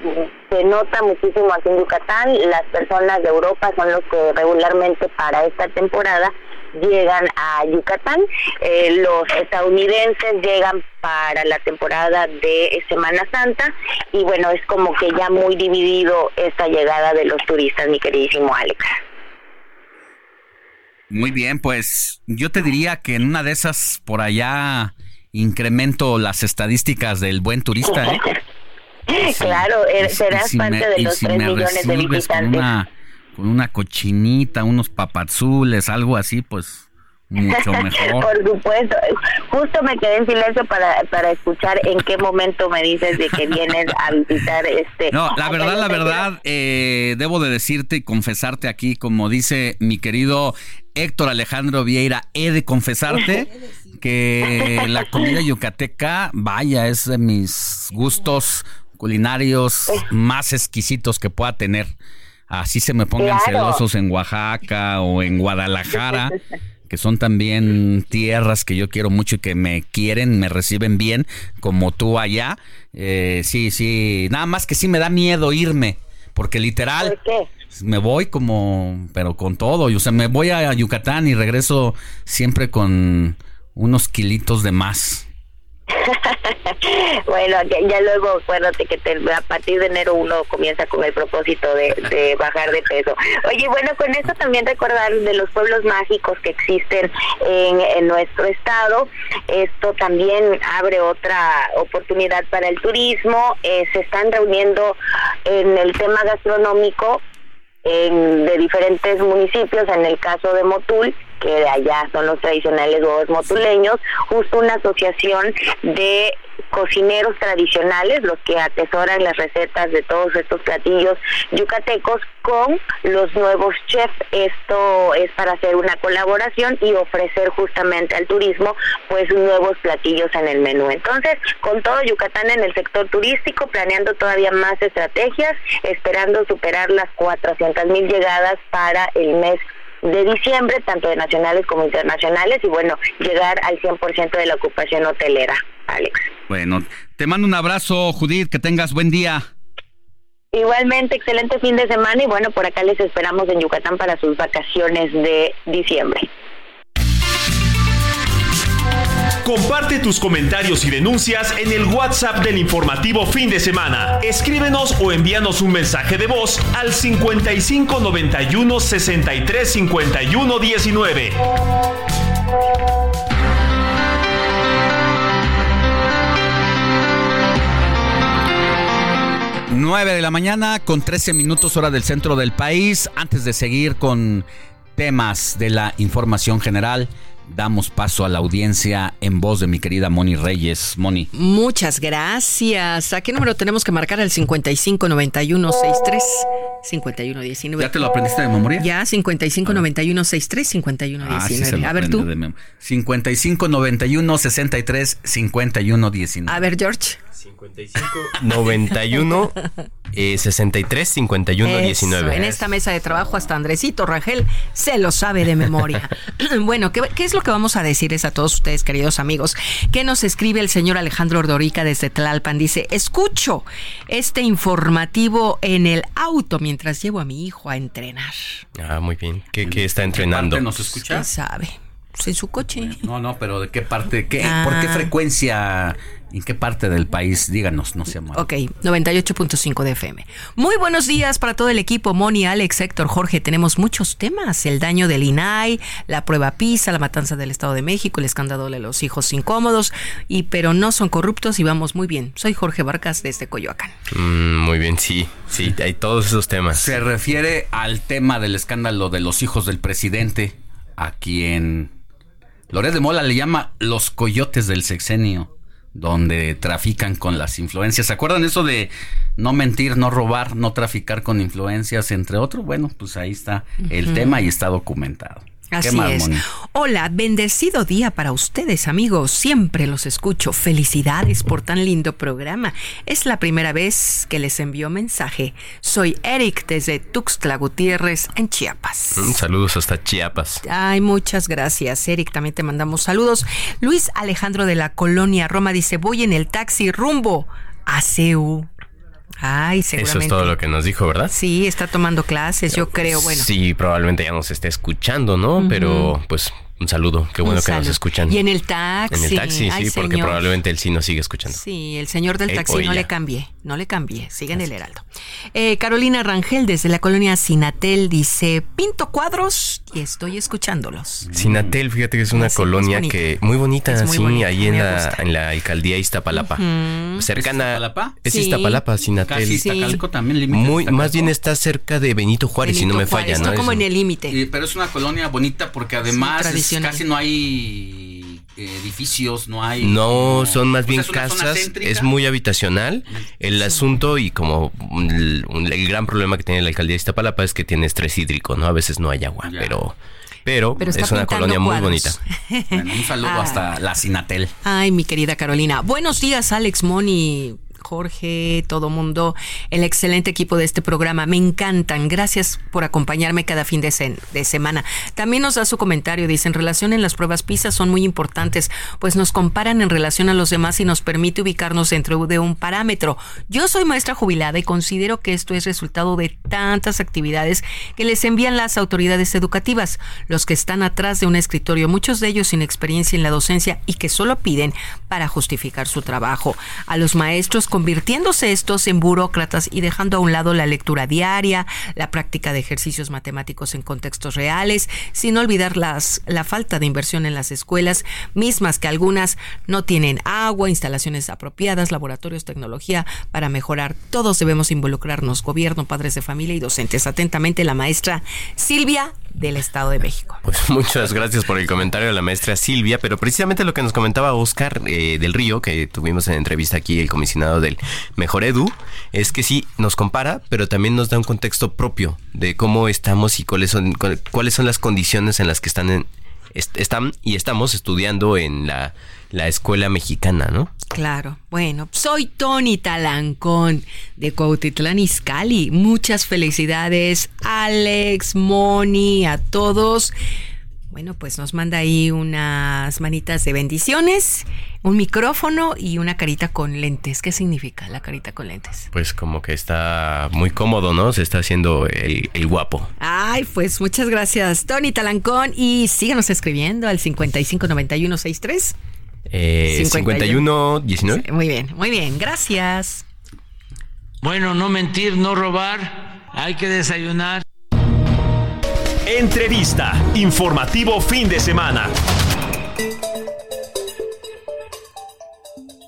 se nota muchísimo aquí en Yucatán, las personas de Europa son los que regularmente para esta temporada llegan a Yucatán. Eh, los estadounidenses llegan para la temporada de Semana Santa y bueno, es como que ya muy dividido esta llegada de los turistas, mi queridísimo Alex. Muy bien, pues yo te diría que en una de esas por allá incremento las estadísticas del buen turista. ¿eh? claro, er, serás parte de los 3 millones de visitantes con una cochinita, unos papazules, algo así, pues mucho mejor. Por supuesto. Justo me quedé en silencio para, para escuchar en qué momento me dices de que vienes a visitar este. No, la verdad, la verdad, eh, debo de decirte y confesarte aquí, como dice mi querido Héctor Alejandro Vieira, he de confesarte que la comida yucateca, vaya, es de mis gustos culinarios más exquisitos que pueda tener así se me pongan celosos en Oaxaca o en Guadalajara, que son también tierras que yo quiero mucho y que me quieren, me reciben bien, como tú allá. Eh, sí, sí, nada más que sí me da miedo irme, porque literal... Me voy como, pero con todo. O sea, me voy a Yucatán y regreso siempre con unos kilitos de más. bueno, ya, luego acuérdate que a partir de enero uno comienza con el propósito de, bajar de peso. Oye, bueno, con eso también recordar de los pueblos mágicos que existen en, nuestro estado. Esto también abre otra oportunidad para el turismo. Eh, se están reuniendo en el tema gastronómico de diferentes municipios, en el caso de Motul, que de allá son los tradicionales huevos motuleños, justo una asociación de cocineros tradicionales, los que atesoran las recetas de todos estos platillos yucatecos con los nuevos chefs. Esto es para hacer una colaboración y ofrecer justamente al turismo pues nuevos platillos en el menú. Entonces, con todo Yucatán en el sector turístico, planeando todavía más estrategias, esperando superar las 400 mil llegadas para el mes de diciembre, tanto de nacionales como internacionales, y bueno, llegar al 100% de la ocupación hotelera, Alex. Bueno, te mando un abrazo, Judith, que tengas buen día. Igualmente, excelente fin de semana y bueno, por acá les esperamos en Yucatán para sus vacaciones de diciembre. Comparte tus comentarios y denuncias en el WhatsApp del informativo fin de semana. Escríbenos o envíanos un mensaje de voz al 55 91 63 51 19. 9 de la mañana con 13 minutos hora del centro del país. Antes de seguir con temas de la información general, damos paso a la audiencia en voz de mi querida Moni Reyes. Moni. Muchas gracias. ¿A qué número tenemos que marcar? El 559163 5119. ¿Ya te lo aprendiste de memoria? Ya, 5591 63 5119. a ver tú. 5591 63 5119. A ver, George. 55 91 eh, 63 51 Eso, 19. En esta mesa de trabajo hasta Andresito Rangel se lo sabe de memoria. bueno, ¿qué, ¿qué, es lo que vamos a decirles a todos ustedes, queridos amigos? Que nos escribe el señor Alejandro Ordorica desde Tlalpan. Dice, escucho este informativo en el auto mientras llevo a mi hijo a entrenar. Ah, muy bien. ¿Qué, qué está entrenando? ¿Qué nos escucha? Sabe. Pues en su coche. No, no, pero ¿de qué parte? ¿Qué, Ah. ¿Por qué frecuencia? ¿En qué parte del país? Díganos, no se Ok, 98.5 de FM. Muy buenos días para todo el equipo. Moni, Alex, Héctor, Jorge. Tenemos muchos temas. El daño del INAI, la prueba PISA, la matanza del Estado de México, el escándalo de los hijos incómodos. Y pero no son corruptos y vamos muy bien. Soy Jorge Vargas desde Coyoacán. Mm, muy bien, sí. Sí, hay todos esos temas. Se refiere al tema del escándalo de los hijos del presidente, a quien Loret de Mola le llama los coyotes del sexenio, donde trafican con las influencias. ¿Se acuerdan eso de no mentir, no robar, no traficar con influencias, entre otros? Bueno, pues ahí está el tema y está documentado. Así ¿Qué más, es. Moni? Hola, bendecido día para ustedes, amigos. Siempre los escucho. Felicidades por tan lindo programa. Es la primera vez que les envío mensaje. Soy Eric desde Tuxtla Gutiérrez, en Chiapas. Mm, saludos hasta Chiapas. Ay, muchas gracias, Eric. También te mandamos saludos. Luis Alejandro de la Colonia Roma dice: Voy en el taxi rumbo a CEU. Ay, seguramente. Eso es todo lo que nos dijo, ¿verdad? Sí, está tomando clases, yo creo. Bueno, Sí, probablemente ya nos esté escuchando, ¿no? Pero pues un saludo, qué bueno que nos escuchan. Y en el taxi. En el taxi, Ay, sí, porque probablemente él sí nos sigue escuchando. Sí, el señor del taxi no le cambié, no le cambié, sigue en el Heraldo. Eh, Carolina Rangel desde la colonia Sinatel dice, pinto cuadros y estoy escuchándolos. Sinatel, fíjate que es una sí, colonia es que muy bonita, muy sí, bonita, ahí en la, gusta. en la alcaldía Iztapalapa. Ujú. Cercana. ¿Es Iztapalapa? Es Sí. Iztapalapa, Sinatel. Casi Iztacalco también, límite Muy, Iztacalco. más bien está cerca de Benito Juárez, si no me Juárez, falla, ¿no? está como en el límite. Pero es una colonia bonita porque además tradicional. casi no hay eh, edificios, no hay... No, son más o sea, bien es casas, es muy habitacional. El asunto y como el, gran problema que tiene la alcaldía de Iztapalapa es que tiene estrés hídrico, ¿no? A veces no hay agua, pero pero, es una colonia muy bonita. Bueno, un saludo Ah. hasta la Sinatel. Ay, mi querida Carolina. Buenos días, Alex Moni. Jorge, todo mundo, el excelente equipo de este programa. Me encantan. Gracias por acompañarme cada fin de, de semana. También nos da su comentario. Dice, en relación en las pruebas PISA son muy importantes, pues nos comparan en relación a los demás y nos permite ubicarnos dentro de un parámetro. Yo soy maestra jubilada y considero que esto es resultado de tantas actividades que les envían las autoridades educativas, los que están atrás de un escritorio, muchos de ellos sin experiencia en la docencia y que solo piden para justificar su trabajo. A los maestros convirtiéndose estos en burócratas y dejando a un lado la lectura diaria, la práctica de ejercicios matemáticos en contextos reales, sin olvidar las, la falta de inversión en las escuelas, mismas que algunas no tienen agua, instalaciones apropiadas, laboratorios, tecnología para mejorar. Todos debemos involucrarnos, gobierno, padres de familia y docentes. Atentamente, la maestra Silvia del Estado de México. Pues muchas gracias por el comentario de la maestra Silvia, pero precisamente lo que nos comentaba Oscar eh, del Río, que tuvimos en entrevista aquí, el comisionado del Mejor Edu, es que sí, nos compara, pero también nos da un contexto propio de cómo estamos y cuáles son, cu- cuáles son las condiciones en las que están, en- est- están y estamos estudiando en la, la escuela mexicana, ¿no? Claro. Bueno, soy Tony Talancón de Cuautitlán Izcalli. Muchas felicidades, Alex, Moni, a todos. Bueno, pues nos manda ahí unas manitas de bendiciones, un micrófono y una carita con lentes. ¿Qué significa la carita con lentes? Pues como que está muy cómodo, ¿no? Se está haciendo el, el guapo. Ay, pues muchas gracias, Tony Talancón. Y síganos escribiendo al 559163. Eh, 51, 19. Muy bien, muy bien, gracias. Bueno, no mentir, no robar, hay que desayunar. Entrevista. Informativo fin de semana.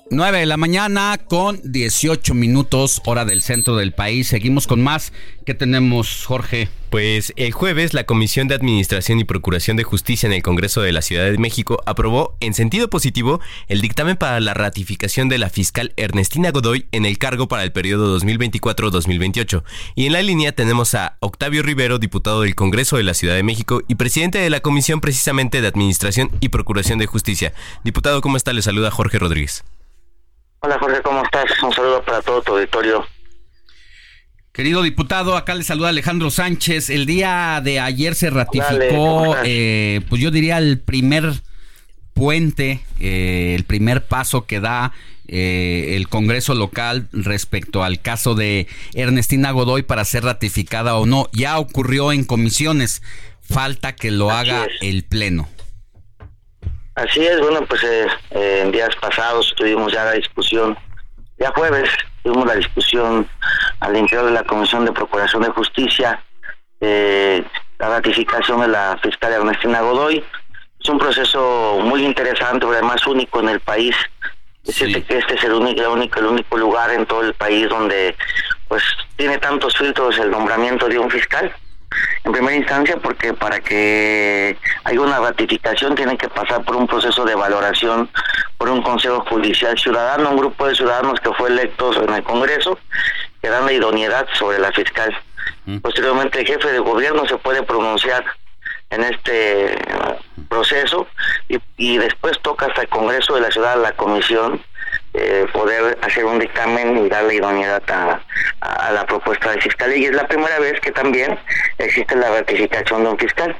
9 de la mañana con 18 minutos hora del centro del país. Seguimos con más. ¿Qué tenemos, Jorge? Pues el jueves la Comisión de Administración y Procuración de Justicia en el Congreso de la Ciudad de México aprobó en sentido positivo el dictamen para la ratificación de la fiscal Ernestina Godoy en el cargo para el periodo 2024-2028. Y en la línea tenemos a Octavio Rivero, diputado del Congreso de la Ciudad de México y presidente de la Comisión precisamente de Administración y Procuración de Justicia. Diputado, ¿cómo está? Le saluda Jorge Rodríguez. Hola Jorge, ¿cómo estás? Un saludo para todo tu auditorio. Querido diputado, acá le saluda Alejandro Sánchez. El día de ayer se ratificó, eh, pues yo diría el primer puente, eh, el primer paso que da eh, el Congreso local respecto al caso de Ernestina Godoy para ser ratificada o no. Ya ocurrió en comisiones, falta que lo haga el Pleno. Así es, bueno, pues eh, eh, en días pasados tuvimos ya la discusión, ya jueves tuvimos la discusión al interior de la Comisión de Procuración de Justicia, eh, la ratificación de la fiscal Ernestina Godoy. Es un proceso muy interesante, pero además único en el país. este es el único, el único, el único lugar en todo el país donde pues tiene tantos filtros el nombramiento de un fiscal en primera instancia porque para que haya una ratificación tiene que pasar por un proceso de valoración por un Consejo Judicial Ciudadano, un grupo de ciudadanos que fue electos en el Congreso que dan la idoneidad sobre la fiscal. Mm. Posteriormente el jefe de gobierno se puede pronunciar en este proceso y, y después toca hasta el Congreso de la Ciudad, la comisión, eh, poder hacer un dictamen y darle idoneidad a, la propuesta del fiscal. Y es la primera vez que también existe la ratificación de un fiscal.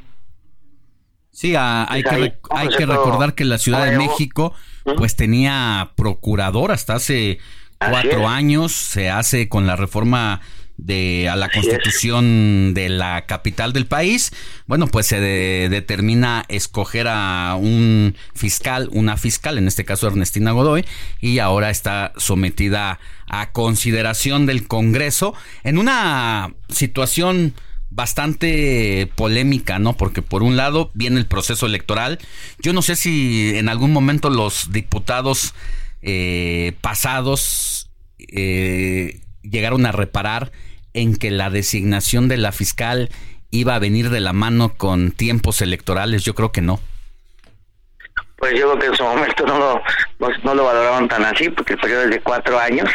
Sí, hay, que, hay que recordar que la Ciudad de México pues tenía procurador hasta hace cuatro años, se hace con la reforma de a la constitución de la capital del país, bueno, pues se determina escoger a un fiscal, una fiscal, en este caso Ernestina Godoy, y ahora está sometida a consideración del Congreso en una situación bastante polémica, ¿no? Porque por un lado viene el proceso electoral. Yo no sé si en algún momento los diputados eh, pasados eh, llegaron a reparar en que la designación de la fiscal iba a venir de la mano con tiempos electorales? Yo creo que no. Pues yo creo que en su momento no lo, no, lo valoraban tan así, porque el periodo es de cuatro años.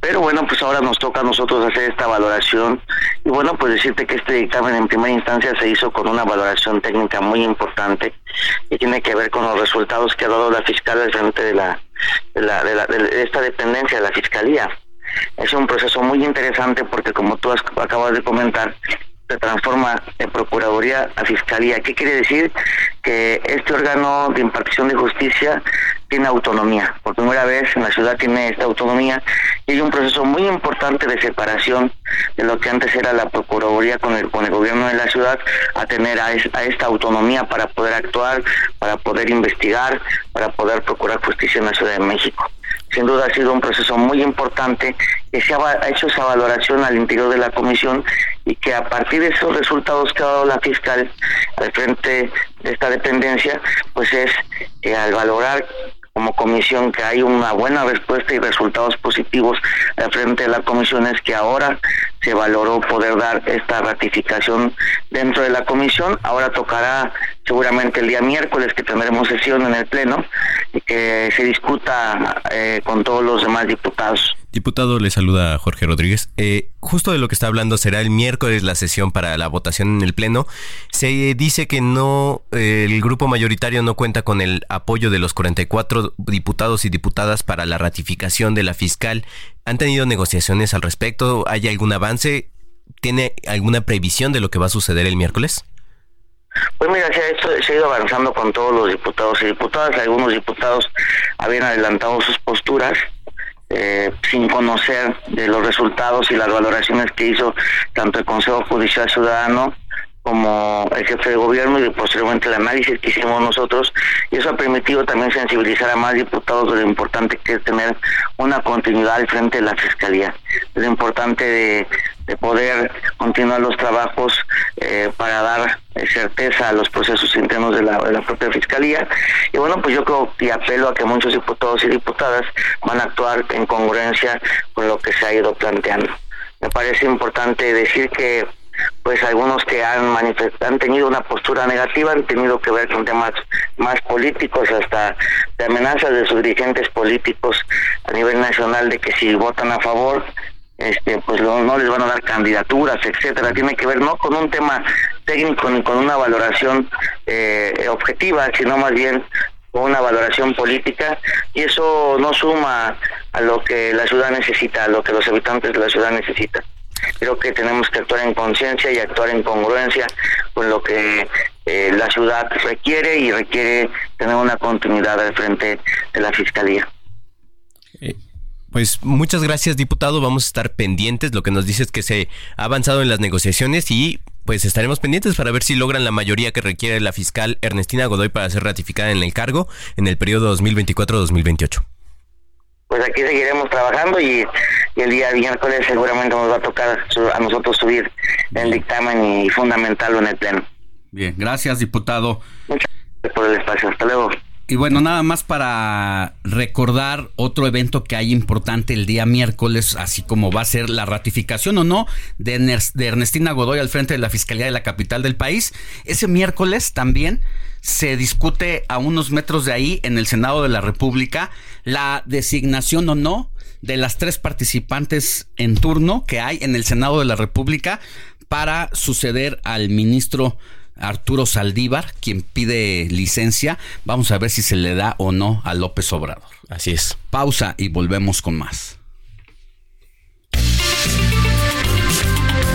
Pero bueno, pues ahora nos toca a nosotros hacer esta valoración. Y bueno, pues decirte que este dictamen en primera instancia se hizo con una valoración técnica muy importante y tiene que ver con los resultados que ha dado la fiscal al frente de, la, de, la, de, la, de esta dependencia de la fiscalía. Es un proceso muy interesante porque como tú acabas de comentar, se transforma de Procuraduría a Fiscalía. ¿Qué quiere decir? Que este órgano de impartición de justicia tiene autonomía. Por primera vez en la ciudad tiene esta autonomía y hay un proceso muy importante de separación de lo que antes era la Procuraduría con el, con el gobierno de la ciudad a tener a, a esta autonomía para poder actuar, para poder investigar, para poder procurar justicia en la Ciudad de México sin duda ha sido un proceso muy importante que se ha hecho esa valoración al interior de la comisión y que a partir de esos resultados que ha dado la fiscal al frente de esta dependencia, pues es que al valorar como comisión que hay una buena respuesta y resultados positivos frente de la comisión es que ahora se valoró poder dar esta ratificación dentro de la comisión. Ahora tocará seguramente el día miércoles que tendremos sesión en el Pleno y que se discuta eh, con todos los demás diputados. Diputado, le saluda Jorge Rodríguez. Eh, justo de lo que está hablando será el miércoles la sesión para la votación en el Pleno. Se dice que no, eh, el grupo mayoritario no cuenta con el apoyo de los 44 diputados y diputadas para la ratificación de la fiscal. ¿Han tenido negociaciones al respecto? ¿Hay algún avance? ¿Tiene alguna previsión de lo que va a suceder el miércoles? Pues mira, se ha, ido avanzando con todos los diputados y diputadas. Algunos diputados habían adelantado sus posturas eh, sin conocer de los resultados y las valoraciones que hizo tanto el Consejo Judicial Ciudadano como el jefe de gobierno y posteriormente el análisis que hicimos nosotros y eso ha permitido también sensibilizar a más diputados de lo importante que es tener una continuidad al frente de la fiscalía, de lo importante de, poder continuar los trabajos eh, para dar eh, certeza a los procesos internos de la, de la propia fiscalía y bueno pues yo creo y apelo a que muchos diputados y diputadas van a actuar en congruencia con lo que se ha ido planteando. Me parece importante decir que pues algunos que han han tenido una postura negativa han tenido que ver con temas más políticos hasta de amenazas de sus dirigentes políticos a nivel nacional de que si votan a favor este pues no, les van a dar candidaturas etcétera. Tiene que ver no con un tema técnico ni con una valoración eh, objetiva sino más bien con una valoración política y eso no suma a lo que la ciudad necesita a lo que los habitantes de la ciudad necesitan creo que tenemos que actuar en conciencia y actuar en congruencia con lo que eh, la ciudad requiere y requiere tener una continuidad al frente de la Fiscalía. Eh, pues muchas gracias, diputado. Vamos a estar pendientes. Lo que nos dice es que se ha avanzado en las negociaciones y pues estaremos pendientes para ver si logran la mayoría que requiere la fiscal Ernestina Godoy para ser ratificada en el cargo en el periodo 2024-2028 pues aquí seguiremos trabajando y, el día miércoles seguramente nos va a tocar a nosotros subir el dictamen y fundamentarlo en el Pleno. Bien, gracias, diputado. Muchas gracias por el espacio. Hasta luego. Y bueno, nada más para recordar otro evento que hay importante el día miércoles, así como va a ser la ratificación o no de, de Ernestina Godoy al frente de la Fiscalía de la capital del país. Ese miércoles también se discute a unos metros de ahí en el Senado de la República la designación o no de las tres participantes en turno que hay en el Senado de la República para suceder al ministro Arturo Saldívar, quien pide licencia. Vamos a ver si se le da o no a López Obrador. Así es. Pausa y volvemos con más.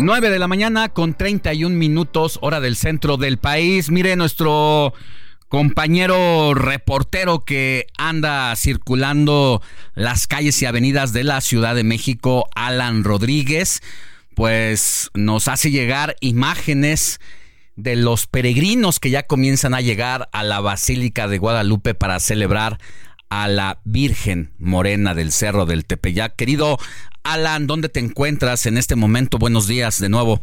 9 de la mañana con 31 minutos, hora del centro del país. Mire, nuestro compañero reportero que anda circulando las calles y avenidas de la Ciudad de México, Alan Rodríguez, pues nos hace llegar imágenes de los peregrinos que ya comienzan a llegar a la Basílica de Guadalupe para celebrar a la Virgen Morena del Cerro del Tepeyac. Querido Alan, ¿dónde te encuentras en este momento? Buenos días de nuevo.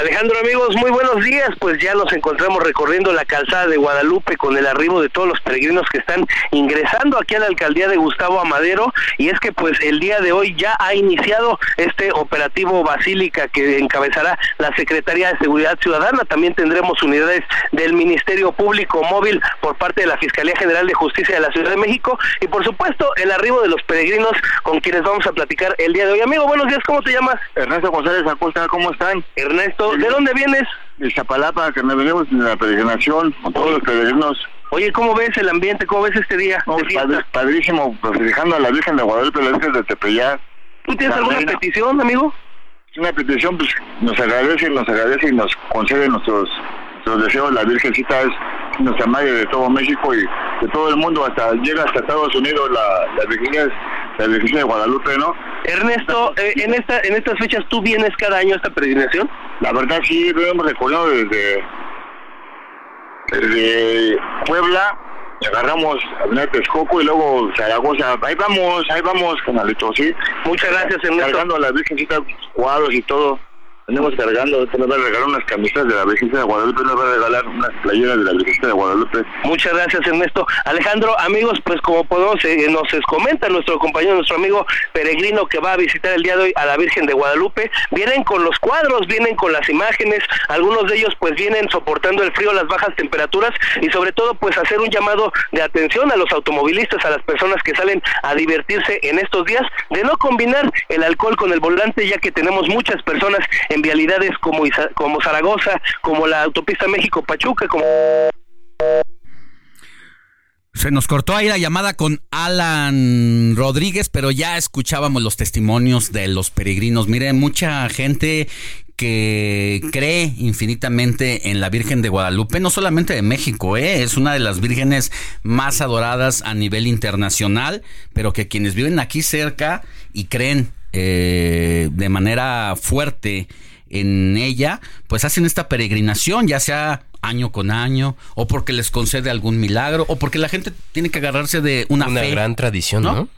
Alejandro amigos, muy buenos días. Pues ya nos encontramos recorriendo la calzada de Guadalupe con el arribo de todos los peregrinos que están ingresando aquí a la alcaldía de Gustavo Amadero y es que pues el día de hoy ya ha iniciado este operativo Basílica que encabezará la Secretaría de Seguridad Ciudadana. También tendremos unidades del Ministerio Público Móvil por parte de la Fiscalía General de Justicia de la Ciudad de México y por supuesto el arribo de los peregrinos con quienes vamos a platicar el día de hoy. Amigo, buenos días, ¿cómo te llamas? Ernesto González Acosta, ¿cómo están? Ernesto ¿de dónde vienes? De Zapalapa, que nos venimos en la peregrinación con todos los peregrinos. Oye, ¿cómo ves el ambiente? ¿Cómo ves este día? padrísimo, festejando a la Virgen de Guadalupe, la Virgen de Tepeyac. ¿Tú tienes alguna petición, amigo? Una petición, pues nos agradece, nos agradece y nos concede nuestros, nuestros deseos. La Virgencita es nuestra madre de todo México y de todo el mundo, hasta llega hasta Estados Unidos la, la Virgen la Virgen de Guadalupe, ¿no? Ernesto, eh, en esta en estas fechas, ¿tú vienes cada año a esta peregrinación? La verdad sí, lo hemos recorrido desde, desde Puebla agarramos a Texcoco y luego Zaragoza. Ahí vamos, ahí vamos, canalito, ¿sí? Muchas gracias, Ernesto. Cargando a la Virgencita cuadros y todo. Venimos cargando, nos va a regalar unas camisas de la Virgencita de Guadalupe, nos va a regalar unas playeras de la Virgencita de Guadalupe. Muchas gracias, Ernesto. Alejandro, amigos, pues como podemos, eh, nos comenta nuestro compañero, nuestro amigo peregrino que va a visitar el día de hoy a la Virgen de Guadalupe, vienen con los cuadros, vienen con las imágenes, algunos de ellos pues vienen soportando el frío, las bajas temperaturas y sobre todo pues hacer un llamado de atención a los automovilistas, a las personas que salen a divertirse en estos días, de no combinar el alcohol con el volante, ya que tenemos muchas personas en vialidades como, como Zaragoza, como la autopista México-Pachuca, como... Se nos cortó ahí la llamada con Alan Rodríguez, pero ya escuchábamos los testimonios de los peregrinos. Mire, mucha gente que cree infinitamente en la Virgen de Guadalupe, no solamente de México, ¿eh? es una de las vírgenes más adoradas a nivel internacional, pero que quienes viven aquí cerca y creen eh, de manera fuerte en ella, pues hacen esta peregrinación, ya sea año con año, o porque les concede algún milagro, o porque la gente tiene que agarrarse de una, una gran tradición, ¿no?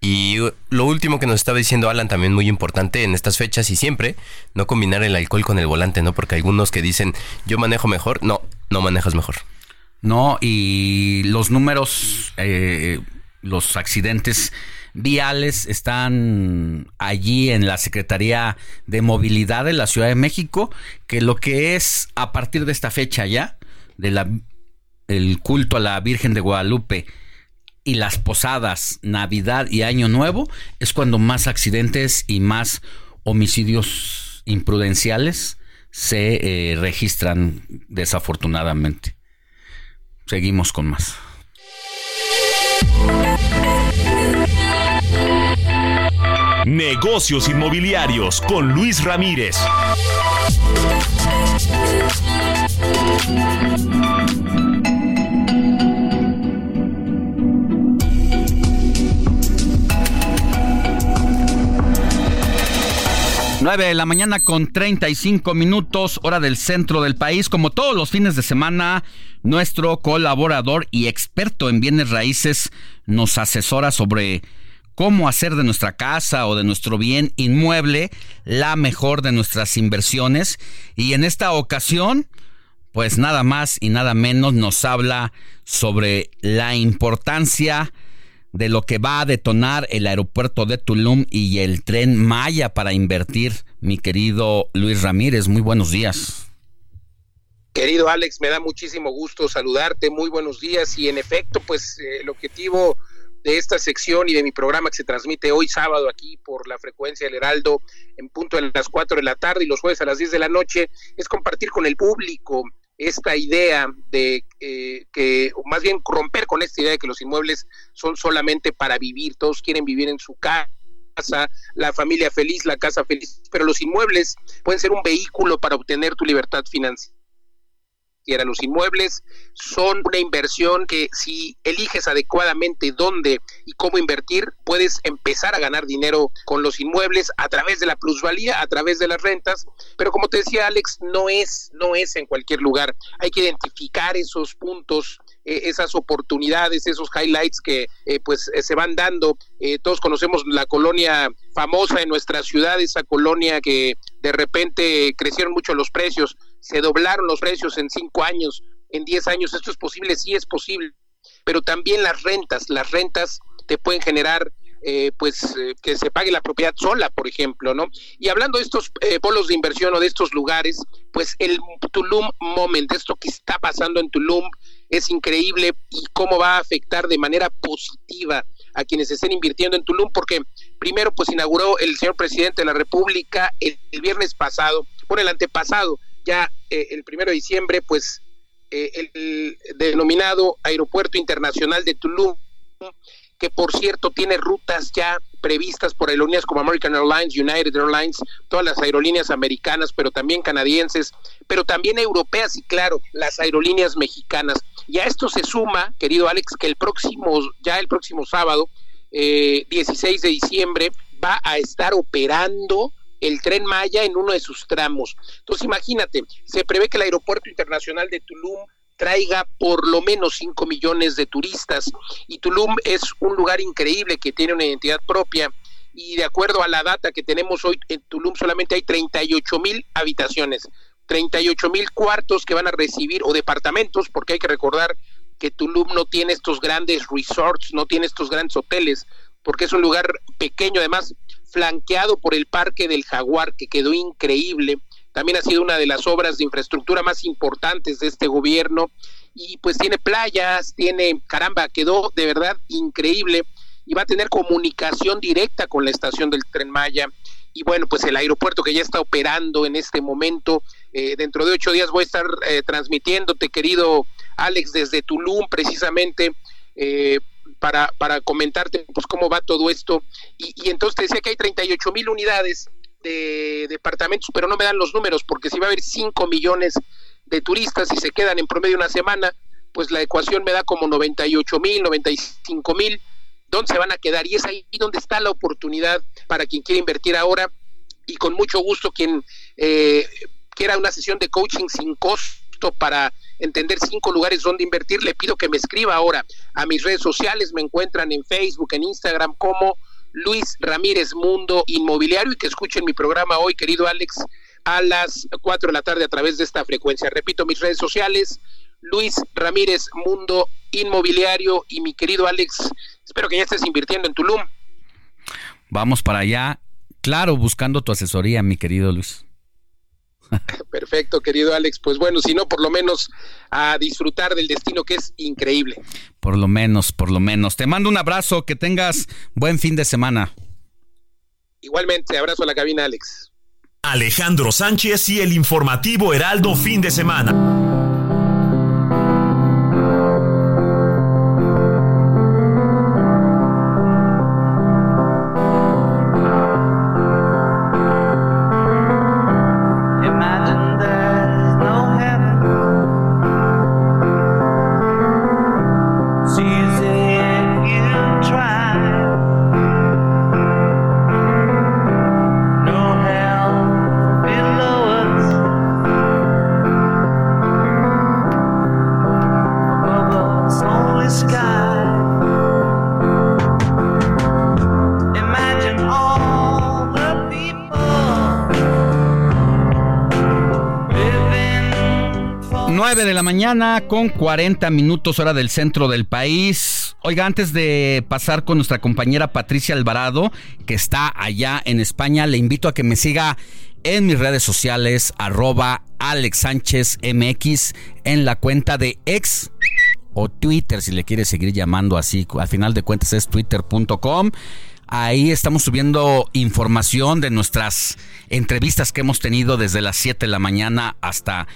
Y lo último que nos estaba diciendo Alan, también muy importante en estas fechas y siempre, no combinar el alcohol con el volante, ¿no? Porque algunos que dicen, yo manejo mejor, no, no manejas mejor. No, y los números, eh, los accidentes viales están allí en la Secretaría de Movilidad de la Ciudad de México, que lo que es a partir de esta fecha ya, de la el culto a la Virgen de Guadalupe y las posadas, Navidad y Año Nuevo, es cuando más accidentes y más homicidios imprudenciales se eh, registran desafortunadamente. Seguimos con más. Negocios inmobiliarios con Luis Ramírez. Nueve de la mañana con 35 minutos, hora del centro del país. Como todos los fines de semana, nuestro colaborador y experto en bienes raíces nos asesora sobre cómo hacer de nuestra casa o de nuestro bien inmueble la mejor de nuestras inversiones. Y en esta ocasión, pues nada más y nada menos nos habla sobre la importancia de lo que va a detonar el aeropuerto de Tulum y el tren Maya para invertir, mi querido Luis Ramírez. Muy buenos días. Querido Alex, me da muchísimo gusto saludarte. Muy buenos días. Y en efecto, pues eh, el objetivo de esta sección y de mi programa que se transmite hoy sábado aquí por la frecuencia del Heraldo en punto de las 4 de la tarde y los jueves a las 10 de la noche es compartir con el público esta idea de eh, que, o más bien romper con esta idea de que los inmuebles son solamente para vivir, todos quieren vivir en su casa, la familia feliz, la casa feliz, pero los inmuebles pueden ser un vehículo para obtener tu libertad financiera los inmuebles son una inversión que si eliges adecuadamente dónde y cómo invertir, puedes empezar a ganar dinero con los inmuebles a través de la plusvalía, a través de las rentas, pero como te decía Alex, no es no es en cualquier lugar. Hay que identificar esos puntos eh, esas oportunidades, esos highlights que eh, pues eh, se van dando. todos conocemos la colonia famosa en nuestra ciudad, esa colonia que de repente crecieron mucho los precios, se doblaron los precios en cinco años, en diez años. ¿Esto es posible? Sí es posible. Pero también las rentas, las rentas te pueden generar eh, pues eh, que se pague la propiedad sola, por ejemplo, ¿no? Y hablando de estos eh, polos de inversión o de estos lugares, pues el Tulum Moment, esto que está pasando en Tulum, es increíble y cómo va a afectar de manera positiva a quienes estén invirtiendo en Tulum, porque primero pues inauguró el señor presidente de la República el, el viernes pasado, por el antepasado, ya eh, el primero de diciembre, pues eh, el, denominado Aeropuerto Internacional de Tulum, que por cierto tiene rutas ya previstas por aerolíneas como American Airlines, United Airlines, todas las aerolíneas americanas, pero también canadienses, pero también europeas y claro, las aerolíneas mexicanas. Y a esto se suma, querido Alex, que el próximo, ya el próximo sábado, eh, 16 de diciembre, va a estar operando el tren Maya en uno de sus tramos. Entonces imagínate, se prevé que el Aeropuerto Internacional de Tulum traiga por lo menos 5 millones de turistas. Y Tulum es un lugar increíble que tiene una identidad propia. Y de acuerdo a la data que tenemos hoy, en Tulum solamente hay 38 mil habitaciones, 38 mil cuartos que van a recibir, o departamentos, porque hay que recordar que Tulum no tiene estos grandes resorts, no tiene estos grandes hoteles, porque es un lugar pequeño, además flanqueado por el Parque del Jaguar, que quedó increíble. También ha sido una de las obras de infraestructura más importantes de este gobierno. Y pues tiene playas, tiene, caramba, quedó de verdad increíble. Y va a tener comunicación directa con la estación del tren Maya. Y bueno, pues el aeropuerto que ya está operando en este momento, eh, dentro de ocho días voy a estar eh, transmitiéndote, querido Alex, desde Tulum precisamente. Eh, para, para comentarte pues cómo va todo esto y, entonces te decía que hay 38 mil unidades de departamentos, pero no me dan los números, porque si va a haber 5 millones de turistas y se quedan en promedio una semana, pues la ecuación me da como 98 mil, 95 mil. ¿Dónde se van a quedar? Y es ahí donde está la oportunidad para quien quiera invertir ahora y con mucho gusto quien eh, quiera una sesión de coaching sin costo para entender cinco lugares donde invertir, le pido que me escriba ahora a mis redes sociales, me encuentran en Facebook, en Instagram como Luis Ramírez Mundo Inmobiliario y que escuchen mi programa hoy, querido Alex, a las 4 de la tarde a través de esta frecuencia. Repito, mis redes sociales, Luis Ramírez Mundo Inmobiliario y mi querido Alex, espero que ya estés invirtiendo en Tulum. Vamos para allá, claro, buscando tu asesoría, mi querido Luis. Perfecto, querido Alex. Pues bueno, si no, por lo menos a disfrutar del destino que es increíble. Por lo menos, por lo menos. Te mando un abrazo, que tengas buen fin de semana. Igualmente, abrazo a la cabina, Alex. Alejandro Sánchez y el informativo Heraldo fin de semana. Con 40 minutos hora del centro del país. Oiga, antes de pasar con nuestra compañera Patricia Alvarado, que está allá en España, le invito a que me siga en mis redes sociales, arroba Alex Sánchez MX, en la cuenta de ex o Twitter, si le quiere seguir llamando así. Al final de cuentas es twitter.com. Ahí estamos subiendo información de nuestras entrevistas que hemos tenido desde las 7 de la mañana hasta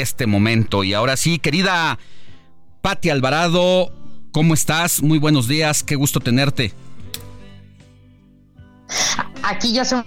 este momento. Y ahora sí, querida Patti Alvarado, ¿cómo estás? Muy buenos días, qué gusto tenerte. Aquí ya son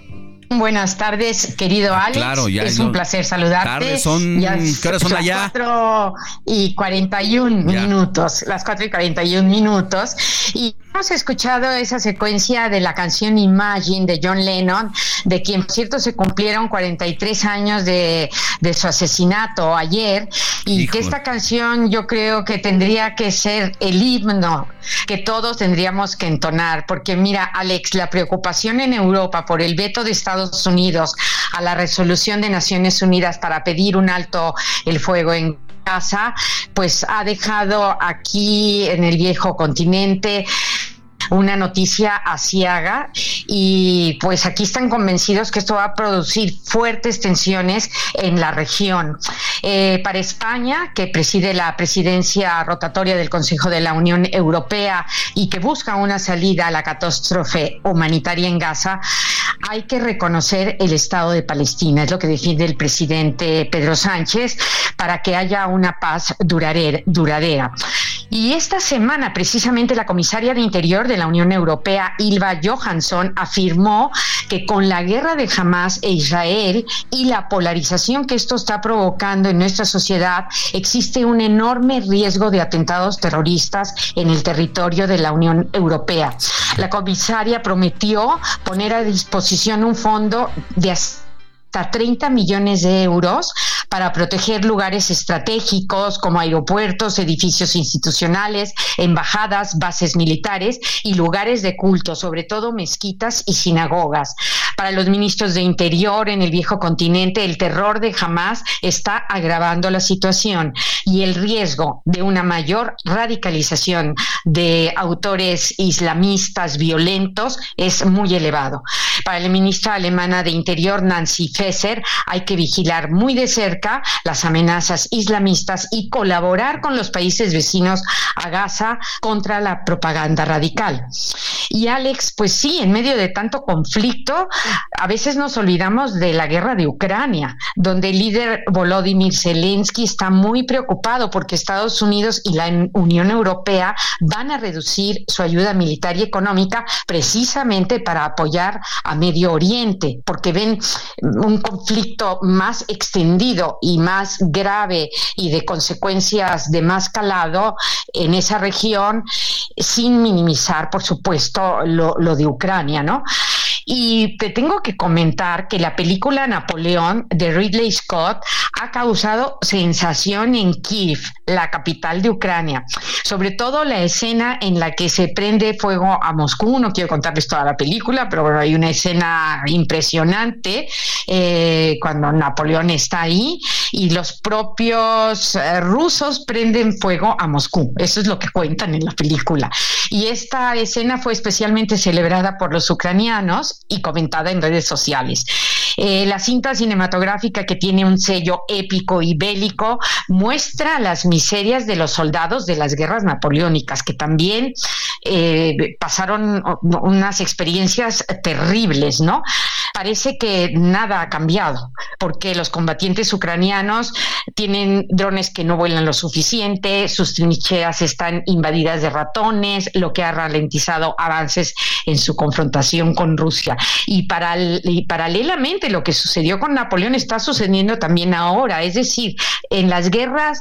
Buenas tardes, querido ah, Alex. Claro, ya es un placer saludarte. son, ¿Qué horas son allá? Las 4 y 41 minutos, las 4 y 41 minutos. Y hemos escuchado esa secuencia de la canción Imagine de John Lennon, de quien, por cierto, se cumplieron 43 años de, de su asesinato ayer, y que esta canción yo creo que tendría que ser el himno que todos tendríamos que entonar, porque mira, Alex, la preocupación en Europa por el veto de Estados Unidos a la resolución de Naciones Unidas para pedir un alto el fuego en Gaza, pues ha dejado aquí en el viejo continente una noticia asiaga y pues aquí están convencidos que esto va a producir fuertes tensiones en la región. Eh, para España, que preside la presidencia rotatoria del Consejo de la Unión Europea y que busca una salida a la catástrofe humanitaria en Gaza, hay que reconocer el Estado de Palestina, es lo que defiende el presidente Pedro Sánchez, para que haya una paz duradera. Y esta semana, precisamente, la comisaria de Interior de la Unión Europea, Ilva Johansson, afirmó que con la guerra de Hamas e Israel y la polarización que esto está provocando en nuestra sociedad, existe un enorme riesgo de atentados terroristas en el territorio de la Unión Europea. La comisaria prometió poner a disposición un fondo de hasta 30 millones de euros para proteger lugares estratégicos como aeropuertos, edificios institucionales, embajadas, bases militares y lugares de culto, sobre todo mezquitas y sinagogas. Para los ministros de Interior en el viejo continente, el terror de Hamas está agravando la situación y el riesgo de una mayor radicalización de autores islamistas violentos es muy elevado. Para la ministra alemana de Interior, Nancy Hay que vigilar muy de cerca las amenazas islamistas y colaborar con los países vecinos a Gaza contra la propaganda radical. Y Alex, pues sí, en medio de tanto conflicto, a veces nos olvidamos de la guerra de Ucrania, donde el líder Volodymyr Zelensky está muy preocupado porque Estados Unidos y la Unión Europea van a reducir su ayuda militar y económica precisamente para apoyar a Medio Oriente, porque ven un conflicto más extendido y más grave y de consecuencias de más calado en esa región, sin minimizar, por supuesto, lo, lo de Ucrania, ¿no? Y te tengo que comentar que la película Napoleón de Ridley Scott ha causado sensación en Kiev, la capital de Ucrania. Sobre todo la escena en la que se prende fuego a Moscú. No quiero contarles toda la película, pero hay una escena impresionante eh, cuando Napoleón está ahí y los propios eh, rusos prenden fuego a Moscú. Eso es lo que cuentan en la película. Y esta escena fue especialmente celebrada por los ucranianos y comentada en redes sociales. Eh, la cinta cinematográfica que tiene un sello épico y bélico muestra las miserias de los soldados de las guerras napoleónicas, que también eh, pasaron unas experiencias terribles, ¿no? Parece que nada ha cambiado, porque los combatientes ucranianos tienen drones que no vuelan lo suficiente, sus trincheras están invadidas de ratones, lo que ha ralentizado avances en su confrontación con Rusia. Y, y paralelamente lo que sucedió con Napoleón está sucediendo también ahora, es decir, en las guerras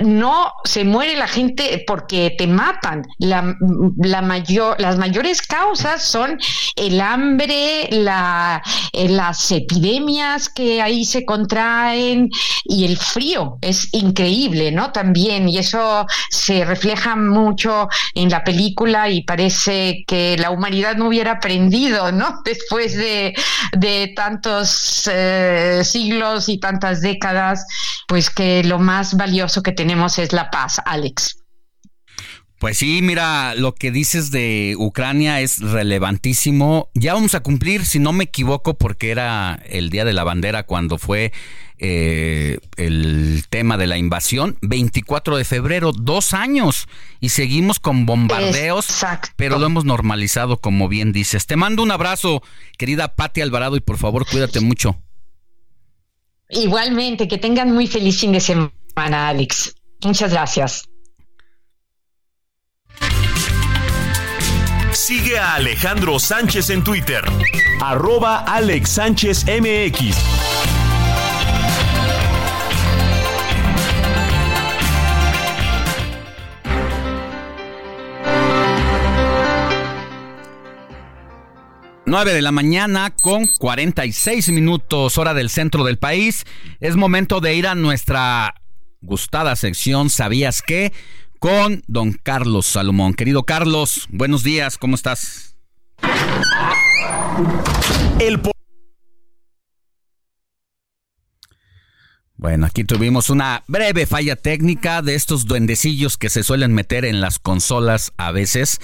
no se muere la gente porque te matan. Las mayores causas son el hambre, eh, las epidemias que ahí se contraen y el frío. Es increíble, ¿no? También, y eso se refleja mucho en la película y parece que la humanidad no hubiera aprendido, ¿no? Después de, tantos eh, siglos y tantas décadas, pues que lo más valioso que tenemos es la paz, Alex. Pues sí, mira, lo que dices de Ucrania es relevantísimo. Ya vamos a cumplir, si no me equivoco, porque era el Día de la Bandera cuando fue eh, el tema de la invasión, 24 de febrero, dos años, y seguimos con bombardeos, pero lo hemos normalizado, como bien dices. Te mando un abrazo, querida Patti Alvarado, y por favor, cuídate mucho. Igualmente, que tengan muy feliz fin de semana, Alex. Muchas gracias. Sigue a Alejandro Sánchez en Twitter, arroba Alex Sánchez MX. Nueve de la mañana con 46 minutos hora del centro del país. Es momento de ir a nuestra gustada sección ¿Sabías qué? con don Carlos Salomón. Querido Carlos, buenos días, ¿cómo estás? El Bueno, aquí tuvimos una breve falla técnica de estos duendecillos que se suelen meter en las consolas a veces,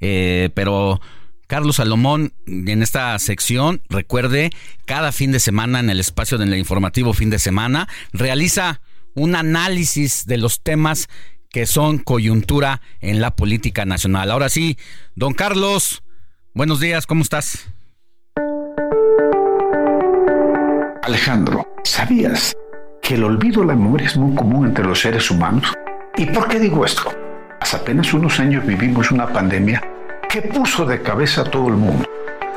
eh, pero Carlos Salomón en esta sección, recuerde, cada fin de semana en el espacio del informativo fin de semana, realiza un análisis de los temas que son coyuntura en la política nacional. Ahora sí, don Carlos, buenos días, ¿cómo estás? Alejandro, ¿sabías que el olvido de la memoria es muy común entre los seres humanos? ¿Y por qué digo esto? Hace apenas unos años vivimos una pandemia que puso de cabeza a todo el mundo.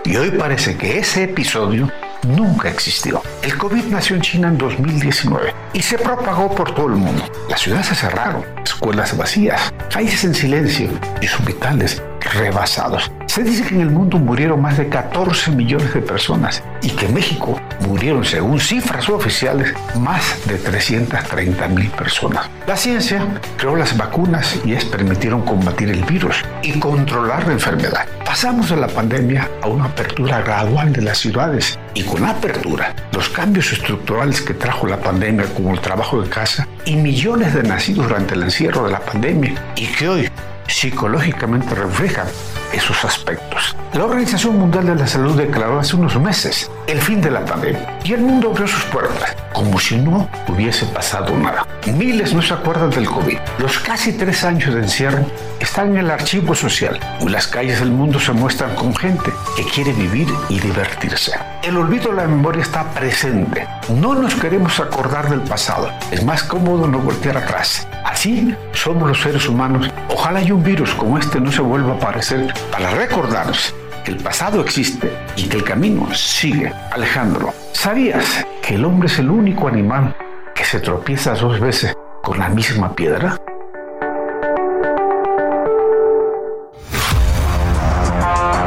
Y hoy parece que ese episodio nunca existió. El COVID nació en China en 2019 y se propagó por todo el mundo. Las ciudades se cerraron, escuelas vacías, países en silencio y hospitales rebasados. Se dice que en el mundo murieron más de 14 millones de personas y que en México murieron, según cifras oficiales, más de 330 mil personas. La ciencia creó las vacunas y es permitieron combatir el virus y controlar la enfermedad. Pasamos de la pandemia a una apertura gradual de las ciudades y con la apertura, los cambios estructurales que trajo la pandemia como el trabajo de casa y millones de nacidos durante el encierro de la pandemia y que hoy psicológicamente reflejan esos aspectos. La Organización Mundial de la Salud declaró hace unos meses el fin de la pandemia y el mundo abrió sus puertas como si no hubiese pasado nada. Miles no se acuerdan del COVID. Los casi tres años de encierro están en el archivo social. Las calles del mundo se muestran con gente que quiere vivir y divertirse. El olvido de la memoria está presente. No nos queremos acordar del pasado. Es más cómodo no voltear atrás. Así somos los seres humanos. Ojalá y un virus como este no se vuelva a aparecer para recordarnos que el pasado existe y que el camino sigue. Alejandro, ¿sabías que el hombre es el único animal que se tropieza dos veces con la misma piedra?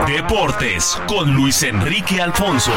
Deportes con Luis Enrique Alfonso.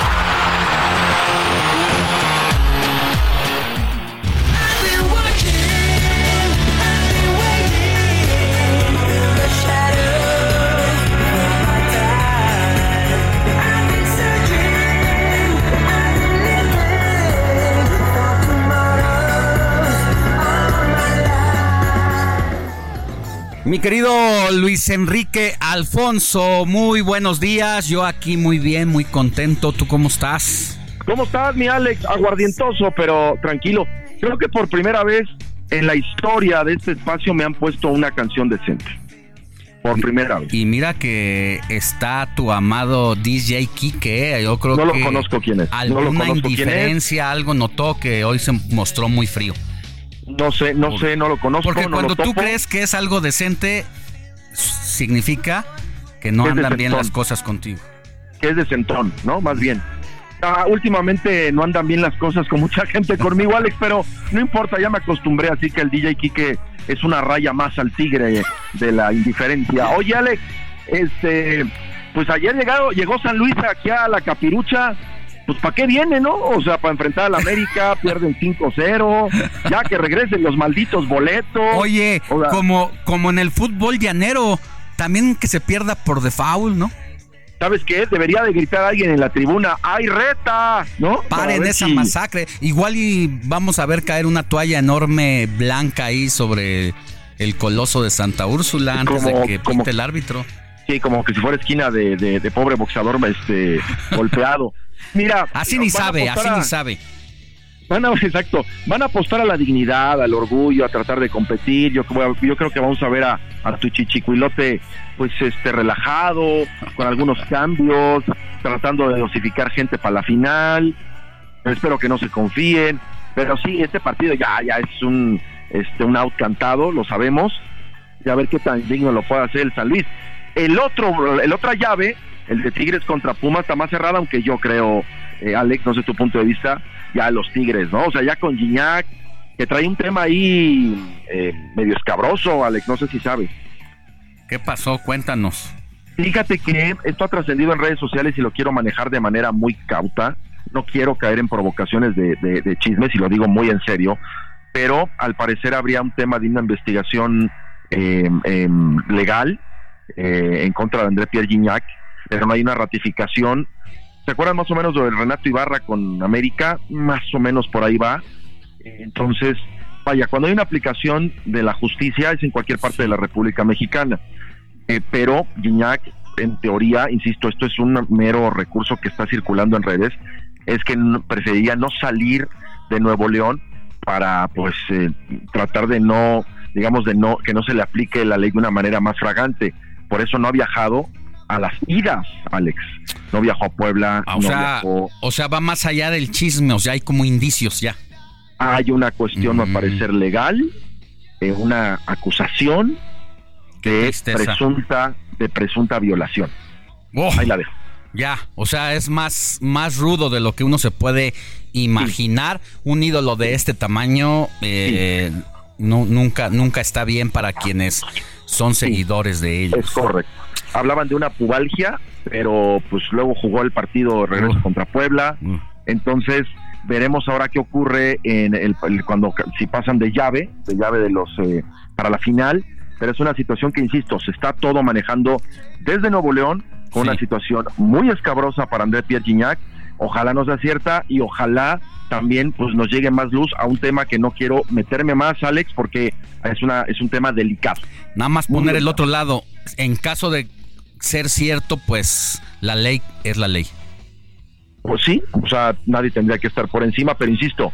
Mi querido Luis Enrique Alfonso, muy buenos días. Yo aquí muy bien, muy contento. ¿Tú cómo estás? ¿Cómo estás, mi Alex? Aguardientoso, pero tranquilo. Creo que por primera vez en la historia de este espacio me han puesto una canción decente. Por primera vez. Y mira que está tu amado DJ Kike. Yo creo no que lo conozco quién es. Alguna no lo conozco indiferencia, algo notó que hoy se mostró muy frío. No sé, no sé, no lo conozco. Porque no cuando tú crees que es algo decente, significa que no andan bien las cosas contigo. que es de centón, ¿no? Más bien. Ah, últimamente no andan bien las cosas con mucha gente conmigo, Alex, pero no importa, ya me acostumbré, así que el DJ Kike es una raya más al tigre de la indiferencia. Oye, Alex, este, pues ayer llegado, llegó San Luis aquí a la capirucha, pues ¿para qué viene, no? O sea, para enfrentar al América, pierden 5-0, ya que regresen los malditos boletos. Oye, O sea, como, como en el fútbol llanero, también que se pierda por default, ¿no? ¿Sabes qué? Debería de gritar alguien en la tribuna, ¡ay, reta! ¿No? Paren esa si- masacre. Igual y vamos a ver caer una toalla enorme blanca ahí sobre el coloso de Santa Úrsula antes Como- de que como- pinte el árbitro. Sí, como que si fuera esquina de, de- de pobre boxeador este, golpeado. Mira. Así ni sabe, así a- ni sabe. Van a, exacto. Van a apostar a la dignidad, al orgullo, a tratar de competir. Yo, yo creo que vamos a ver a, a tu chichicuilote, pues, este, relajado, con algunos cambios, tratando de dosificar gente para la final. Espero que no se confíen. Pero sí, este partido ya, ya es un, este, un out cantado, lo sabemos. Y a ver qué tan digno lo puede hacer el San Luis. El otro, el otra llave, el de Tigres contra Pumas, está más cerrada, aunque yo creo, eh, Alex, no sé tu punto de vista, ya los Tigres, ¿no? O sea, ya con Gignac, que trae un tema ahí eh, medio escabroso, Alex, no sé si sabes. ¿Qué pasó? Cuéntanos. Fíjate que esto ha trascendido en redes sociales y lo quiero manejar de manera muy cauta. No quiero caer en provocaciones de, de- de chismes y lo digo muy en serio, pero al parecer habría un tema de una investigación eh, em, legal eh, en contra de André Pierre Gignac, pero no hay una ratificación. ¿Se acuerdan más o menos de Renato Ibarra con América? Más o menos por ahí va. Entonces, vaya, cuando hay una aplicación de la justicia es en cualquier parte de la República Mexicana. Eh, pero Guiñac, en teoría, insisto, esto es un mero recurso que está circulando en redes, es que preferiría no salir de Nuevo León para, pues, eh, tratar de no, digamos, de no, que no se le aplique la ley de una manera más fragante. Por eso no ha viajado a las idas, Alex. No viajó a Puebla, Ah, O no sea, viajó o sea, va más allá del chisme, o sea, hay como indicios ya. hay una cuestión, Mm. me parecer legal, eh, una acusación de tristeza. presunta, de presunta violación. Oh, Ahí la dejo. Ya, o sea, es más, más rudo de lo que uno se puede imaginar. Un ídolo de este tamaño eh, no, nunca, nunca está bien para quienes son seguidores de ellos. Es correcto. hablaban de una pubalgia, pero pues luego jugó el partido de regreso contra Puebla. Entonces, veremos ahora qué ocurre en el, cuando si pasan de llave, de llave de los eh, para la final, pero es una situación que insisto, se está todo manejando desde Nuevo León con una situación muy escabrosa para André Pierre Gignac. Ojalá nos acierta y ojalá también pues nos llegue más luz a un tema que no quiero meterme más, Alex, porque es una es un tema delicado. Nada más poner el otro lado, en caso de ser cierto, pues la ley es la ley. Pues sí, o sea, nadie tendría que estar por encima, pero insisto,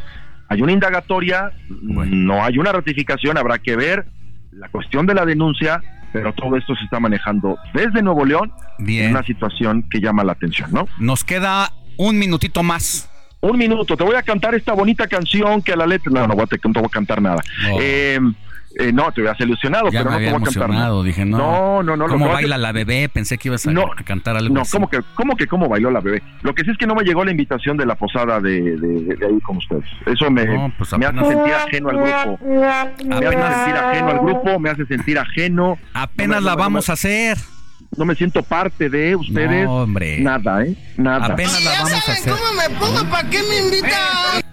hay una indagatoria, no hay una ratificación, habrá que ver la cuestión de la denuncia, pero todo esto se está manejando desde Nuevo León Bien. en una situación que llama la atención, ¿no? Nos queda un minutito más. Un minuto, te voy a cantar esta bonita canción que a la letra. No, no voy a, te, no voy a cantar nada. Eh, eh, no, te habías ilusionado, Ya pero me no te voy a cantar nada. dije, no. No, no, ¿Cómo baila la bebé? Pensé que ibas a, No, a cantar algo No, así. ¿cómo que, cómo que cómo bailó la bebé? Lo que sí es que no me llegó la invitación de la posada de, de, de ahí con ustedes. Eso me, pues me hace sentir ajeno al grupo. Me hace sentir ajeno al grupo, me hace sentir ajeno. Apenas No la vamos a hacer. No me siento parte de ustedes. No, hombre. Nada, ¿eh? Nada. Apenas la vamos a hacer. me pongo? ¿Para qué me invitan?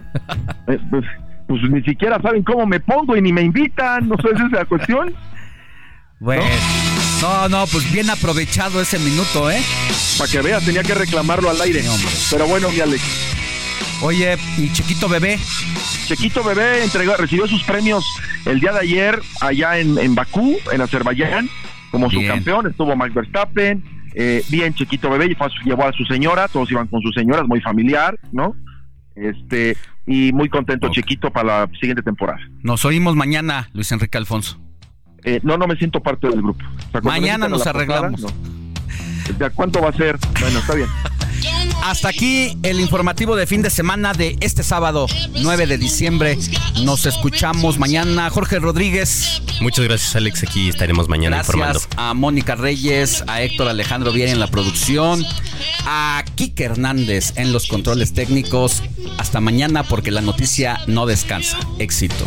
Eh, pues, pues ni siquiera saben cómo me pongo y ni me invitan. No sé, esa es la cuestión. Bueno, no, no, pues bien aprovechado ese minuto, ¿eh? Para que veas, tenía que reclamarlo al aire. Pero bueno, mi Alex. Oye, ¿y Chiquito Bebé? Chiquito Bebé entregó, recibió sus premios el día de ayer allá en, en Bakú, en Azerbaiyán, como Bien. subcampeón. Estuvo Max Verstappen. eh, bien, Chiquito Bebé su- llevó a su señora, todos iban con sus señoras, muy familiar, ¿no? Este, y muy contento Chiquito para la siguiente temporada. Nos oímos mañana, Luis Enrique Alfonso. Eh, no, no me siento parte del grupo. O sea, Mañana nos posada, arreglamos. no. ¿De a cuánto va a ser? Bueno, está bien. Hasta aquí el informativo de fin de semana de este sábado 9 de diciembre. Nos escuchamos mañana. Jorge Rodríguez. Muchas gracias, Alex. Aquí estaremos mañana informando. Gracias a Mónica Reyes, a Héctor Alejandro Viera en la producción, a Kike Hernández en los controles técnicos. Hasta mañana porque la noticia no descansa. Éxito.